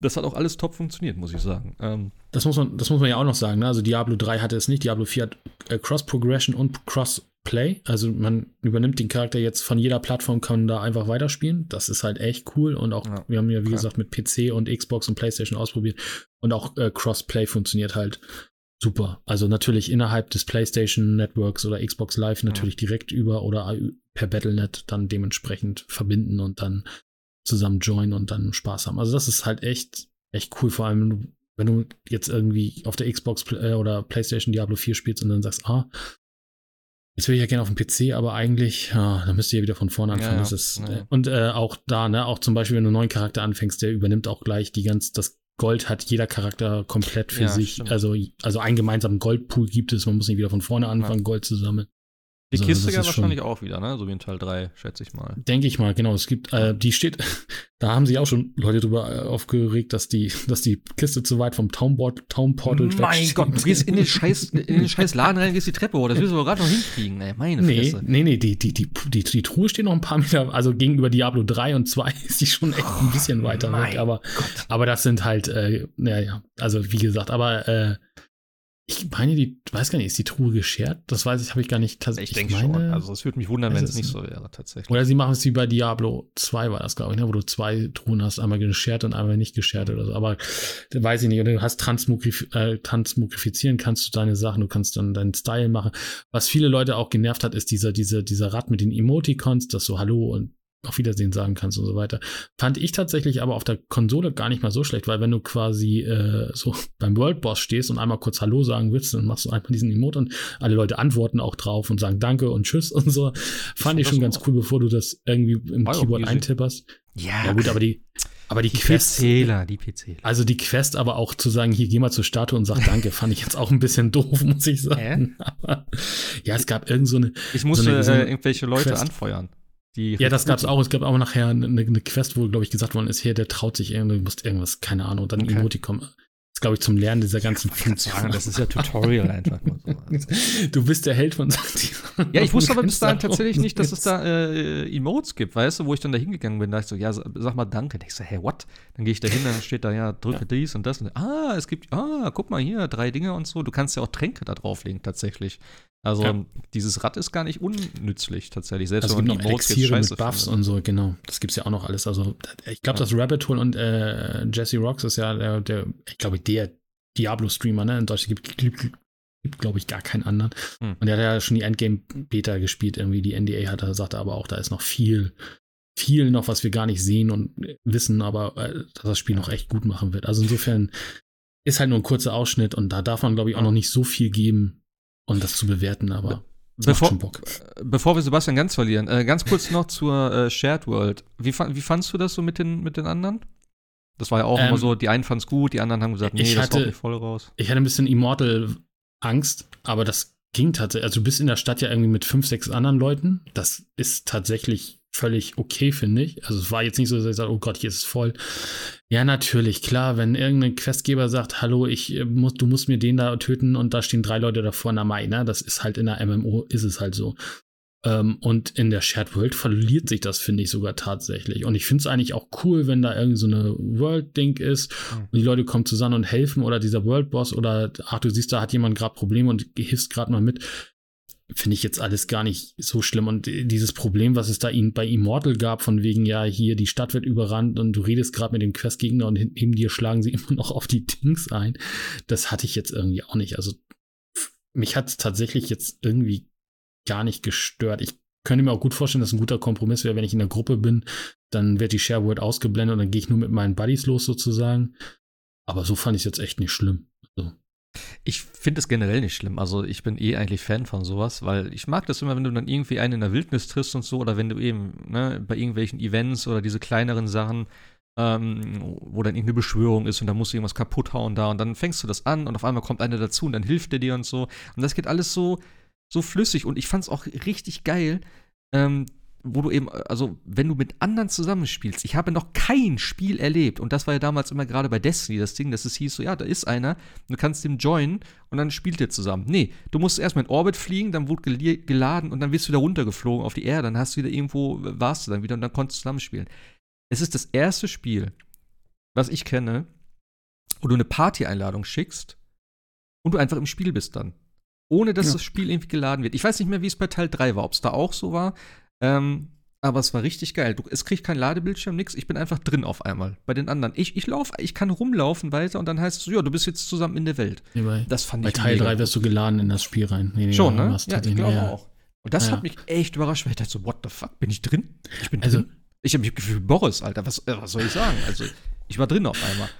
das hat auch alles top funktioniert, muss ich sagen. Ähm das, muss man, das muss man ja auch noch sagen. Ne? Also Diablo 3 hatte es nicht. Diablo 4 hat äh, Cross-Progression und Cross-Play. Also man übernimmt den Charakter jetzt von jeder Plattform, kann da einfach weiterspielen. Das ist halt echt cool. Und auch, ja, wir haben ja, wie klar. gesagt, mit PC und Xbox und PlayStation ausprobiert. Und auch äh, Cross-Play funktioniert halt super. Also natürlich innerhalb des PlayStation Networks oder Xbox Live natürlich ja. direkt über oder per Battlenet dann dementsprechend verbinden und dann zusammen joinen und dann Spaß haben. Also das ist halt echt, echt cool, vor allem wenn du jetzt irgendwie auf der Xbox äh, oder PlayStation Diablo 4 spielst und dann sagst, ah, jetzt will ich ja gerne auf dem PC, aber eigentlich, ah, dann müsst ihr ja wieder von vorne anfangen. Ja, das ist, ja. und äh, auch da, ne, auch zum Beispiel, wenn du einen neuen Charakter anfängst, der übernimmt auch gleich die ganz, das Gold hat jeder Charakter komplett für ja, sich. Also, also einen gemeinsamen Goldpool gibt es, man muss nicht wieder von vorne anfangen, Gold zu sammeln. Die also, Kiste ja wahrscheinlich auch wieder, ne? So wie in Teil 3, schätze ich mal. Denke ich mal, genau. Es gibt, äh, die steht, da haben sich auch schon Leute drüber äh, aufgeregt, dass die, dass die Kiste zu weit vom Townboard, Town Portal Mein Gott, du gehst in den scheiß, in den scheiß Laden rein, gehst die Treppe hoch. Das willst du aber gerade noch hinkriegen, ey. Meine nee, Fresse. Nee, nee, die, die, die, die, die Truhe steht noch ein paar Meter, also gegenüber Diablo 3 und 2 ist die schon echt ein bisschen weiter oh, weg. Aber, Gott. aber das sind halt, äh, naja, also wie gesagt, aber, äh, ich meine, die, weiß gar nicht, ist die Truhe geschert? Das weiß ich, habe ich gar nicht tatsächlich. Ich denke schon. Also es würde mich wundern, wenn es nicht so wäre, tatsächlich. Oder sie machen es wie bei Diablo 2 war das, glaube ich, ne? wo du zwei Truhen hast, einmal geschert und einmal nicht geschert oder so. Aber weiß ich nicht. Oder du hast Transmogrif äh, transmogrifizieren kannst du deine Sachen, du kannst dann deinen Style machen. Was viele Leute auch genervt hat, ist dieser, dieser, dieser Rad mit den Emoticons, das so Hallo und auf Wiedersehen sagen kannst und so weiter. Fand ich tatsächlich aber auf der Konsole gar nicht mal so schlecht, weil wenn du quasi äh, so beim World Boss stehst und einmal kurz Hallo sagen willst, dann machst du einfach diesen Emote und alle Leute antworten auch drauf und sagen Danke und Tschüss und so. Fand ich schon ganz cool, bevor du das irgendwie im War Keyboard eintipperst. Ja, ja gut, aber die aber die, die Quest, PCler, die PCler. Also die Quest aber auch zu sagen, hier geh mal zur Statue und sag Danke, fand ich jetzt auch ein bisschen doof, muss ich sagen. Äh? ja, es gab irgend so eine. Ich musste so eine, so eine äh, irgendwelche Leute Quest. anfeuern. Die ja, das gab es auch. Es gab auch nachher eine, eine Quest, wo, glaube ich, gesagt worden ist, hier, der traut sich irgendwie, du musst irgendwas, keine Ahnung, dann okay. Emoticon. Das ist, glaube ich, zum Lernen dieser ganzen Funktionen. Das ist ja Tutorial einfach. Du bist der Held von Ja, ich wusste aber bis dahin tatsächlich nicht, dass es da äh, Emotes gibt, weißt du, wo ich dann da hingegangen bin. Da ich so, ja, sag mal Danke. Da ich so, hey, what? Dann gehe ich da hin, dann steht da, ja, drücke ja. dies und das. Und, ah, es gibt, ah, guck mal hier, drei Dinge und so. Du kannst ja auch Tränke da drauflegen, tatsächlich. Also ja. dieses Rad ist gar nicht unnützlich tatsächlich. Selbst also wenn man die Modes jetzt scheiße mit Buffs findet. und so, genau. Das gibt es ja auch noch alles. Also ich glaube, ja. das Rabbit Hole und äh, Jesse Rocks ist ja der, der ich glaube, der Diablo-Streamer, ne? In Deutschland gibt, gibt, gibt glaube ich, gar keinen anderen. Hm. Und der hat ja schon die Endgame-Beta gespielt, irgendwie die NDA hat er, sagte aber auch, da ist noch viel, viel noch, was wir gar nicht sehen und wissen, aber äh, dass das Spiel noch echt gut machen wird. Also insofern ist halt nur ein kurzer Ausschnitt und da darf man, glaube ich, auch noch nicht so viel geben, und das zu bewerten, aber bevor, bevor wir Sebastian ganz verlieren, äh, ganz kurz noch zur äh, Shared World. Wie, wie fandst du das so mit den, mit den anderen? Das war ja auch ähm, immer so, die einen fanden es gut, die anderen haben gesagt, nee, das nicht voll raus. Ich hatte ein bisschen Immortal-Angst, aber das ging tatsächlich. Also du bist in der Stadt ja irgendwie mit fünf, sechs anderen Leuten. Das ist tatsächlich völlig okay, finde ich. Also es war jetzt nicht so, dass ich sage, oh Gott, hier ist es voll. Ja, natürlich, klar, wenn irgendein Questgeber sagt, hallo, ich äh, muss, du musst mir den da töten und da stehen drei Leute davor, na mai, ne? Das ist halt in der MMO, ist es halt so. Ähm, und in der Shared World verliert sich das, finde ich, sogar tatsächlich. Und ich finde es eigentlich auch cool, wenn da irgend so eine World-Ding ist mhm. und die Leute kommen zusammen und helfen oder dieser World-Boss oder ach, du siehst, da hat jemand gerade Probleme und hilfst gerade mal mit. Finde ich jetzt alles gar nicht so schlimm. Und dieses Problem, was es da bei Immortal gab, von wegen, ja, hier die Stadt wird überrannt und du redest gerade mit dem Questgegner und neben dir schlagen sie immer noch auf die Dings ein, das hatte ich jetzt irgendwie auch nicht. Also mich hat es tatsächlich jetzt irgendwie gar nicht gestört. Ich könnte mir auch gut vorstellen, dass ein guter Kompromiss wäre, wenn ich in der Gruppe bin, dann wird die Share Word ausgeblendet und dann gehe ich nur mit meinen Buddies los sozusagen. Aber so fand ich es jetzt echt nicht schlimm. Ich finde es generell nicht schlimm. Also ich bin eh eigentlich Fan von sowas, weil ich mag das immer, wenn du dann irgendwie einen in der Wildnis triffst und so, oder wenn du eben ne, bei irgendwelchen Events oder diese kleineren Sachen, ähm, wo dann irgendeine Beschwörung ist und da musst du irgendwas kaputt hauen da und dann fängst du das an und auf einmal kommt einer dazu und dann hilft der dir und so. Und das geht alles so, so flüssig und ich fand es auch richtig geil, ähm, wo du eben, also wenn du mit anderen zusammenspielst, ich habe noch kein Spiel erlebt und das war ja damals immer gerade bei Destiny das Ding, dass es hieß so, ja, da ist einer, du kannst dem joinen und dann spielt ihr zusammen. Nee, du musst erstmal in Orbit fliegen, dann wurde geladen und dann wirst du wieder runtergeflogen auf die Erde, dann hast du wieder irgendwo, warst du dann wieder und dann konntest du zusammenspielen. Es ist das erste Spiel, was ich kenne, wo du eine Party-Einladung schickst und du einfach im Spiel bist dann ohne dass ja. das Spiel irgendwie geladen wird. Ich weiß nicht mehr, wie es bei Teil 3 war, ob es da auch so war. Ähm, aber es war richtig geil. Du, es kriegt kein Ladebildschirm, nix. Ich bin einfach drin auf einmal. Bei den anderen. Ich, ich laufe, ich kann rumlaufen weiter und dann heißt es so, ja, du bist jetzt zusammen in der Welt. Nee, bei, das fand bei ich Bei Teil 3 wirst du geladen in das Spiel rein. Nee, Schon, ne? Ja, ich glaube auch. Und das ja. hat mich echt überrascht, weil ich dachte so, what the fuck, bin ich drin? Ich bin also, drin. Ich habe mich gefühlt Boris, Alter. Was, äh, was soll ich sagen? Also, ich war drin auf einmal.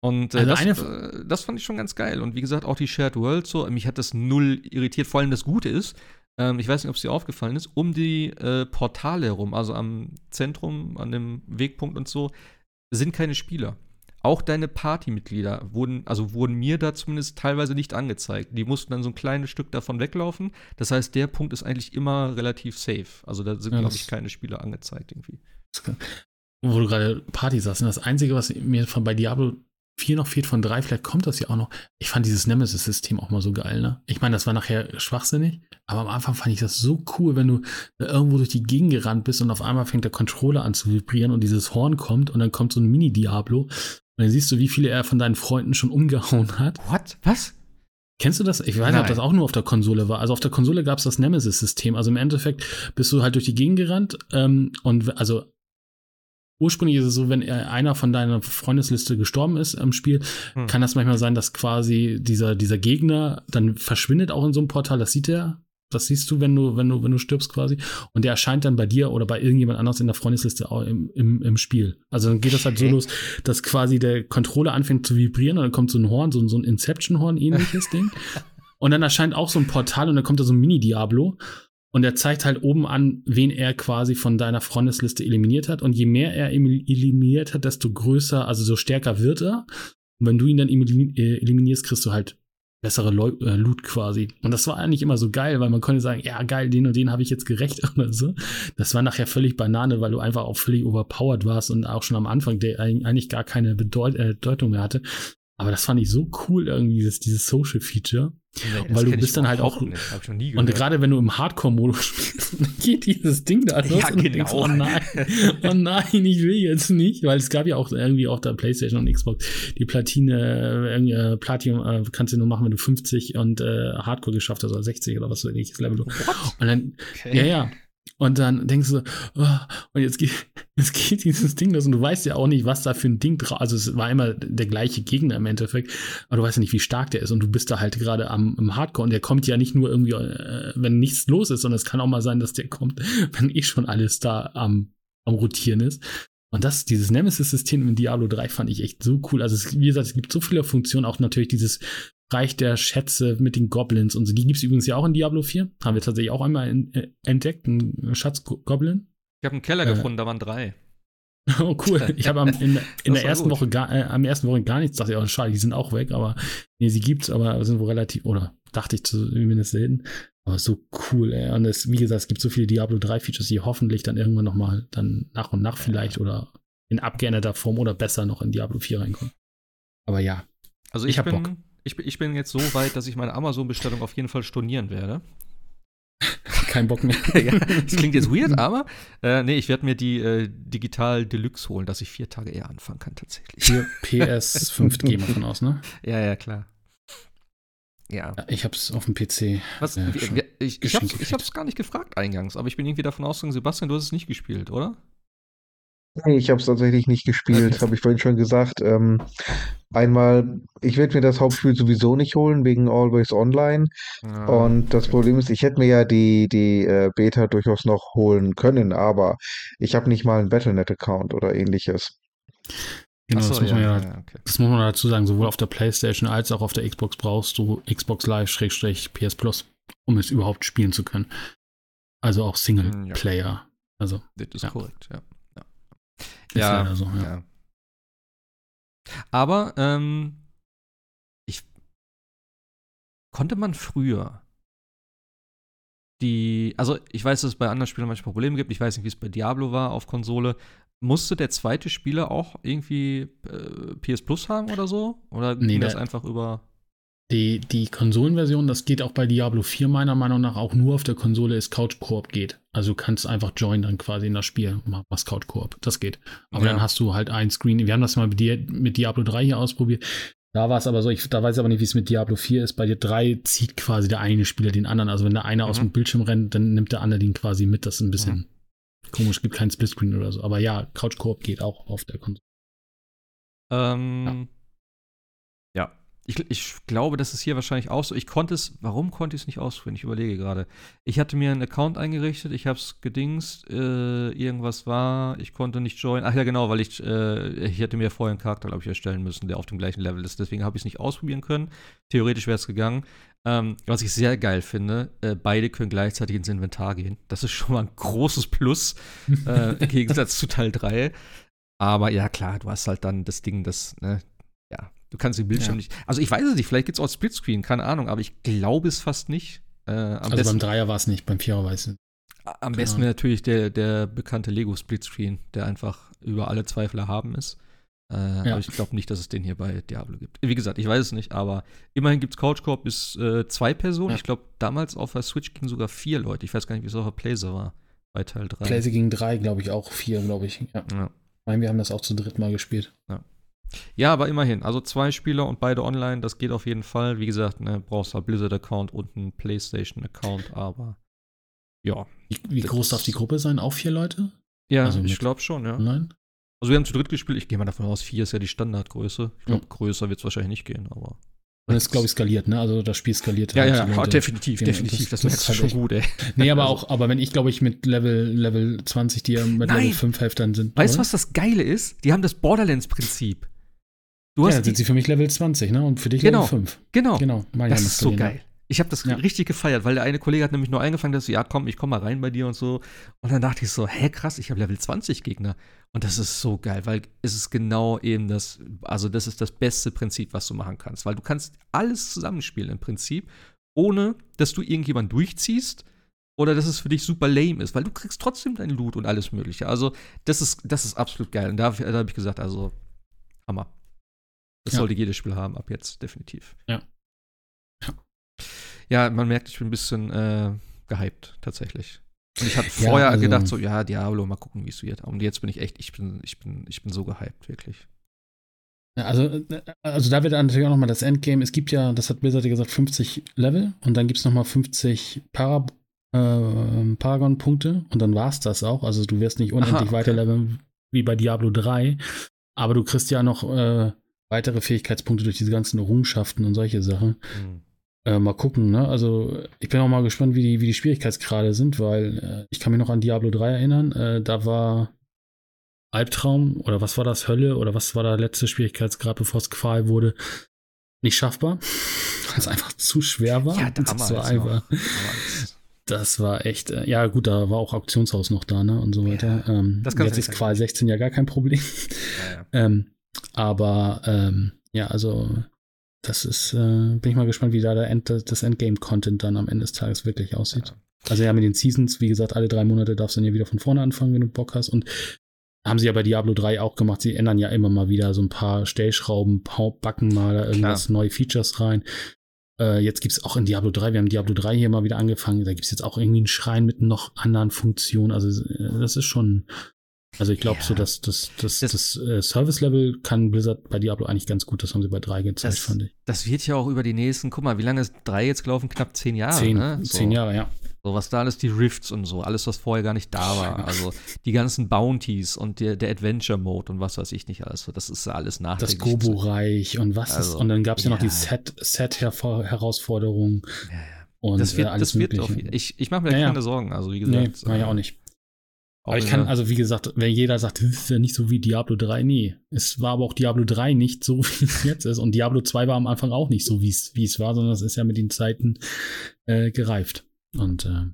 Und äh, also das, äh, das, fand ich schon ganz geil. Und wie gesagt, auch die Shared World so, mich hat das null irritiert. Vor allem das Gute ist, ähm, ich weiß nicht, ob es dir aufgefallen ist, um die äh, Portale herum, also am Zentrum, an dem Wegpunkt und so, sind keine Spieler. Auch deine Partymitglieder wurden, also wurden mir da zumindest teilweise nicht angezeigt. Die mussten dann so ein kleines Stück davon weglaufen. Das heißt, der Punkt ist eigentlich immer relativ safe. Also da sind, ja, glaube ich, keine Spieler angezeigt irgendwie. Wo du gerade Party sagst, das Einzige, was mir von bei Diablo 4 noch fehlt von 3, vielleicht kommt das ja auch noch. Ich fand dieses Nemesis-System auch mal so geil, ne? Ich meine, das war nachher schwachsinnig, aber am Anfang fand ich das so cool, wenn du irgendwo durch die Gegend gerannt bist und auf einmal fängt der Controller an zu vibrieren und dieses Horn kommt und dann kommt so ein Mini-Diablo und dann siehst du, wie viele er von deinen Freunden schon umgehauen hat. What? Was? Kennst du das? Ich weiß nicht, ob das auch nur auf der Konsole war. Also auf der Konsole gab es das Nemesis-System. Also im Endeffekt bist du halt durch die Gegend gerannt ähm, und also ursprünglich ist es so, wenn einer von deiner Freundesliste gestorben ist im Spiel, hm. kann das manchmal sein, dass quasi dieser, dieser Gegner dann verschwindet auch in so einem Portal. Das sieht er. Das siehst du, wenn du, wenn du, wenn du stirbst quasi. Und der erscheint dann bei dir oder bei irgendjemand anders in der Freundesliste auch im, im, im Spiel. Also dann geht das halt so los, dass quasi der Controller anfängt zu vibrieren und dann kommt so ein Horn, so, so ein Inception-Horn ähnliches Ding. Und dann erscheint auch so ein Portal und dann kommt da so ein Mini-Diablo. Und er zeigt halt oben an, wen er quasi von deiner Freundesliste eliminiert hat. Und je mehr er eliminiert hat, desto größer, also so stärker wird er. Und wenn du ihn dann äh, eliminierst, kriegst du halt bessere äh, Loot quasi. Und das war eigentlich immer so geil, weil man konnte sagen, ja geil, den und den habe ich jetzt gerecht oder so. Das war nachher völlig Banane, weil du einfach auch völlig overpowered warst und auch schon am Anfang der eigentlich gar keine Bedeut äh, Bedeutung mehr hatte. Aber das fand ich so cool irgendwie, dieses, dieses Social Feature. Nee, weil du bist dann halt auch. Nicht, und gerade wenn du im Hardcore-Modus spielst, geht dieses Ding da los ja, und genau. denkst, oh nein, oh nein, ich will jetzt nicht, weil es gab ja auch irgendwie auf der Playstation und Xbox die Platine, äh, Platinum äh, kannst du nur machen, wenn du 50 und äh, Hardcore geschafft hast oder 60 oder was so ähnliches Level. What? Und dann, okay. ja, ja. Und dann denkst du, oh, und jetzt geht, jetzt geht dieses Ding los und du weißt ja auch nicht, was da für ein Ding drauf Also es war immer der gleiche Gegner im Endeffekt, aber du weißt ja nicht, wie stark der ist und du bist da halt gerade am im Hardcore und der kommt ja nicht nur irgendwie, äh, wenn nichts los ist, sondern es kann auch mal sein, dass der kommt, wenn eh schon alles da am, am Rotieren ist. Und das, dieses Nemesis-System in Diablo 3 fand ich echt so cool. Also, es, wie gesagt, es gibt so viele Funktionen, auch natürlich dieses Reich der Schätze mit den Goblins und so. Die gibt es übrigens ja auch in Diablo 4. Haben wir tatsächlich auch einmal in, äh, entdeckt, einen Schatz-Goblin. Ich habe einen Keller äh, gefunden, da waren drei. Oh, cool. Ich habe in, in der ersten gut. Woche gar, äh, am ersten Woche gar nichts. Dachte ich, oh, schade, die sind auch weg, aber nee, sie gibt's, aber sind wohl relativ, oder dachte ich zumindest selten. Aber so cool, ey. Und es, wie gesagt, es gibt so viele Diablo 3 Features, die hoffentlich dann irgendwann nochmal dann nach und nach vielleicht oder in abgeänderter Form oder besser noch in Diablo 4 reinkommen. Aber ja. Also ich, ich habe Bock ich, ich bin jetzt so weit, dass ich meine Amazon-Bestellung auf jeden Fall stornieren werde. keinen Bock mehr. ja, das klingt jetzt weird, aber äh, nee, ich werde mir die äh, Digital Deluxe holen, dass ich vier Tage eher anfangen kann, tatsächlich. Für PS5 gehen wir von aus, ne? Ja, ja, klar. Ja. Ich hab's auf dem PC. Was, äh, ich, ich, gekriegt. hab's gar nicht gefragt eingangs, aber ich bin irgendwie davon ausgegangen, Sebastian, du hast es nicht gespielt, oder? Nee, ich habe es tatsächlich nicht gespielt, habe ich vorhin schon gesagt. Ähm, einmal, ich werde mir das Hauptspiel sowieso nicht holen, wegen Always Online. Ja. Und das Problem ist, ich hätte mir ja die, die äh, Beta durchaus noch holen können, aber ich habe nicht mal einen Battle.net-Account oder ähnliches. Genau, Ach das so, muss man ja, ja, okay. das muss man dazu sagen. Sowohl auf der PlayStation als auch auf der Xbox brauchst du Xbox Live Schrägstrich PS Plus, um es überhaupt spielen zu können. Also auch Singleplayer. Also Das ist Ja. korrekt, ja. Ja, ja, so, ja. ja. Aber ähm, ich konnte man früher die, also ich weiß, dass es bei anderen Spielern manchmal Probleme gibt. Ich weiß nicht, wie es bei Diablo war auf Konsole. Musste der zweite Spieler auch irgendwie äh, PS Plus haben oder so? Oder Nee, ging das einfach über. Die, die Konsolenversion, das geht auch bei Diablo 4 meiner Meinung nach auch nur auf der Konsole, ist Couch Koop geht. Also du kannst einfach join dann quasi in das Spiel, mach- machst Couch Koop. Das geht. Aber Ja. dann hast du halt ein Screen. Wir haben das mal mit, Di mit Diablo 3 hier ausprobiert. Da war es aber so, ich da weiß ich aber nicht, wie es mit Diablo 4 ist. Bei dir 3 zieht quasi der eine Spieler den anderen. Also wenn der eine aus Mhm. dem Bildschirm rennt, dann nimmt der andere den quasi mit. Das ist ein bisschen komisch, gibt keinen Splitscreen oder so. Aber ja, Couch Koop geht auch auf der Konsole. Ähm, ja. Ich, ich glaube, das ist hier wahrscheinlich auch so. Ich konnte es, warum konnte ich es nicht ausführen? Ich überlege gerade. Ich hatte mir einen Account eingerichtet, ich habe es gedingst, äh, irgendwas war, ich konnte nicht joinen. Ach ja, genau, weil ich, äh, ich hätte mir vorher einen Charakter, glaube ich, erstellen müssen, der auf dem gleichen Level ist. Deswegen habe ich es nicht ausprobieren können. Theoretisch wäre es gegangen. Ähm, was ich sehr geil finde, äh, beide können gleichzeitig ins Inventar gehen. Das ist schon mal ein großes Plus äh, im Gegensatz zu Teil 3. Aber ja, klar, du hast halt dann das Ding, das, ne, ja, du kannst den Bildschirm Ja. nicht. Also ich weiß es nicht, vielleicht gibt es auch Splitscreen, keine Ahnung, aber ich glaube es fast nicht. Äh, am Also besten, beim Dreier war es nicht, beim Vierer weiß ich. am besten wäre natürlich der, der bekannte Lego Splitscreen, der einfach über alle Zweifel erhaben ist. Äh, Aber ich glaube nicht, dass es den hier bei Diablo gibt. Wie gesagt, ich weiß es nicht, aber immerhin gibt es Couch Corp bis äh, zwei Personen. Ja. Ich glaube, damals auf der Switch gingen sogar vier Leute. Ich weiß gar nicht, wie es auf der Playse war bei Teil 3. Blaze gegen drei, glaube ich, auch vier, glaube ich. Ja. Ja. Ich meine, wir haben das auch zu dritt mal gespielt. Ja, aber immerhin. Also zwei Spieler und beide online, das geht auf jeden Fall. Wie gesagt, ne, brauchst halt Blizzard-Account und einen PlayStation-Account, aber ja. Wie, wie groß darf die Gruppe sein? Auch vier Leute Ja, Also ich glaube schon, ja. online? Also wir haben zu dritt gespielt. Ich gehe mal davon aus, vier ist ja die Standardgröße. Ich glaube, größer wird es wahrscheinlich nicht gehen, aber. Und das ist, glaube ich, skaliert, ne? Also das Spiel skaliert Ja, halt ja, ja, definitiv, Genau, definitiv. Das, das- merkst das du ist schon halt gut, ey. Nee, aber Also- auch, aber wenn ich, glaube ich, mit Level, Level 20, die ja mit Nein! Level 5 Hälftern sind. Weißt du, was das Geile ist? Die haben das Borderlands-Prinzip. Du Ja, hast dann sind sie für mich Level 20, ne? Und für dich Genau. Level 5. genau, Genau. meine Das ist so skalieren, geil. Ich habe das Ja. richtig gefeiert, weil der eine Kollege hat nämlich nur eingefangen, dass so, ja, komm, ich komm mal rein bei dir und so. Und dann dachte ich so, hä, krass, ich habe Level 20 Gegner. Und das ist so geil, weil es ist genau eben das, also das ist das beste Prinzip, was du machen kannst. Weil du kannst alles zusammenspielen im Prinzip, ohne dass du irgendjemanden durchziehst oder dass es für dich super lame ist, weil du kriegst trotzdem deinen Loot und alles mögliche. Also das ist, das ist absolut geil. Und da, da habe ich gesagt, also Hammer. Das Ja. sollte jedes Spiel haben, ab jetzt, definitiv. Ja. Ja. Ja, man merkt, ich bin ein bisschen äh, gehypt, tatsächlich. Und ich hatte Ja, vorher also- gedacht, so, ja, Diablo, mal gucken, wie es wird. Und jetzt bin ich echt, ich bin, ich bin, ich bin so gehypt, wirklich. Ja, also, äh, also da wird natürlich auch nochmal das Endgame. Es gibt ja, das hat Blizzard ja gesagt, 50 Level und dann gibt es nochmal 50 Para, äh, Paragon-Punkte und dann war es das auch. Also du wirst nicht unendlich Aha, okay. weiterleveln wie bei Diablo 3, aber du kriegst ja noch äh, weitere Fähigkeitspunkte durch diese ganzen Errungenschaften und solche Sachen. Äh, mal gucken, ne? Also ich bin auch mal gespannt, wie die, wie die Schwierigkeitsgrade sind, weil äh, ich kann mich noch an Diablo 3 erinnern. Äh, da war Albtraum oder was war das, Hölle oder was war der letzte Schwierigkeitsgrad, bevor es Qual wurde, nicht schaffbar, weil es einfach zu schwer war. Ja, das damals war noch. einfach, das war echt, äh, ja gut, da war auch Auktionshaus noch da, ne? Und so weiter. ähm, das jetzt ist Qual 16 ja gar kein Problem. Ja, ja. Ähm, aber ähm, ja, also das ist, äh, bin ich mal gespannt, wie da der End, das Endgame-Content dann am Ende des Tages wirklich aussieht. Also ja, mit den Seasons, wie gesagt, alle drei Monate darfst du dann ja wieder von vorne anfangen, wenn du Bock hast. Und haben sie ja bei Diablo 3 auch gemacht. Sie ändern ja immer mal wieder so ein paar Stellschrauben, backen mal da irgendwas, neue Features rein. Äh, jetzt gibt es auch in Diablo 3, wir haben Diablo 3 hier mal wieder angefangen, da gibt es jetzt auch irgendwie einen Schrein mit noch anderen Funktionen. Also äh, das ist schon, also ich glaube Ja. so, dass das, das, das, Das- äh, Service-Level kann Blizzard bei Diablo eigentlich ganz gut, das haben sie bei 3 gezeigt, Das- fand ich. Das wird ja auch über die nächsten, guck mal, wie lange ist drei jetzt gelaufen? Knapp zehn Jahre. zehn, ne? so, zehn Jahre, ja. So, was da alles, die Rifts und so, alles, was vorher gar nicht da war. Also die ganzen Bounties und der, der Adventure-Mode und was weiß ich nicht alles. Das ist ja alles Das nachträglich. Gobo-Reich und was ist, Also, und dann gab es ja noch die ja. Set- Set-Herausforderungen Ja, ja. und Das wird, äh, alles das wird auf, ich, ich mache mir Ja, ja. keine Sorgen. Also, wie Nee, gesagt. war ja äh, auch nicht. Aber ich kann, also wie gesagt, wenn jeder sagt, das ist ja nicht so wie Diablo 3, nee. Es war aber auch Diablo 3 nicht so, wie es jetzt ist. Und Diablo 2 war am Anfang auch nicht so, wie es wie es war, sondern es ist ja mit den Zeiten äh, gereift. Und äh,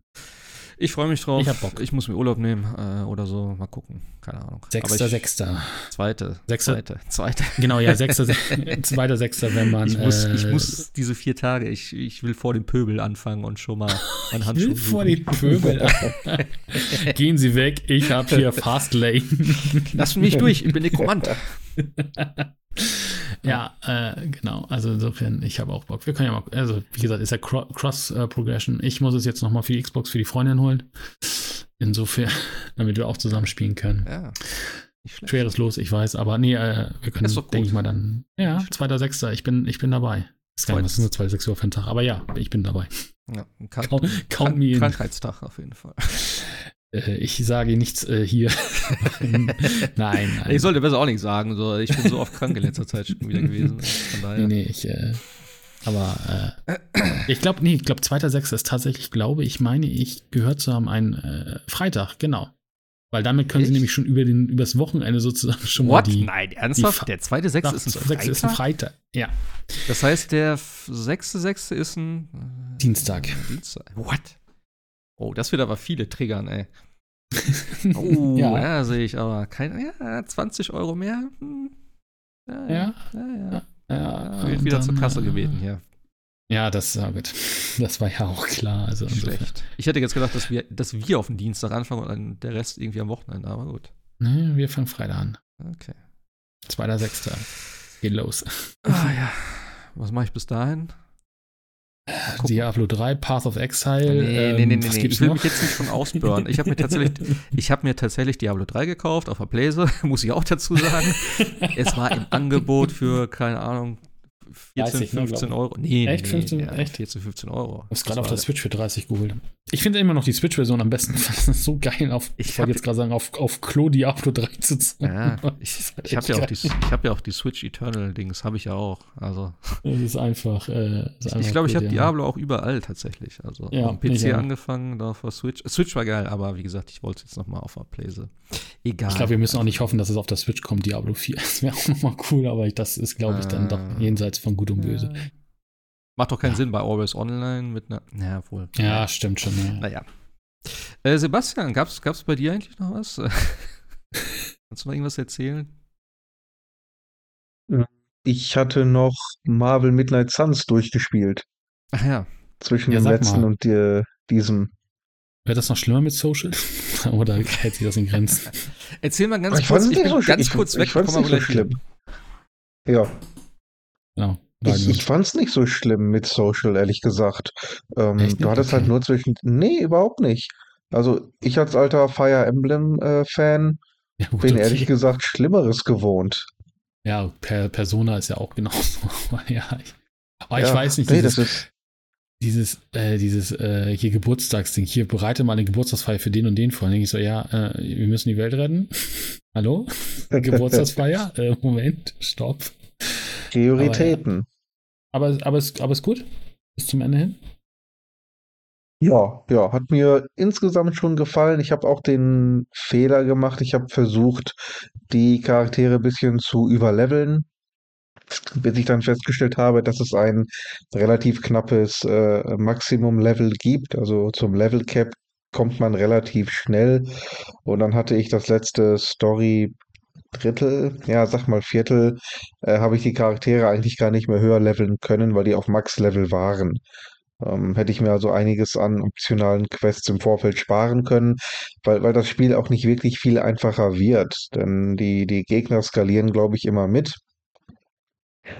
Ich freue mich drauf. Ich hab Bock. Ich muss mir Urlaub nehmen äh, oder so. Mal gucken. Keine Ahnung. Sechster, ich- Sechster. Zweite. Sechster- Zweite. Zweite. Genau, ja, Sechster, Se- zweiter, Sechster, wenn man. Ich muss, äh, ich muss diese vier Tage, ich, ich will vor dem Pöbel anfangen und schon mal meinen Ich Handschuh will vor suchen. den Pöbel. Gehen Sie weg, ich habe hier Fastlane. Lassen mich durch, ich bin Nekromant. Ja, äh, genau. Also insofern, ich habe auch Bock. Wir können ja mal, also wie gesagt, ist ja Cro- Cross-Progression. Ich muss es jetzt nochmal für die Xbox für die Freundin holen. Insofern, damit wir auch zusammen spielen können. Ja. Schweres Los, ich weiß, aber nee, äh, wir können, denke ich mal dann. Ja, zweiter, sechster, ich bin, ich bin dabei. Ist gar nicht, was ist nur zwei, sechs Uhr für einen Tag, aber ja, ich bin dabei. Ja, ein Count, count me in. Krankheitstag auf jeden Fall. Äh, ich sage nichts äh, hier. nein, nein. Ich sollte besser auch nicht sagen, so, ich bin so oft krank in letzter Zeit schon wieder gewesen. Von daher. Nee, nee, ich, äh, aber äh, ich glaube, nee, ich glaube, zweiter, sechster ist tatsächlich, glaube ich, meine ich, gehört zu haben ein äh, Freitag, genau. Weil damit können sie Echt? nämlich schon über den, übers Wochenende sozusagen schon mal What? die. Nein, ernsthaft? Fa- der zweite Sechste ist ein Freitag? ist ein Freitag. Ja. Das heißt, der sechste Sechste ist ein äh, Dienstag. Dienstag. What? Oh, das wird aber viele triggern, ey. Oh, ja, Ja. sehe ich aber. Kein, ja, 20 Euro mehr. Hm. Ja, Ja. ja, ja. Wird wieder dann, zur Kasse äh, gebeten hier. Ja, das, ja gut. das war ja auch klar. Also. Schlecht. Ich hätte jetzt gedacht, dass wir, dass wir auf den Dienstag anfangen und dann der Rest irgendwie am Wochenende, aber gut. Nee, wir fangen Freitag an. Okay. Zweiter, sechster. Geht los. Ah ja. Was mache ich bis dahin? Gucken. Diablo 3, Path of Exile. Nee, nee, ähm, nee, nee, was nee. gibt's Ich will noch? mich jetzt nicht schon ausburnen. Ich habe mir tatsächlich, ich habe mir tatsächlich Diablo 3 gekauft auf der Playse, muss ich auch dazu sagen. es war im Angebot für, keine Ahnung, 14, 30, ne, 15 glaub Euro. Nee, Echt? nee, 15? ja, Echt? 14, 15 Euro. Ich habe Das gerade auf der Switch für 30 geholt. Ich finde immer noch die Switch-Version am besten. Das ist so geil, auf, Ich ich wollte jetzt gerade sagen, auf, auf Klo Diablo 3 zu zocken. Ja, ich, ich habe ja, auch die- ich hab ja auch die Switch Eternal-Dings, habe ich ja auch. Also, Das ist einfach. Äh, ist ich glaube, ich habe ja. Diablo auch überall tatsächlich. Also, Ja, am PC angefangen, da auf der Switch. Switch war geil, aber wie gesagt, ich wollte es jetzt nochmal auf der Playse. Egal. Ich glaube, wir müssen auch nicht hoffen, dass es auf der Switch kommt, Diablo 4. Das wäre auch nochmal cool, aber ich, das ist, glaube ich, dann doch Ah. Jenseits von Gut und Böse. Ja. Macht doch keinen Ja. Sinn bei Always Online mit einer. Ja, wohl. Ja, stimmt schon. Ja. Naja. Äh, Sebastian, gab's, gab's bei dir eigentlich noch was? Kannst du noch irgendwas erzählen? Ich hatte noch Marvel Midnight Suns durchgespielt. Ach ja. Zwischen Ja, dem letzten mal. und dir, diesem. Wäre das noch schlimmer mit Social? Oder hält sich das in Grenzen? Erzähl mal ganz ich kurz. fand's Ich bin so ganz Ich- kurz ich weg. fand's komm aber nicht so schlimm. Ja, Ich, ich fand's nicht so schlimm mit Social, ehrlich gesagt. Ähm, du hattest halt Okay. nur zwischen. Nee, überhaupt nicht. Also, ich als alter Fire Emblem-Fan ja, gut, bin okay. ehrlich gesagt Schlimmeres gewohnt. Ja, per Persona ist ja auch genauso. Ja, ich, aber ich Ja, weiß nicht, nee, dieses, das ist. dieses, äh, dieses äh, hier Geburtstagsding, hier bereite mal eine Geburtstagsfeier für den und den vor. Dann denke ich so, ja, äh, wir müssen die Welt retten. Hallo? Geburtstagsfeier? äh, Moment, stopp. Prioritäten. Aber, aber, es, aber es ist gut. Bis zum Ende hin. Ja, ja, hat mir insgesamt schon gefallen. Ich habe auch den Fehler gemacht. Ich habe versucht, die Charaktere ein bisschen zu überleveln, bis ich dann festgestellt habe, dass es ein relativ knappes äh, Maximum-Level gibt. Also zum Level Cap kommt man relativ schnell. Und dann hatte ich das letzte Story Drittel, ja, sag mal Viertel, äh, habe ich die Charaktere eigentlich gar nicht mehr höher leveln können, weil die auf Max-Level waren. Ähm, hätte ich mir also einiges an optionalen Quests im Vorfeld sparen können, weil, weil das Spiel auch nicht wirklich viel einfacher wird. Denn die, die Gegner skalieren, glaube ich, immer mit.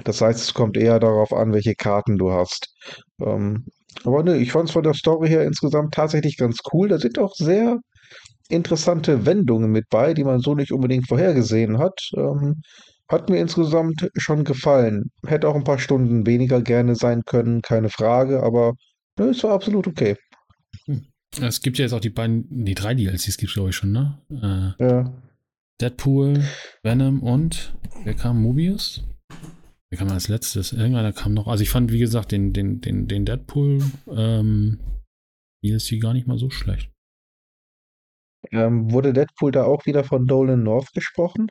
Das heißt, es kommt eher darauf an, welche Karten du hast. Ähm, aber ne, ich fand es von der Story her insgesamt tatsächlich ganz cool. Da sind auch sehr interessante Wendungen mit bei, die man so nicht unbedingt vorhergesehen hat. Ähm, hat mir insgesamt schon gefallen. Hätte auch ein paar Stunden weniger gerne sein können, keine Frage, aber ne, es war absolut okay. Es gibt ja jetzt auch die beiden, die drei DLCs gibt es, glaube ich, schon, ne? Äh, Ja. Deadpool, Venom und wer kam? Mobius? Wer kam als letztes? Irgendeiner kam noch. Also ich fand, wie gesagt, den, den, den, den Deadpool ähm, DLC gar nicht mal so schlecht. Ähm, wurde Deadpool da auch wieder von Dolan North gesprochen?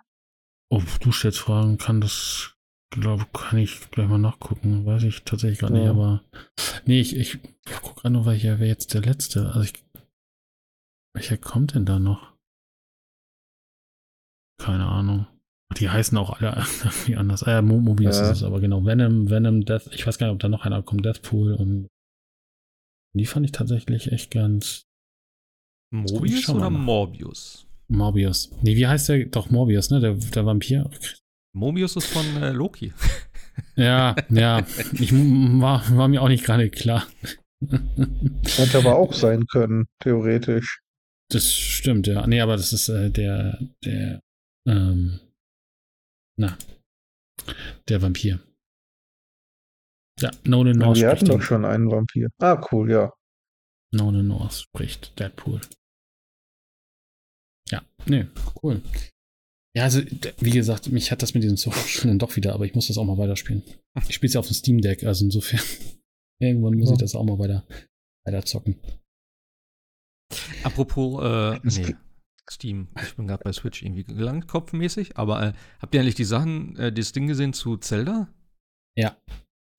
Oh, du stellst Fragen, kann das, glaube kann ich gleich mal nachgucken. Weiß ich tatsächlich gar nicht, Ja. aber nee, ich, ich, ich gucke gerade nur, welcher wäre jetzt der letzte. Also ich, welcher kommt denn da noch? Keine Ahnung. Die heißen auch alle irgendwie anders. Äh, Mo- Mobius Ja. ist es aber genau. Venom, Venom, Death. Ich weiß gar nicht, ob da noch einer kommt. Deathpool und die fand ich tatsächlich echt ganz Mobius oder. Morbius? Morbius. Nee, wie heißt der? Doch Morbius, ne? Der, der Vampir. Mobius ist von äh, Loki. Ja, ja. Ich war, war mir auch nicht gerade klar. Hätte aber auch sein können, theoretisch. Das stimmt, ja. Nee, aber das ist äh, der, der, ähm, na, der Vampir. Ja, Nolan North Wir hatten doch schon einen Vampir. Ah, cool, ja. Nolan North spricht Deadpool. Ja, nee, cool. Ja, also, wie gesagt, mich hat das mit diesen Sword doch wieder, aber ich muss das auch mal weiterspielen. Ich spiele es ja auf dem Steam Deck, also insofern, irgendwann muss Ja. ich das auch mal weiter, weiter zocken. Apropos, äh, nee, Steam. Ich bin gerade bei Switch irgendwie gelangt, kopfmäßig. Aber äh, habt ihr eigentlich die Sachen, äh, das Ding gesehen zu Zelda? Ja.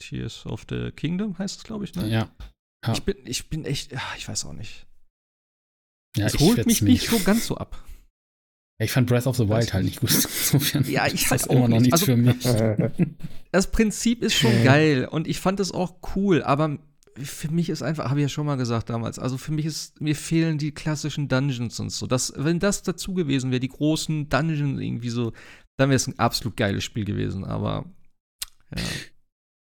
Tears of the Kingdom heißt es, glaube ich, ne? Ja. Ja. Ich bin, ich bin echt, ah, ich weiß auch nicht. Ja ich holt mich nicht so ganz so ab. Ich fand Breath of the Wild halt nicht gut. Insofern Ja, ich halt das auch immer noch nicht. nichts Also- für mich. Äh, Das Prinzip ist schon Mhm. geil und ich fand es auch cool, aber für mich ist einfach, habe ich ja schon mal gesagt damals, also für mich ist, mir fehlen die klassischen Dungeons und so. Das, wenn das dazu gewesen wäre, die großen Dungeons irgendwie so, dann wäre es ein absolut geiles Spiel gewesen, aber ja.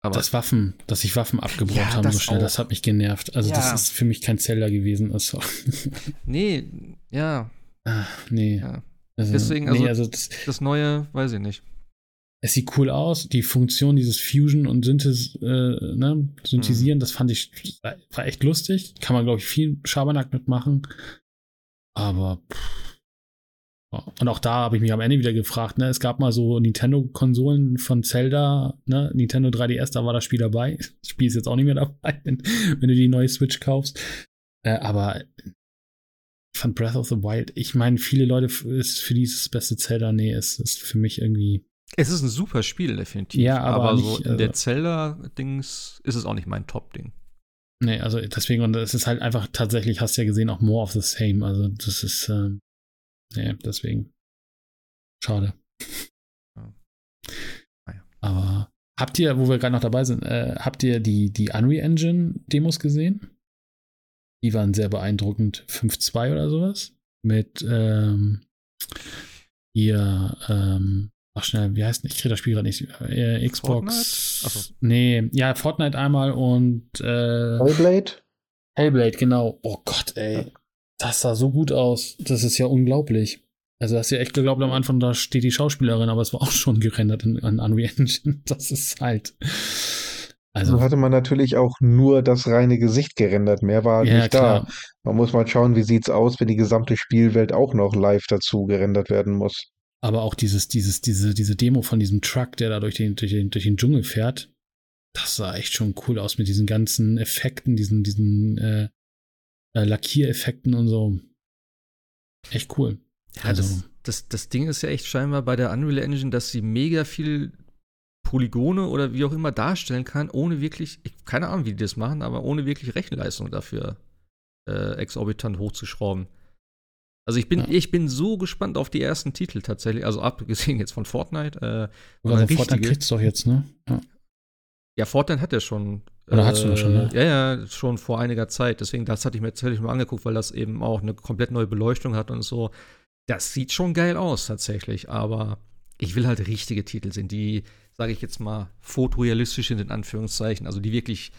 Aber Das Waffen, dass sich Waffen abgebaut Ja, haben so das schnell, auch. das hat mich genervt. Also Ja. das ist für mich kein Zelda gewesen. Also, nee, ja, ah, nee. ja. Also, Deswegen, nee, also- also das, Das neue, weiß ich nicht. es sieht cool aus. Die Funktion dieses Fusion und Synthes, äh, ne, Synthetisieren, das fand ich, war echt lustig. Kann man, glaube ich, viel Schabernack mitmachen. Aber, pff. Und auch da habe ich mich am Ende wieder gefragt, ne, es gab mal so Nintendo-Konsolen von Zelda, ne, Nintendo 3DS, da war das Spiel dabei. Das Spiel ist jetzt auch nicht mehr dabei, wenn, wenn du die neue Switch kaufst. Äh, aber fand Breath of the Wild, ich meine, viele Leute ist für dieses beste Zelda, nee, es ist für mich irgendwie, Es ist ein super Spiel, definitiv. Ja, aber so nicht, in der also- Zelda-Dings ist es auch nicht mein Top-Ding. nee, also deswegen, und es ist halt einfach tatsächlich, hast du ja gesehen, auch more of the same. Also das ist, ähm, nee, deswegen. Schade. Ja. Naja. Aber habt ihr, wo wir gerade noch dabei sind, äh, habt ihr die, die Unreal Engine Demos gesehen? Die waren sehr beeindruckend. 5.2 oder sowas. Mit ähm, ihr, ähm, ach schnell, wie heißt denn? Ich kriege das Spiel gerade nicht. Äh, Xbox. So. Nee, ja, Fortnite einmal und äh, Hellblade? Hellblade, genau. Oh Gott, ey. Das sah so gut aus. Das ist ja unglaublich. Also, hast du ja echt geglaubt am Anfang, da steht die Schauspielerin, aber es war auch schon gerendert in, in Unreal Engine. Das ist halt. So Also, hatte man natürlich auch nur das reine Gesicht gerendert. Mehr war ja, nicht da. klar. Man muss mal schauen, wie sieht's aus, wenn die gesamte Spielwelt auch noch live dazu gerendert werden muss. Aber auch dieses, dieses, diese, diese Demo von diesem Truck, der da durch den, durch den, durch den Dschungel fährt, das sah echt schon cool aus mit diesen ganzen Effekten, diesen, diesen äh, äh, Lackiereffekten und so. Echt cool. Ja, Also- das, das, das Ding ist ja echt scheinbar bei der Unreal Engine, dass sie mega viel Polygone oder wie auch immer darstellen kann, ohne wirklich, ich, keine Ahnung, wie die das machen, aber ohne wirklich Rechenleistung dafür äh, exorbitant hochzuschrauben. Also ich bin, Ja. ich bin so gespannt auf die ersten Titel tatsächlich, also abgesehen jetzt von Fortnite. Äh, Also Fortnite kriegt's doch jetzt, ne? Ja. Ja, Fortnite hat er schon. Oder hat's du schon, ne? Ja, ja, schon vor einiger Zeit. Deswegen, das hatte ich mir tatsächlich mal angeguckt, weil das eben auch eine komplett neue Beleuchtung hat und so. Das sieht schon geil aus, tatsächlich. Aber ich will halt richtige Titel sehen, die, sage ich jetzt mal, fotorealistisch sind, in Anführungszeichen, also die wirklich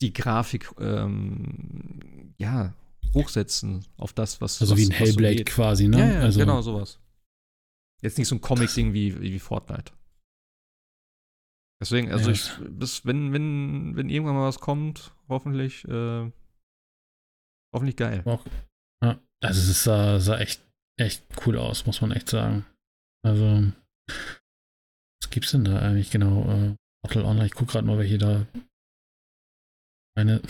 die Grafik, ähm, ja, hochsetzen auf das, was. Also was, wie ein Hellblade so quasi, ne? Ja, ja also, genau, sowas. Jetzt nicht so ein Comic-Ding wie, wie Fortnite. Deswegen, also Ja, ich, bis, wenn, wenn, wenn irgendwann mal was kommt, hoffentlich, äh, hoffentlich geil. Auch, ja, also es sah, sah echt, echt cool aus, muss man echt sagen. Also, was gibt's denn da eigentlich genau? Äh, Online, ich guck gerade mal, welche da. Eine.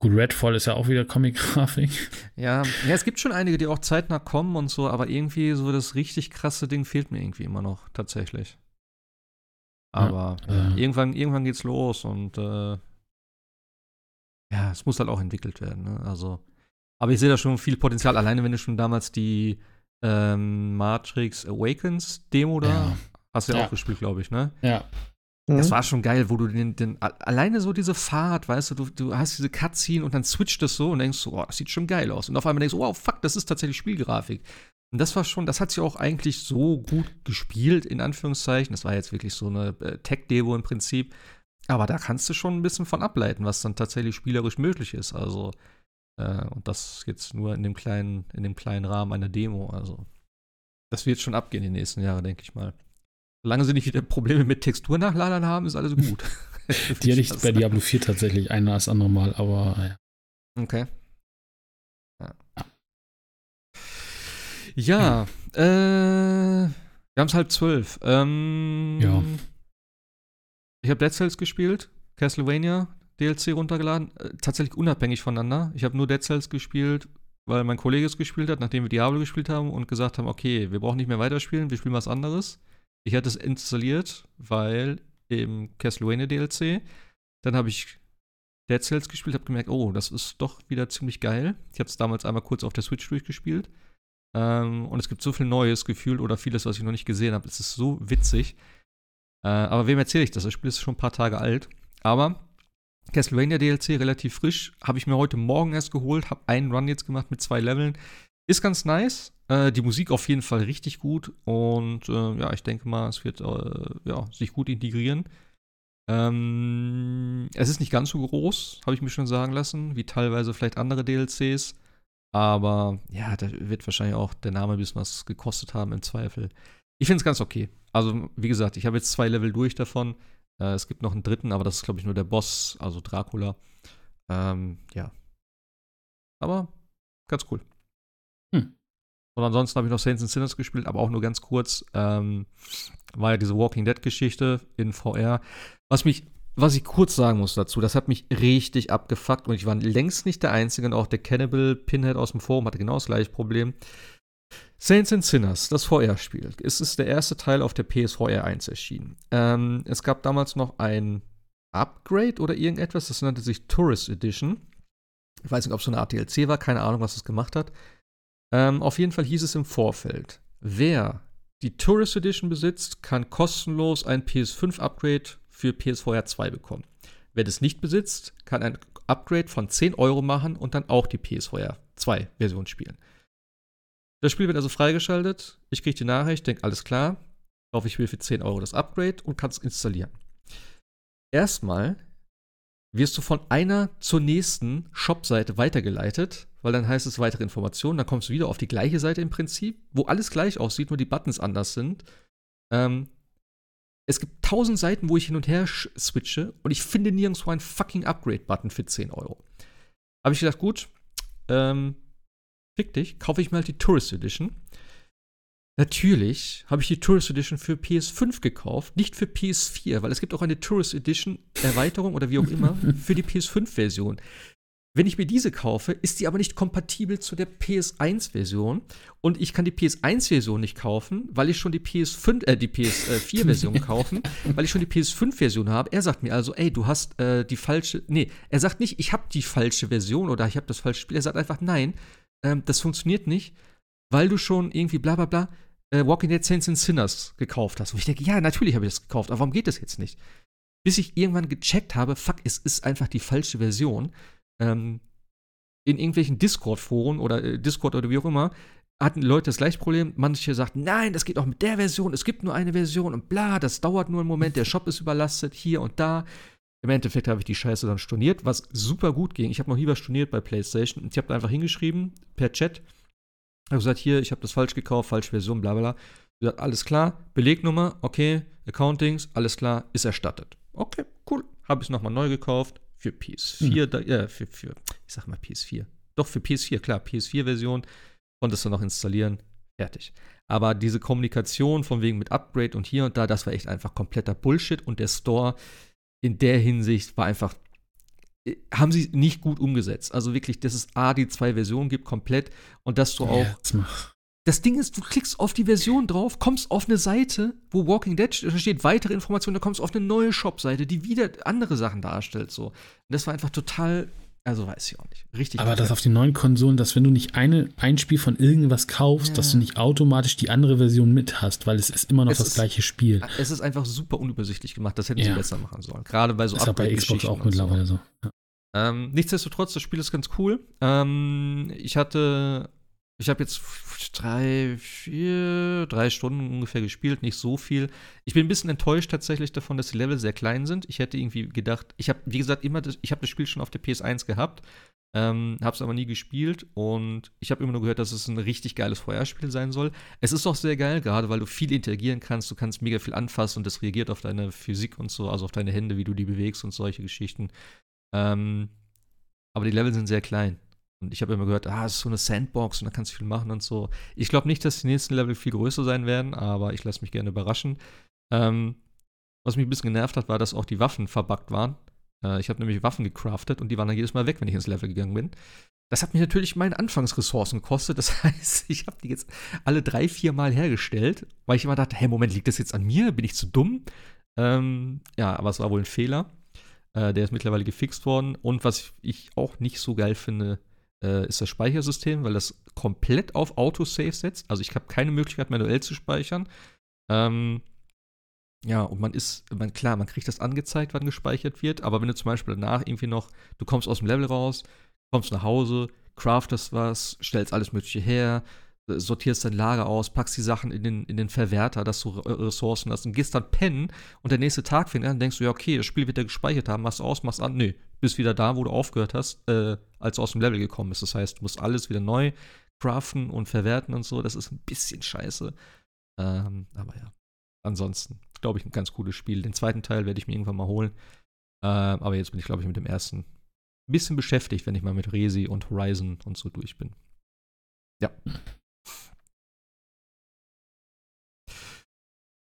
Gut, Redfall ist ja auch wieder Comic-Grafik. Ja, ja, es gibt schon einige, die auch zeitnah kommen und so, aber irgendwie so das richtig krasse Ding fehlt mir irgendwie immer noch, tatsächlich. Aber Ja, ja, äh. irgendwann, irgendwann geht's los und äh, ja, es muss halt auch entwickelt werden, ne? Also, aber ich sehe da schon viel Potenzial, alleine wenn du schon damals die ähm, Matrix Awakens Demo da Ja. hast du ja, Ja. auch gespielt, glaube ich, ne? Ja, Das Mhm. war schon geil, wo du den, den alleine so diese Fahrt, weißt du, du, du hast diese Cutscene und dann switcht es so und denkst so, oh, das sieht schon geil aus. Und auf einmal denkst du, wow, fuck, das ist tatsächlich Spielgrafik. Und das war schon, das hat sich auch eigentlich so gut gespielt, in Anführungszeichen. Das war jetzt wirklich so eine äh, Tech-Devo im Prinzip. Aber da kannst du schon ein bisschen von ableiten, was dann tatsächlich spielerisch möglich ist. Also, äh, und das jetzt nur in dem kleinen, in dem kleinen Rahmen einer Demo. Also, das wird schon abgehen die nächsten Jahre, denke ich mal. Solange sie nicht wieder Probleme mit Texturnachladern haben, ist alles gut. die hatte ich bei Diablo 4 tatsächlich ein als andere Mal, aber ja. Okay. Ja, äh, wir haben es halb zwölf. Ähm, Ja. Ich habe Dead Cells gespielt, Castlevania DLC runtergeladen, äh, tatsächlich unabhängig voneinander. Ich habe nur Dead Cells gespielt, weil mein Kollege es gespielt hat, nachdem wir Diablo gespielt haben und gesagt haben, okay, wir brauchen nicht mehr weiterspielen, wir spielen was anderes. Ich hatte es installiert, weil im Castlevania DLC, dann habe ich Dead Cells gespielt, habe gemerkt, oh, das ist doch wieder ziemlich geil. Ich habe es damals einmal kurz auf der Switch durchgespielt. Ähm, und es gibt so viel Neues gefühlt oder vieles, was ich noch nicht gesehen habe. Es ist so witzig. Äh, aber wem erzähle ich das? Das Spiel ist schon ein paar Tage alt. Aber Castlevania DLC relativ frisch. Habe ich mir heute Morgen erst geholt. Habe einen Run jetzt gemacht mit zwei Leveln. Ist ganz nice. Äh, die Musik auf jeden Fall richtig gut. Und äh, ja, ich denke mal, es wird äh, ja, sich gut integrieren. Ähm, es ist nicht ganz so groß, habe ich mir schon sagen lassen, wie teilweise vielleicht andere DLCs. Aber ja, da wird wahrscheinlich auch der Name ein bisschen was gekostet haben im Zweifel. Ich finde es ganz okay. Also, wie gesagt, ich habe jetzt zwei Level durch davon. Äh, es gibt noch einen dritten, aber das ist, glaube ich, nur der Boss, also Dracula. Ähm, ja. Aber ganz cool. Hm. Und ansonsten habe ich noch Saints and Sinners gespielt, aber auch nur ganz kurz. Ähm, war ja diese Walking Dead-Geschichte in VR. Was mich, was ich kurz sagen muss dazu, das hat mich richtig abgefuckt und ich war längst nicht der Einzige und auch der Cannibal Pinhead aus dem Forum hatte genau das gleiche Problem. Saints and Sinners, das VR-Spiel. Es ist der erste Teil auf der PSVR 1 erschienen. Ähm, es gab damals noch ein Upgrade oder irgendetwas, das nannte sich Tourist Edition. Ich weiß nicht, ob es so eine Art DLC war, keine Ahnung, was es gemacht hat. Ähm, auf jeden Fall hieß es im Vorfeld, wer die Tourist Edition besitzt, kann kostenlos ein PS5-Upgrade für PSVR 2 bekommen. Wer das nicht besitzt, kann ein Upgrade von 10 Euro machen und dann auch die PSVR 2-Version spielen. Das Spiel wird also freigeschaltet. Ich kriege die Nachricht, denke, alles klar, kaufe ich mir für 10 Euro das Upgrade und kann es installieren. Erstmal wirst du von einer zur nächsten Shop-Seite weitergeleitet, weil dann heißt es weitere Informationen. Dann kommst du wieder auf die gleiche Seite im Prinzip, wo alles gleich aussieht, nur die Buttons anders sind. Ähm, es gibt tausend Seiten, wo ich hin und her switche und ich finde nirgendwo einen fucking Upgrade-Button für 10 Euro. Habe ich gedacht, gut, ähm, fick dich, kaufe ich mir halt die Tourist Edition. Natürlich habe ich die Tourist Edition für PS5 gekauft, nicht für PS4, weil es gibt auch eine Tourist Edition Erweiterung oder wie auch immer für die PS5-Version. Wenn ich mir diese kaufe, ist die aber nicht kompatibel zu der PS1-Version und ich kann die PS1-Version nicht kaufen, weil ich schon die PS5, äh, die PS4-Version kaufen, weil ich schon die PS5-Version habe. Er sagt mir also, ey, du hast äh, die falsche, nee, er sagt nicht, ich habe die falsche Version oder ich habe das falsche Spiel. Er sagt einfach, nein, ähm, das funktioniert nicht, weil du schon irgendwie bla bla bla äh, Walking Dead Saints and Sinners gekauft hast. Und ich denke, ja, natürlich habe ich das gekauft, aber warum geht das jetzt nicht? Bis ich irgendwann gecheckt habe, fuck, es ist einfach die falsche Version. Ähm, in irgendwelchen Discord-Foren oder äh, Discord oder wie auch immer, hatten Leute das gleiche Problem. Manche sagten, nein, das geht auch mit der Version, es gibt nur eine Version und bla, das dauert nur einen Moment, der Shop ist überlastet, hier und da. Im Endeffekt habe ich die Scheiße dann storniert, was super gut ging. Ich habe noch nie was storniert bei PlayStation. Ich habe da einfach hingeschrieben, per Chat. Ich habe gesagt, hier, ich habe das falsch gekauft, falsche Version, bla bla. Gesagt, alles klar, Belegnummer, okay, Accountings, alles klar, ist erstattet. Okay, cool. Habe ich es nochmal neu gekauft für PS4, mhm. da, äh, für, für, ich sag mal PS4. Doch, für PS4, klar, PS4-Version. Konntest du noch installieren, fertig. Aber diese Kommunikation von wegen mit Upgrade und hier und da, das war echt einfach kompletter Bullshit und der Store in der Hinsicht war einfach äh, haben sie nicht gut umgesetzt. Also wirklich, dass es A, die zwei Versionen gibt, komplett und dass du auch. Das Ding ist, du klickst auf die Version drauf, kommst auf eine Seite, wo Walking Dead da steht weitere Informationen, da kommst du auf eine neue Shop-Seite, die wieder andere Sachen darstellt. So. Und das war einfach total also weiß ich auch nicht. Richtig. Aber das auf den neuen Konsolen, dass wenn du nicht eine, ein Spiel von irgendwas kaufst, ja. dass du nicht automatisch die andere Version mit hast, weil es ist immer noch es das ist, gleiche Spiel. Es ist einfach super unübersichtlich gemacht. Das hätten ja. sie besser machen sollen. Gerade bei so Ist bei Xbox auch mittlerweile so. so. Ja. Ähm, nichtsdestotrotz, das Spiel ist ganz cool. Ähm, ich hatte ich habe jetzt drei, vier, drei Stunden ungefähr gespielt, nicht so viel. Ich bin ein bisschen enttäuscht tatsächlich davon, dass die Level sehr klein sind. Ich hätte irgendwie gedacht, ich habe, wie gesagt, immer, das, ich habe das Spiel schon auf der PS1 gehabt, ähm, habe es aber nie gespielt und ich habe immer nur gehört, dass es ein richtig geiles Feuerspiel sein soll. Es ist auch sehr geil, gerade weil du viel interagieren kannst, du kannst mega viel anfassen und das reagiert auf deine Physik und so, also auf deine Hände, wie du die bewegst und solche Geschichten. Ähm, aber die Level sind sehr klein. Und ich habe immer gehört, ah, es ist so eine Sandbox und da kannst du viel machen und so. Ich glaube nicht, dass die nächsten Level viel größer sein werden, aber ich lasse mich gerne überraschen. Ähm, was mich ein bisschen genervt hat, war, dass auch die Waffen verbuggt waren. Äh, ich habe nämlich Waffen gecraftet und die waren dann jedes Mal weg, wenn ich ins Level gegangen bin. Das hat mich natürlich meine Anfangsressourcen gekostet. Das heißt, ich habe die jetzt alle drei, vier Mal hergestellt, weil ich immer dachte, hey, Moment, liegt das jetzt an mir? Bin ich zu dumm? Ähm, ja, aber es war wohl ein Fehler. Äh, der ist mittlerweile gefixt worden. Und was ich auch nicht so geil finde, äh, ist das Speichersystem, weil das komplett auf Autosave setzt. Also ich habe keine Möglichkeit, manuell zu speichern. Ähm, ja, und man ist, man, klar, man kriegt das angezeigt, wann gespeichert wird, aber wenn du zum Beispiel danach irgendwie noch, du kommst aus dem Level raus, kommst nach Hause, craftest was, stellst alles Mögliche her, sortierst dein Lager aus, packst die Sachen in den, in den Verwerter, dass du Ressourcen hast und gehst dann pennen und der nächste Tag fängt an, denkst du, ja, okay, das Spiel wird ja gespeichert haben, machst aus, machst an, nö, bist wieder da, wo du aufgehört hast, äh, als du aus dem Level gekommen bist. Das heißt, du musst alles wieder neu craften und verwerten und so, das ist ein bisschen scheiße. Ähm, aber ja, ansonsten, glaube ich, ein ganz cooles Spiel. Den zweiten Teil werde ich mir irgendwann mal holen. Ähm, aber jetzt bin ich, glaube ich, mit dem ersten ein bisschen beschäftigt, wenn ich mal mit Resi und Horizon und so durch bin. Ja.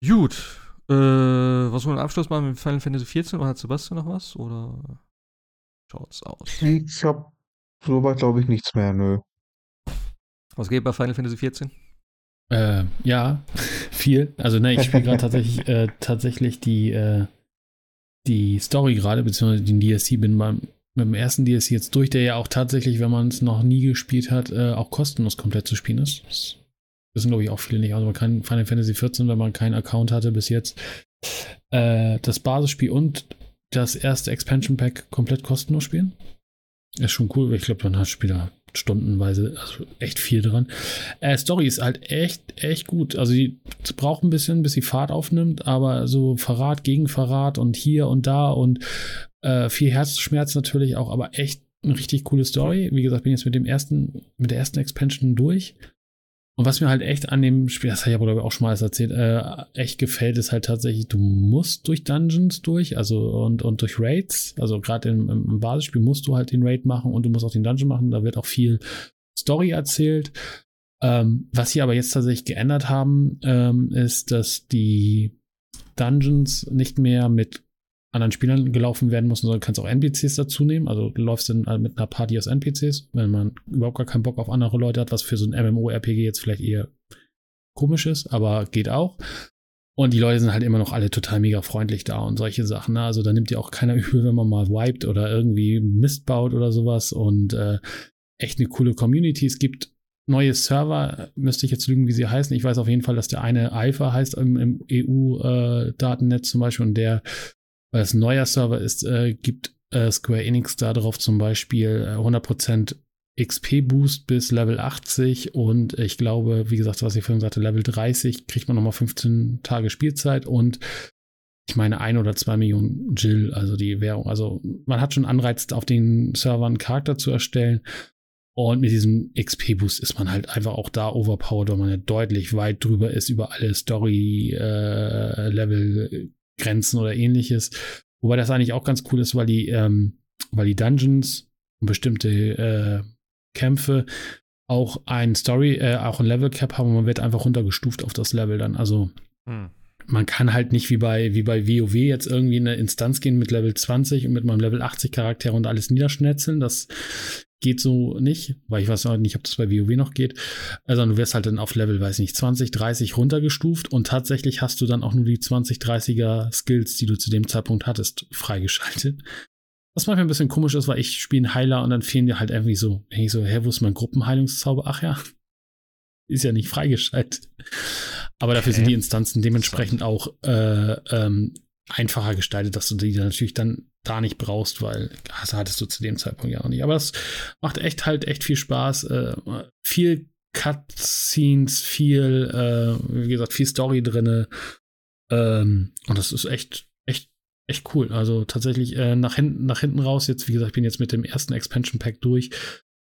Gut. Äh, was wollen wir Abschluss machen mit Final Fantasy XIV? Oder hat Sebastian noch was? Oder schaut's aus? Ich hab soweit, glaube ich, nichts mehr, nö. Was geht bei Final Fantasy XIV? Äh, ja, viel. Also, ne, ich spiele gerade tatsächlich, äh, tatsächlich die, äh, die Story gerade, beziehungsweise den DLC, bin beim, mit dem ersten DLC jetzt durch, der ja auch tatsächlich, wenn man es noch nie gespielt hat, äh, auch kostenlos komplett zu spielen ist. Das wissen, glaube ich, auch viele nicht. Also man kann Final Fantasy XIV, wenn man keinen Account hatte bis jetzt, äh, das Basisspiel und das erste Expansion Pack komplett kostenlos spielen. Ist schon cool, ich glaube, man hat Spieler stundenweise, also echt viel dran. Äh, Story ist halt echt, echt gut. Also die braucht ein bisschen, bis sie Fahrt aufnimmt, aber so Verrat gegen Verrat und hier und da und äh, viel Herzschmerz natürlich auch, aber echt eine richtig coole Story. Wie gesagt, bin jetzt mit dem ersten, mit der ersten Expansion durch. Und was mir halt echt an dem Spiel, das habe ich aber glaube ich auch schon mal erzählt, äh, echt gefällt, ist halt tatsächlich, du musst durch Dungeons durch, also und, und durch Raids. Also gerade im, im Basisspiel musst du halt den Raid machen und du musst auch den Dungeon machen. Da wird auch viel Story erzählt. Ähm, was sie aber jetzt tatsächlich geändert haben, ähm, ist, dass die Dungeons nicht mehr mit anderen Spielern gelaufen werden muss, sondern kannst auch NPCs dazu nehmen. Also du läufst dann halt mit einer Party aus NPCs, wenn man überhaupt gar keinen Bock auf andere Leute hat, was für so ein MMO-RPG jetzt vielleicht eher komisch ist, aber geht auch. Und die Leute sind halt immer noch alle total mega freundlich da und solche Sachen. Ne? Also da nimmt ja auch keiner übel, wenn man mal wiped oder irgendwie Mist baut oder sowas. Und äh, echt eine coole Community. Es gibt neue Server, müsste ich jetzt lügen, wie sie heißen. Ich weiß auf jeden Fall, dass der eine Alpha heißt im, im EU-Datennetz äh, zum Beispiel und der weil es ein neuer Server ist, äh, gibt äh, Square Enix da drauf zum Beispiel äh, 100% XP-Boost bis Level 80 und ich glaube, wie gesagt, was ich vorhin sagte, Level 30 kriegt man nochmal 15 Tage Spielzeit und ich meine ein oder zwei Millionen Jill, also die Währung. Also man hat schon Anreiz, auf den Servern einen Charakter zu erstellen. Und mit diesem XP-Boost ist man halt einfach auch da overpowered, weil man ja deutlich weit drüber ist über alle Story-Level-Grenzen äh, oder ähnliches. Wobei das eigentlich auch ganz cool ist, weil die, ähm, weil die Dungeons und bestimmte äh, Kämpfe auch ein Story, äh, auch ein Level Cap haben und man wird einfach runtergestuft auf das Level dann. Also hm. man kann halt nicht wie bei, wie bei WoW jetzt irgendwie in eine Instanz gehen mit Level 20 und mit meinem Level 80 Charakter und alles niederschnetzeln. Das geht so nicht, weil ich weiß auch nicht, ob das bei WoW noch geht. Also du wirst halt dann auf Level, weiß nicht, 20, 30 runtergestuft und tatsächlich hast du dann auch nur die 20, 30er Skills, die du zu dem Zeitpunkt hattest, freigeschaltet. Was manchmal ein bisschen komisch ist, weil ich spiele einen Heiler und dann fehlen dir halt irgendwie so, ich so, hä, wo ist mein Gruppenheilungszauber? Ach ja, ist ja nicht freigeschaltet. Aber dafür okay. sind die Instanzen dementsprechend auch äh, ähm, einfacher gestaltet, dass du die natürlich dann da nicht brauchst, weil das hattest du zu dem Zeitpunkt ja noch nicht. Aber es macht echt halt echt viel Spaß. Äh, viel Cutscenes, viel, äh, wie gesagt, viel Story drinne. Ähm, und das ist echt, echt, echt cool. Also tatsächlich äh, nach, hinten, nach hinten raus, jetzt, wie gesagt, ich bin jetzt mit dem ersten Expansion Pack durch,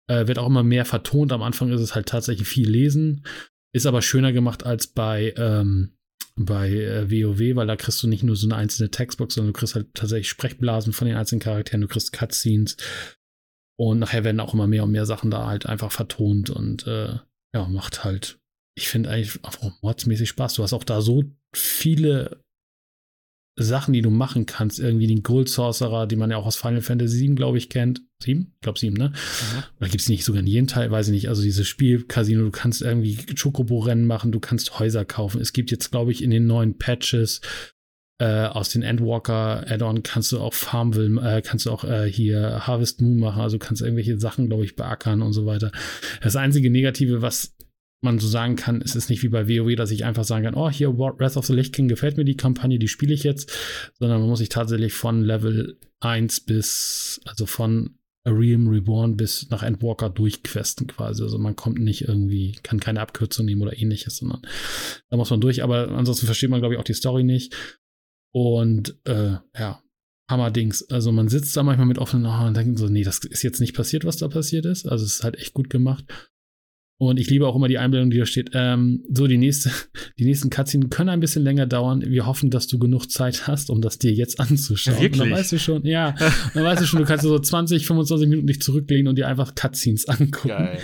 äh, wird auch immer mehr vertont. Am Anfang ist es halt tatsächlich viel lesen. Ist aber schöner gemacht als bei, ähm, bei äh, WoW, weil da kriegst du nicht nur so eine einzelne Textbox, sondern du kriegst halt tatsächlich Sprechblasen von den einzelnen Charakteren, du kriegst Cutscenes und nachher werden auch immer mehr und mehr Sachen da halt einfach vertont und äh, ja, macht halt, ich finde eigentlich auch mordsmäßig Spaß. Du hast auch da so viele Sachen, die du machen kannst, irgendwie den Gold Sorcerer, die man ja auch aus Final Fantasy 7, glaube ich, kennt. 7? Ich glaube 7, ne? Mhm. Oder gibt es nicht sogar in jedem Teil, weiß ich nicht. Also dieses Spiel Casino, du kannst irgendwie Chocobo-Rennen machen, du kannst Häuser kaufen. Es gibt jetzt, glaube ich, in den neuen Patches äh, aus den Endwalker Add-on kannst du auch Farmville, äh, kannst du auch äh, hier Harvest Moon machen, also kannst irgendwelche Sachen, glaube ich, beackern und so weiter. Das einzige Negative, was man so sagen kann, es ist nicht wie bei WoW, dass ich einfach sagen kann, oh, hier Wrath of the Lich King gefällt mir die Kampagne, die spiele ich jetzt, sondern man muss sich tatsächlich von Level 1 bis, also von A Realm Reborn bis nach Endwalker durchquesten quasi. Also man kommt nicht irgendwie, kann keine Abkürzung nehmen oder ähnliches, sondern da muss man durch, aber ansonsten versteht man, glaube ich, auch die Story nicht. Und äh, ja, Hammerdings. Also man sitzt da manchmal mit offenen Augen und denkt so, nee, das ist jetzt nicht passiert, was da passiert ist. Also es ist halt echt gut gemacht. Und ich liebe auch immer die Einblendung, die da steht. Ähm, so, die, nächste, die nächsten Cutscenes können ein bisschen länger dauern. Wir hoffen, dass du genug Zeit hast, um das dir jetzt anzuschauen. Wirklich? Und dann weißt du schon, ja, dann weißt du schon, du kannst so 20, 25 Minuten dich zurücklehnen und dir einfach Cutscenes angucken. Geil.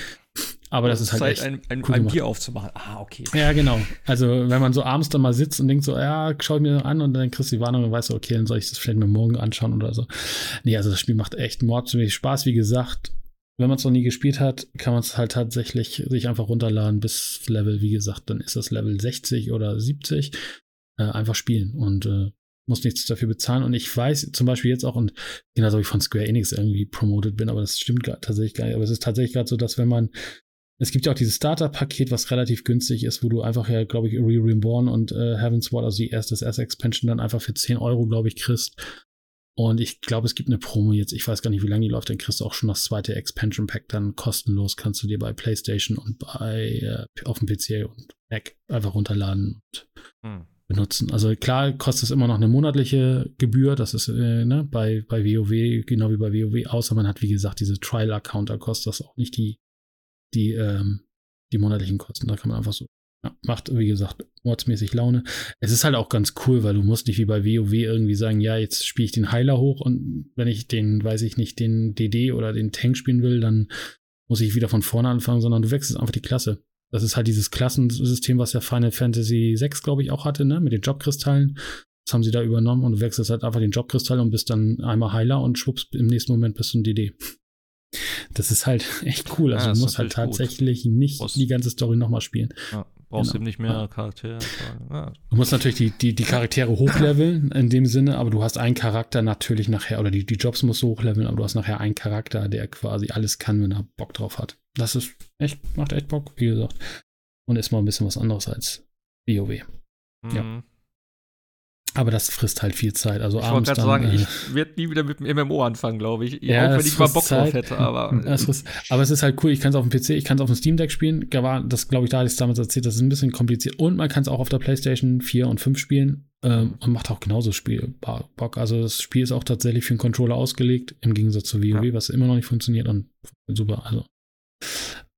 Aber das, ist halt Zeit, echt ein, ein, cool ein Bier aufzumachen. Ah, okay. Ja, genau. Also, wenn man so abends dann mal sitzt und denkt so, ja, schau ich mir an und dann kriegst du die Warnung und weißt du, okay, dann soll ich das vielleicht mir morgen anschauen oder so. Nee, also das Spiel macht echt mordsmäßig Spaß. Wie gesagt, wenn man es noch nie gespielt hat, kann man es halt tatsächlich sich einfach runterladen bis Level, wie gesagt, dann ist das Level 60 oder 70. Äh, einfach spielen und äh, muss nichts dafür bezahlen. Und ich weiß zum Beispiel jetzt auch, und genauso wie ich von Square Enix irgendwie promoted bin, aber das stimmt tatsächlich gar nicht. Aber es ist tatsächlich gerade so, dass wenn man es gibt ja auch dieses Starter-Paket, was relativ günstig ist, wo du einfach ja, glaube ich, Re Reborn und äh, Heaven's Ward, also die erste, das erste Expansion, dann einfach für 10 Euro, glaube ich, kriegst. Und ich glaube, es gibt eine Promo jetzt, ich weiß gar nicht, wie lange die läuft, dann kriegst du auch schon das zweite Expansion Pack dann kostenlos, kannst du dir bei PlayStation und bei äh, auf dem PC und Mac einfach runterladen und hm. benutzen. Also klar kostet es immer noch eine monatliche Gebühr, das ist äh, ne, bei, bei WoW, genau wie bei WoW, außer man hat, wie gesagt, diese Trial-Account, da kostet das auch nicht die, die, ähm, die monatlichen Kosten. Da kann man einfach so ja, macht, wie gesagt, mordsmäßig Laune. Es ist halt auch ganz cool, weil du musst nicht wie bei WoW irgendwie sagen, ja, jetzt spiele ich den Heiler hoch und wenn ich den, weiß ich nicht, den DD oder den Tank spielen will, dann muss ich wieder von vorne anfangen, sondern du wechselst einfach die Klasse. Das ist halt dieses Klassensystem, was ja Final Fantasy 6, glaube ich, auch hatte, ne, mit den Jobkristallen. Das haben sie da übernommen und du wechselst halt einfach den Jobkristall und bist dann einmal Heiler und schwupps, im nächsten Moment bist du ein DD. Das ist halt echt cool. Also ja, du musst halt tatsächlich gut. nicht Brauchst die ganze Story nochmal spielen. Ja, brauchst genau. eben nicht mehr ja. Charaktere. Ja. Du musst natürlich die, die, die Charaktere hochleveln in dem Sinne, aber du hast einen Charakter natürlich nachher, oder die, die Jobs musst du hochleveln, aber du hast nachher einen Charakter, der quasi alles kann, wenn er Bock drauf hat. Das ist echt, macht echt Bock, wie gesagt. Und ist mal ein bisschen was anderes als WoW. Mhm. Ja. Aber das frisst halt viel Zeit. Also Ich wollte gerade sagen, äh, ich werde nie wieder mit dem MMO anfangen, glaube ich. Ja, auch wenn ich mal frisst Bock drauf Zeit. hätte, aber. Das ist, aber es ist halt cool, ich kann es auf dem PC, ich kann es auf dem Steam Deck spielen. Das glaube ich, da hatte ich es damals erzählt, das ist ein bisschen kompliziert. Und man kann es auch auf der PlayStation 4 und 5 spielen ähm, und macht auch genauso Spiel Bock. Also das Spiel ist auch tatsächlich für einen Controller ausgelegt, im Gegensatz zu WoW, Ja. was immer noch nicht funktioniert und super. Also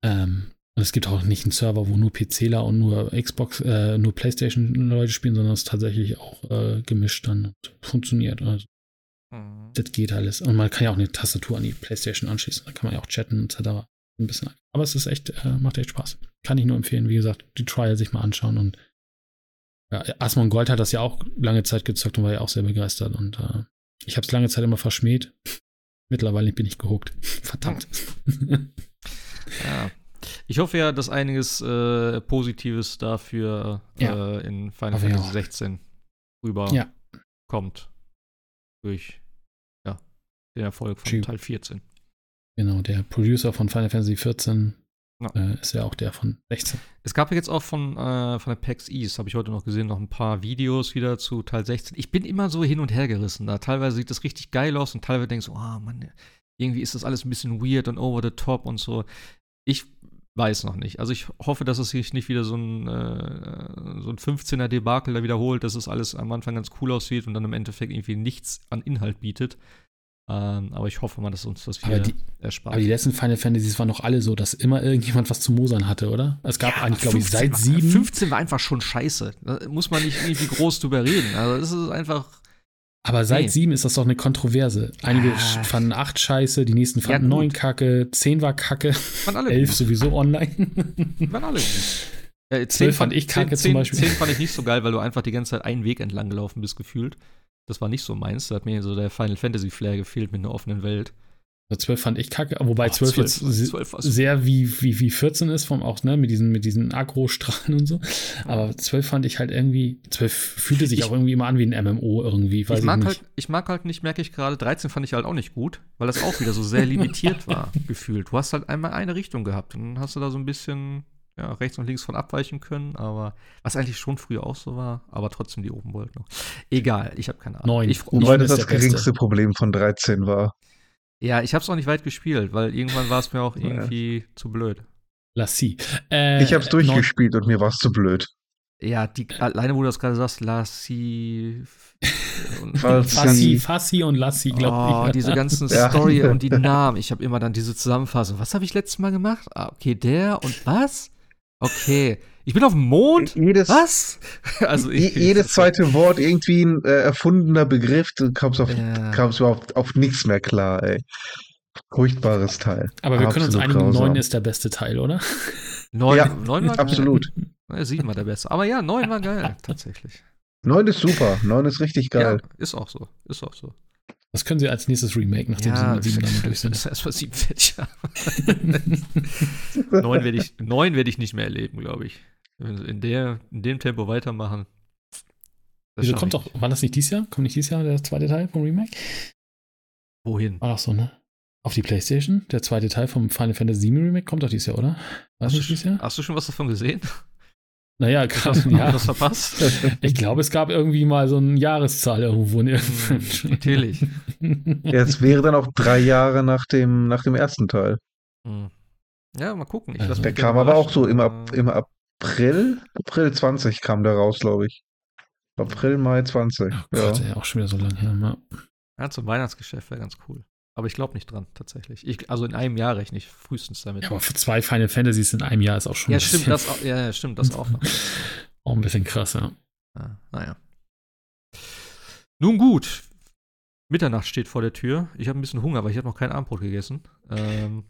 ähm, und es gibt auch nicht einen Server, wo nur PCler und nur Xbox, äh, nur PlayStation-Leute spielen, sondern es ist tatsächlich auch äh, gemischt dann und funktioniert. Also Mhm. das geht alles. Und man kann ja auch eine Tastatur an die Playstation anschließen. Da kann man ja auch chatten etc. Ein bisschen. Aber es ist echt, äh, macht echt Spaß. Kann ich nur empfehlen. Wie gesagt, die Trial sich mal anschauen. Und ja, Asmon Gold hat das ja auch lange Zeit gezockt und war ja auch sehr begeistert. Und äh, ich habe es lange Zeit immer verschmäht. Mittlerweile bin ich gehuckt. Verdammt. Ja. Ich hoffe ja, dass einiges äh, Positives dafür Ja. äh, in Final Fantasy auch. 16 rüber Ja. kommt. Durch ja, den Erfolg von Schieb. Teil 14. genau, der Producer von Final Fantasy 14 Ja. äh, ist ja auch der von 16. Es gab ja jetzt auch von, äh, von der PAX East, habe ich heute noch gesehen, noch ein paar Videos wieder zu Teil 16. Ich bin immer so hin und her gerissen da. Teilweise sieht das richtig geil aus und teilweise denkst du, oh Mann, irgendwie ist das alles ein bisschen weird und over the top und so. Ich weiß noch nicht. Also ich hoffe, dass es sich nicht wieder so ein, äh, so ein 15er Debakel da wiederholt, dass es alles am Anfang ganz cool aussieht und dann im Endeffekt irgendwie nichts an Inhalt bietet. Ähm, aber ich hoffe mal, dass uns das Aber wieder die- erspart. Aber die letzten Final Fantasies waren doch alle so, dass immer irgendjemand was zu mosern hatte, oder? Es gab Ja, eigentlich, glaube ich, 15 seit war- sieben. 15 war einfach schon scheiße. Da muss man nicht irgendwie groß drüber reden. Also es ist einfach. Aber seit Nee. sieben ist das doch eine Kontroverse. Einige Ja. sch- fanden acht scheiße, die nächsten fanden gut. neun kacke, zehn war kacke, elf gut. sowieso online. Waren alle gut. Äh, Zwölf fand ich kacke 10, zum Beispiel. 10 fand ich nicht so geil, weil du einfach die ganze Zeit einen Weg entlang gelaufen bist, gefühlt. Das war nicht so meins. Da hat mir so der Final Fantasy Flair gefehlt mit einer offenen Welt. Zwölf fand ich kacke, wobei Oh, zwölf 12 jetzt war- se- 12 war super. sehr wie, wie, wie 14 ist, vom auch, ne, mit diesen, mit diesen Agro-Strahlen und so. Aber zwölf fand ich halt irgendwie, zwölf fühlte sich Ich- auch irgendwie immer an wie ein MMO irgendwie, weiß Ich ich, mag, nicht. halt, ich mag halt nicht, merke ich gerade, 13 fand ich halt auch nicht gut, weil das auch wieder so sehr limitiert war, gefühlt. Du hast halt einmal eine Richtung gehabt und dann hast du da so ein bisschen ja, rechts und links von abweichen können, aber was eigentlich schon früher auch so war, aber trotzdem die Open World noch. Egal, ich habe keine Ahnung. Neun. Ich, Neun Wobei ist das geringste Problem von 13 war. Ja, ich habe es auch nicht weit gespielt, weil irgendwann war es mir auch irgendwie zu blöd. Lassie. Äh, Ich hab's neun- durchgespielt und mir war's zu blöd. Ja, die, alleine, wo du das gerade sagst, Lassie. Fassi, Fassi und Lassi, glaube Oh, ich. diese ganzen Ja. Story und die Namen. Ich habe immer dann diese Zusammenfassung. Was habe ich letztes Mal gemacht? Ah, okay, der und was? Okay. Ich bin auf dem Mond? Jedes, Was? Also ich, je- jedes zweite Wort irgendwie ein äh, erfundener Begriff, du kamst auf, Ja. kamst überhaupt auf nichts mehr klar, ey. Furchtbares Teil. Aber wir können uns Absolut einigen, neun ist der beste Teil, oder? Neun, Ja, neun war Absolut. geil. Ja, sieben war der beste. Aber ja, neun war geil, tatsächlich. Neun ist super. Neun ist richtig geil. Ja, ist auch so. Ist auch so. Das können sie als nächstes Remake, nachdem ja, sie mit sieben dann durch sind. Das ist erstmal sieben fertig. neun werde ich, neun werd ich nicht mehr erleben, glaube ich. Wenn sie in, der, in dem Tempo weitermachen. das Wieso kommt doch, war das nicht dieses Jahr? Kommt nicht dieses Jahr der zweite Teil vom Remake? Wohin? War doch so, ne? Auf die Playstation? Der zweite Teil vom Final Fantasy VII Remake kommt doch dieses Jahr, oder? Das Hast du, dieses Jahr? hast du schon was davon gesehen? Naja, Hast krass, du ja. das verpasst? Ich glaube, es gab irgendwie mal so eine Jahreszahl irgendwo in irgendeinem Hm, Natürlich. Ja, es wäre dann auch drei Jahre nach dem, nach dem ersten Teil. Hm. Ja, mal gucken. Ich Also, Der kam aber auch so im, Ab, aber- im April, April 20 kam der raus, glaube ich. April, Mai 20. Oh ja. Gott, ey, auch schon wieder so lange her. Ja. Ja, zum Weihnachtsgeschäft wäre ganz cool. Aber ich glaube nicht dran, tatsächlich. Ich, also in einem Jahr rechne ich frühestens damit. Ja, aber für zwei Final Fantasies in einem Jahr ist auch schon Ja, ein stimmt, das auch, ja, stimmt, das auch noch. auch ein bisschen krass, ja. Ja, naja. Nun gut. Mitternacht steht vor der Tür. Ich habe ein bisschen Hunger, weil ich habe noch kein Abendbrot gegessen. Ähm,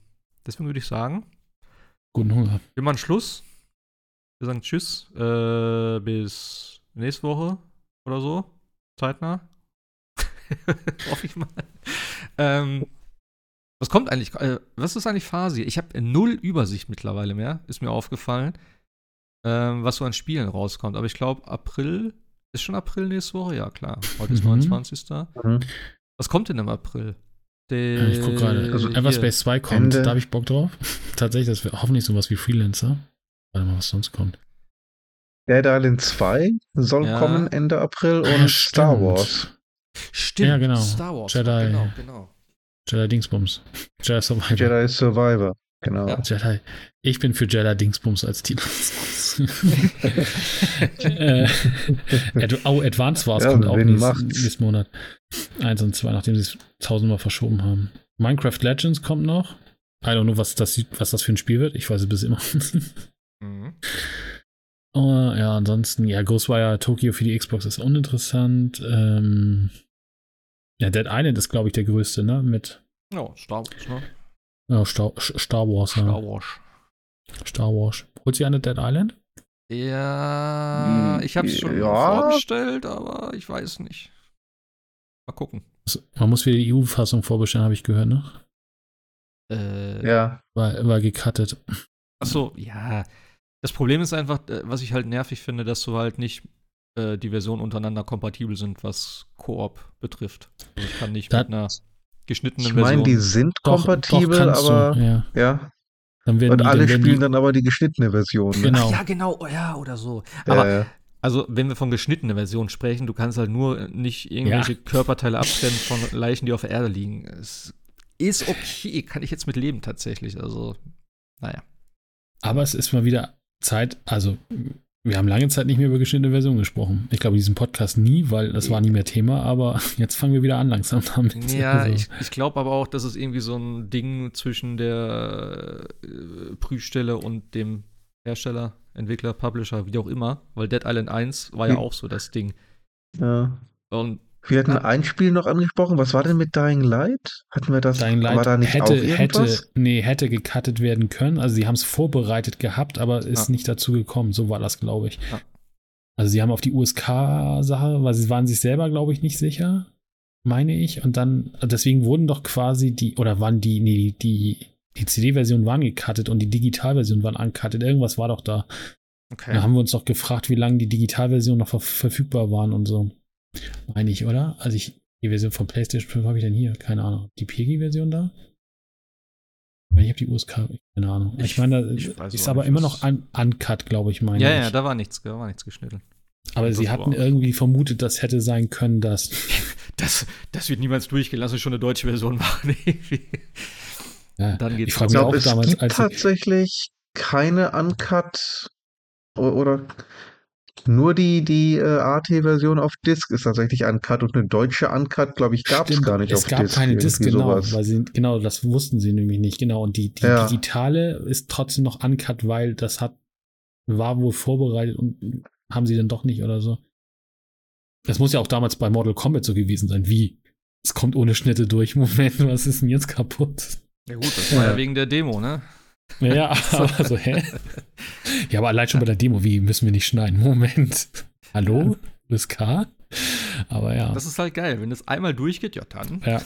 deswegen würde ich sagen, Guten Hunger. wir machen Schluss. Wir sagen Tschüss. Äh, bis nächste Woche oder so. Zeitnah. Hoffe ich mal. Ähm, was kommt eigentlich? Äh, was ist eigentlich Phasi? Ich habe null Übersicht mittlerweile mehr, ist mir aufgefallen, ähm, was so an Spielen rauskommt. Aber ich glaube, April ist schon April nächste Woche? Ja, klar. Heute ist Mhm. 29. Mhm. Was kommt denn im April? Ja, ich guck gerade. Also hier. Everspace 2 kommt, Ende- da habe ich Bock drauf. Tatsächlich, das wäre hoffentlich sowas wie Freelancer. Warte mal, was sonst kommt. Dead Island 2 soll Ja. kommen Ende April Ah, und stimmt. Star Wars. Stimmt, Ja, genau. Star Wars. Jedi. Genau, genau. Jedi Dingsbums. Jedi Survivor. Jedi Survivor. Genau. Ja. Jedi. Ich bin für Jedi Dingsbums als Titel. äh, Ad oh, Advance Wars Ja, kommt auch wen nächsten, macht's? nächsten Monat. Eins und zwei, nachdem sie es tausendmal verschoben haben. Minecraft Legends kommt noch. I don't know, was das, was das für ein Spiel wird. Ich weiß es bis immer. Mhm. Oh, ja, ansonsten, ja, Ghostwire Tokyo für die Xbox ist uninteressant. Ähm, ja, Dead Island ist, glaube ich, der größte, ne? Mit Ja, Star Wars, ne? ja, Star, Star Wars. Ja. Star Wars. Star Wars. Holt sie eine Dead Island? Ja, Hm, ich habe es schon ja. vorbestellt, aber ich weiß nicht. Mal gucken. Also, Man muss wieder die EU-Fassung vorbestellen, habe ich gehört, ne? Äh, Ja. War, war gecuttet. Achso, ja. Das Problem ist einfach, äh, was ich halt nervig finde, dass du halt nicht äh, die Versionen untereinander kompatibel sind, was Koop betrifft. Also ich kann nicht Da- mit einer geschnittenen Ich meine, die Version. sind Doch, kompatibel, doch aber Du, ja. ja. Dann werden Und die, alle dann werden spielen die, dann aber die geschnittene Version. Ne? Genau. Ach, ja, genau, oh, ja, oder so. Aber Äh, Also, wenn wir von geschnittener Version sprechen, du kannst halt nur nicht irgendwelche Körperteile abtrennen von Leichen, die auf der Erde liegen. Es ist okay, kann ich jetzt mit leben tatsächlich. Also, naja. Aber es ist mal wieder Zeit, also wir haben lange Zeit nicht mehr über geschnittene Version gesprochen. Ich glaube, in diesem Podcast nie, weil das war nie mehr Thema, aber jetzt fangen wir wieder an langsam damit. Ja, Also, ich, ich glaube aber auch, dass es irgendwie so ein Ding zwischen der äh, Prüfstelle und dem Hersteller, Entwickler, Publisher, wie auch immer, weil Dead Island 1 war ja Hm. auch so das Ding. ja. Und Wir hatten Ah. ein Spiel noch angesprochen. Was war denn mit Dying Light? Hatten wir das? Dying war Light da nicht hätte, hätte, nee, hätte gecuttet werden können. Also sie haben es vorbereitet gehabt, aber ist Ja. nicht dazu gekommen. So war das, glaube ich. Ja. Also sie haben auf die USK-Sache, weil sie waren sich selber, glaube ich, nicht sicher, meine ich. Und dann, deswegen wurden doch quasi die, oder waren die, nee, die, die CD-Version waren gecuttet und die Digitalversion waren uncuttet. Irgendwas war doch da. okay. Da haben wir uns doch gefragt, wie lange die Digitalversion noch ver verfügbar waren und so. Meine ich, oder? Also ich, die Version von PlayStation 5 habe ich denn hier? Keine Ahnung. Die PEGI-Version da? Ich habe die USK, keine Ahnung. Ich, Ich- meine, ich weiß ist aber nicht, immer noch un uncut, glaube ich, meine ja, ich. ja, da war nichts, da war nichts geschnitten. aber das sie hatten irgendwie vermutet, das hätte sein können, dass. Das, das wird niemals durchgehen, lass uns schon eine deutsche Version machen. Ja, Dann geht's ich frage Ich mich glaube, auch es damals, gibt als tatsächlich keine Uncut oder nur die, die äh, AT-Version auf Disk ist tatsächlich Uncut und eine deutsche Uncut, glaube ich, gab es gar nicht es auf gab Disk. keine Disc, irgendwie genau, sowas. weil sie, genau, das wussten sie nämlich nicht, genau. Und die, die Ja. digitale ist trotzdem noch uncut, weil das hat, war wohl vorbereitet und haben sie dann doch nicht oder so. Das muss ja auch damals bei Mortal Kombat so gewesen sein. Wie? Es kommt ohne Schnitte durch. Moment, was ist denn jetzt kaputt? Ja gut, das war ja Ja. wegen der Demo, ne? Ja, ja, aber so, hä? Ja, aber allein schon bei der Demo, wie müssen wir nicht schneiden? Moment. Hallo? USK? Aber ja. Das ist halt geil. Wenn das einmal durchgeht, ja dann. Ja.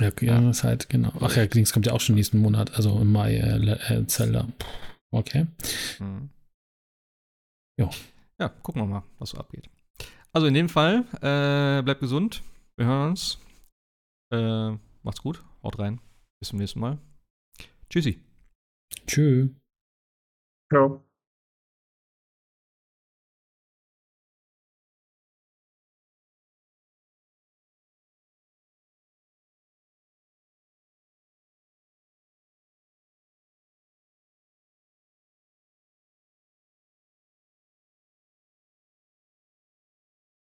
Ja, ja, das ist halt, genau. Ach ja, Dings kommt ja auch schon nächsten Monat, also im Mai, äh, äh, Zelda. Okay. Mhm. Ja. Ja, gucken wir mal, was so abgeht. Also in dem Fall, äh, bleibt gesund. Wir hören uns. Äh, macht's gut. Haut rein. Bis zum nächsten Mal. Tschüssi. Tschö. Ja.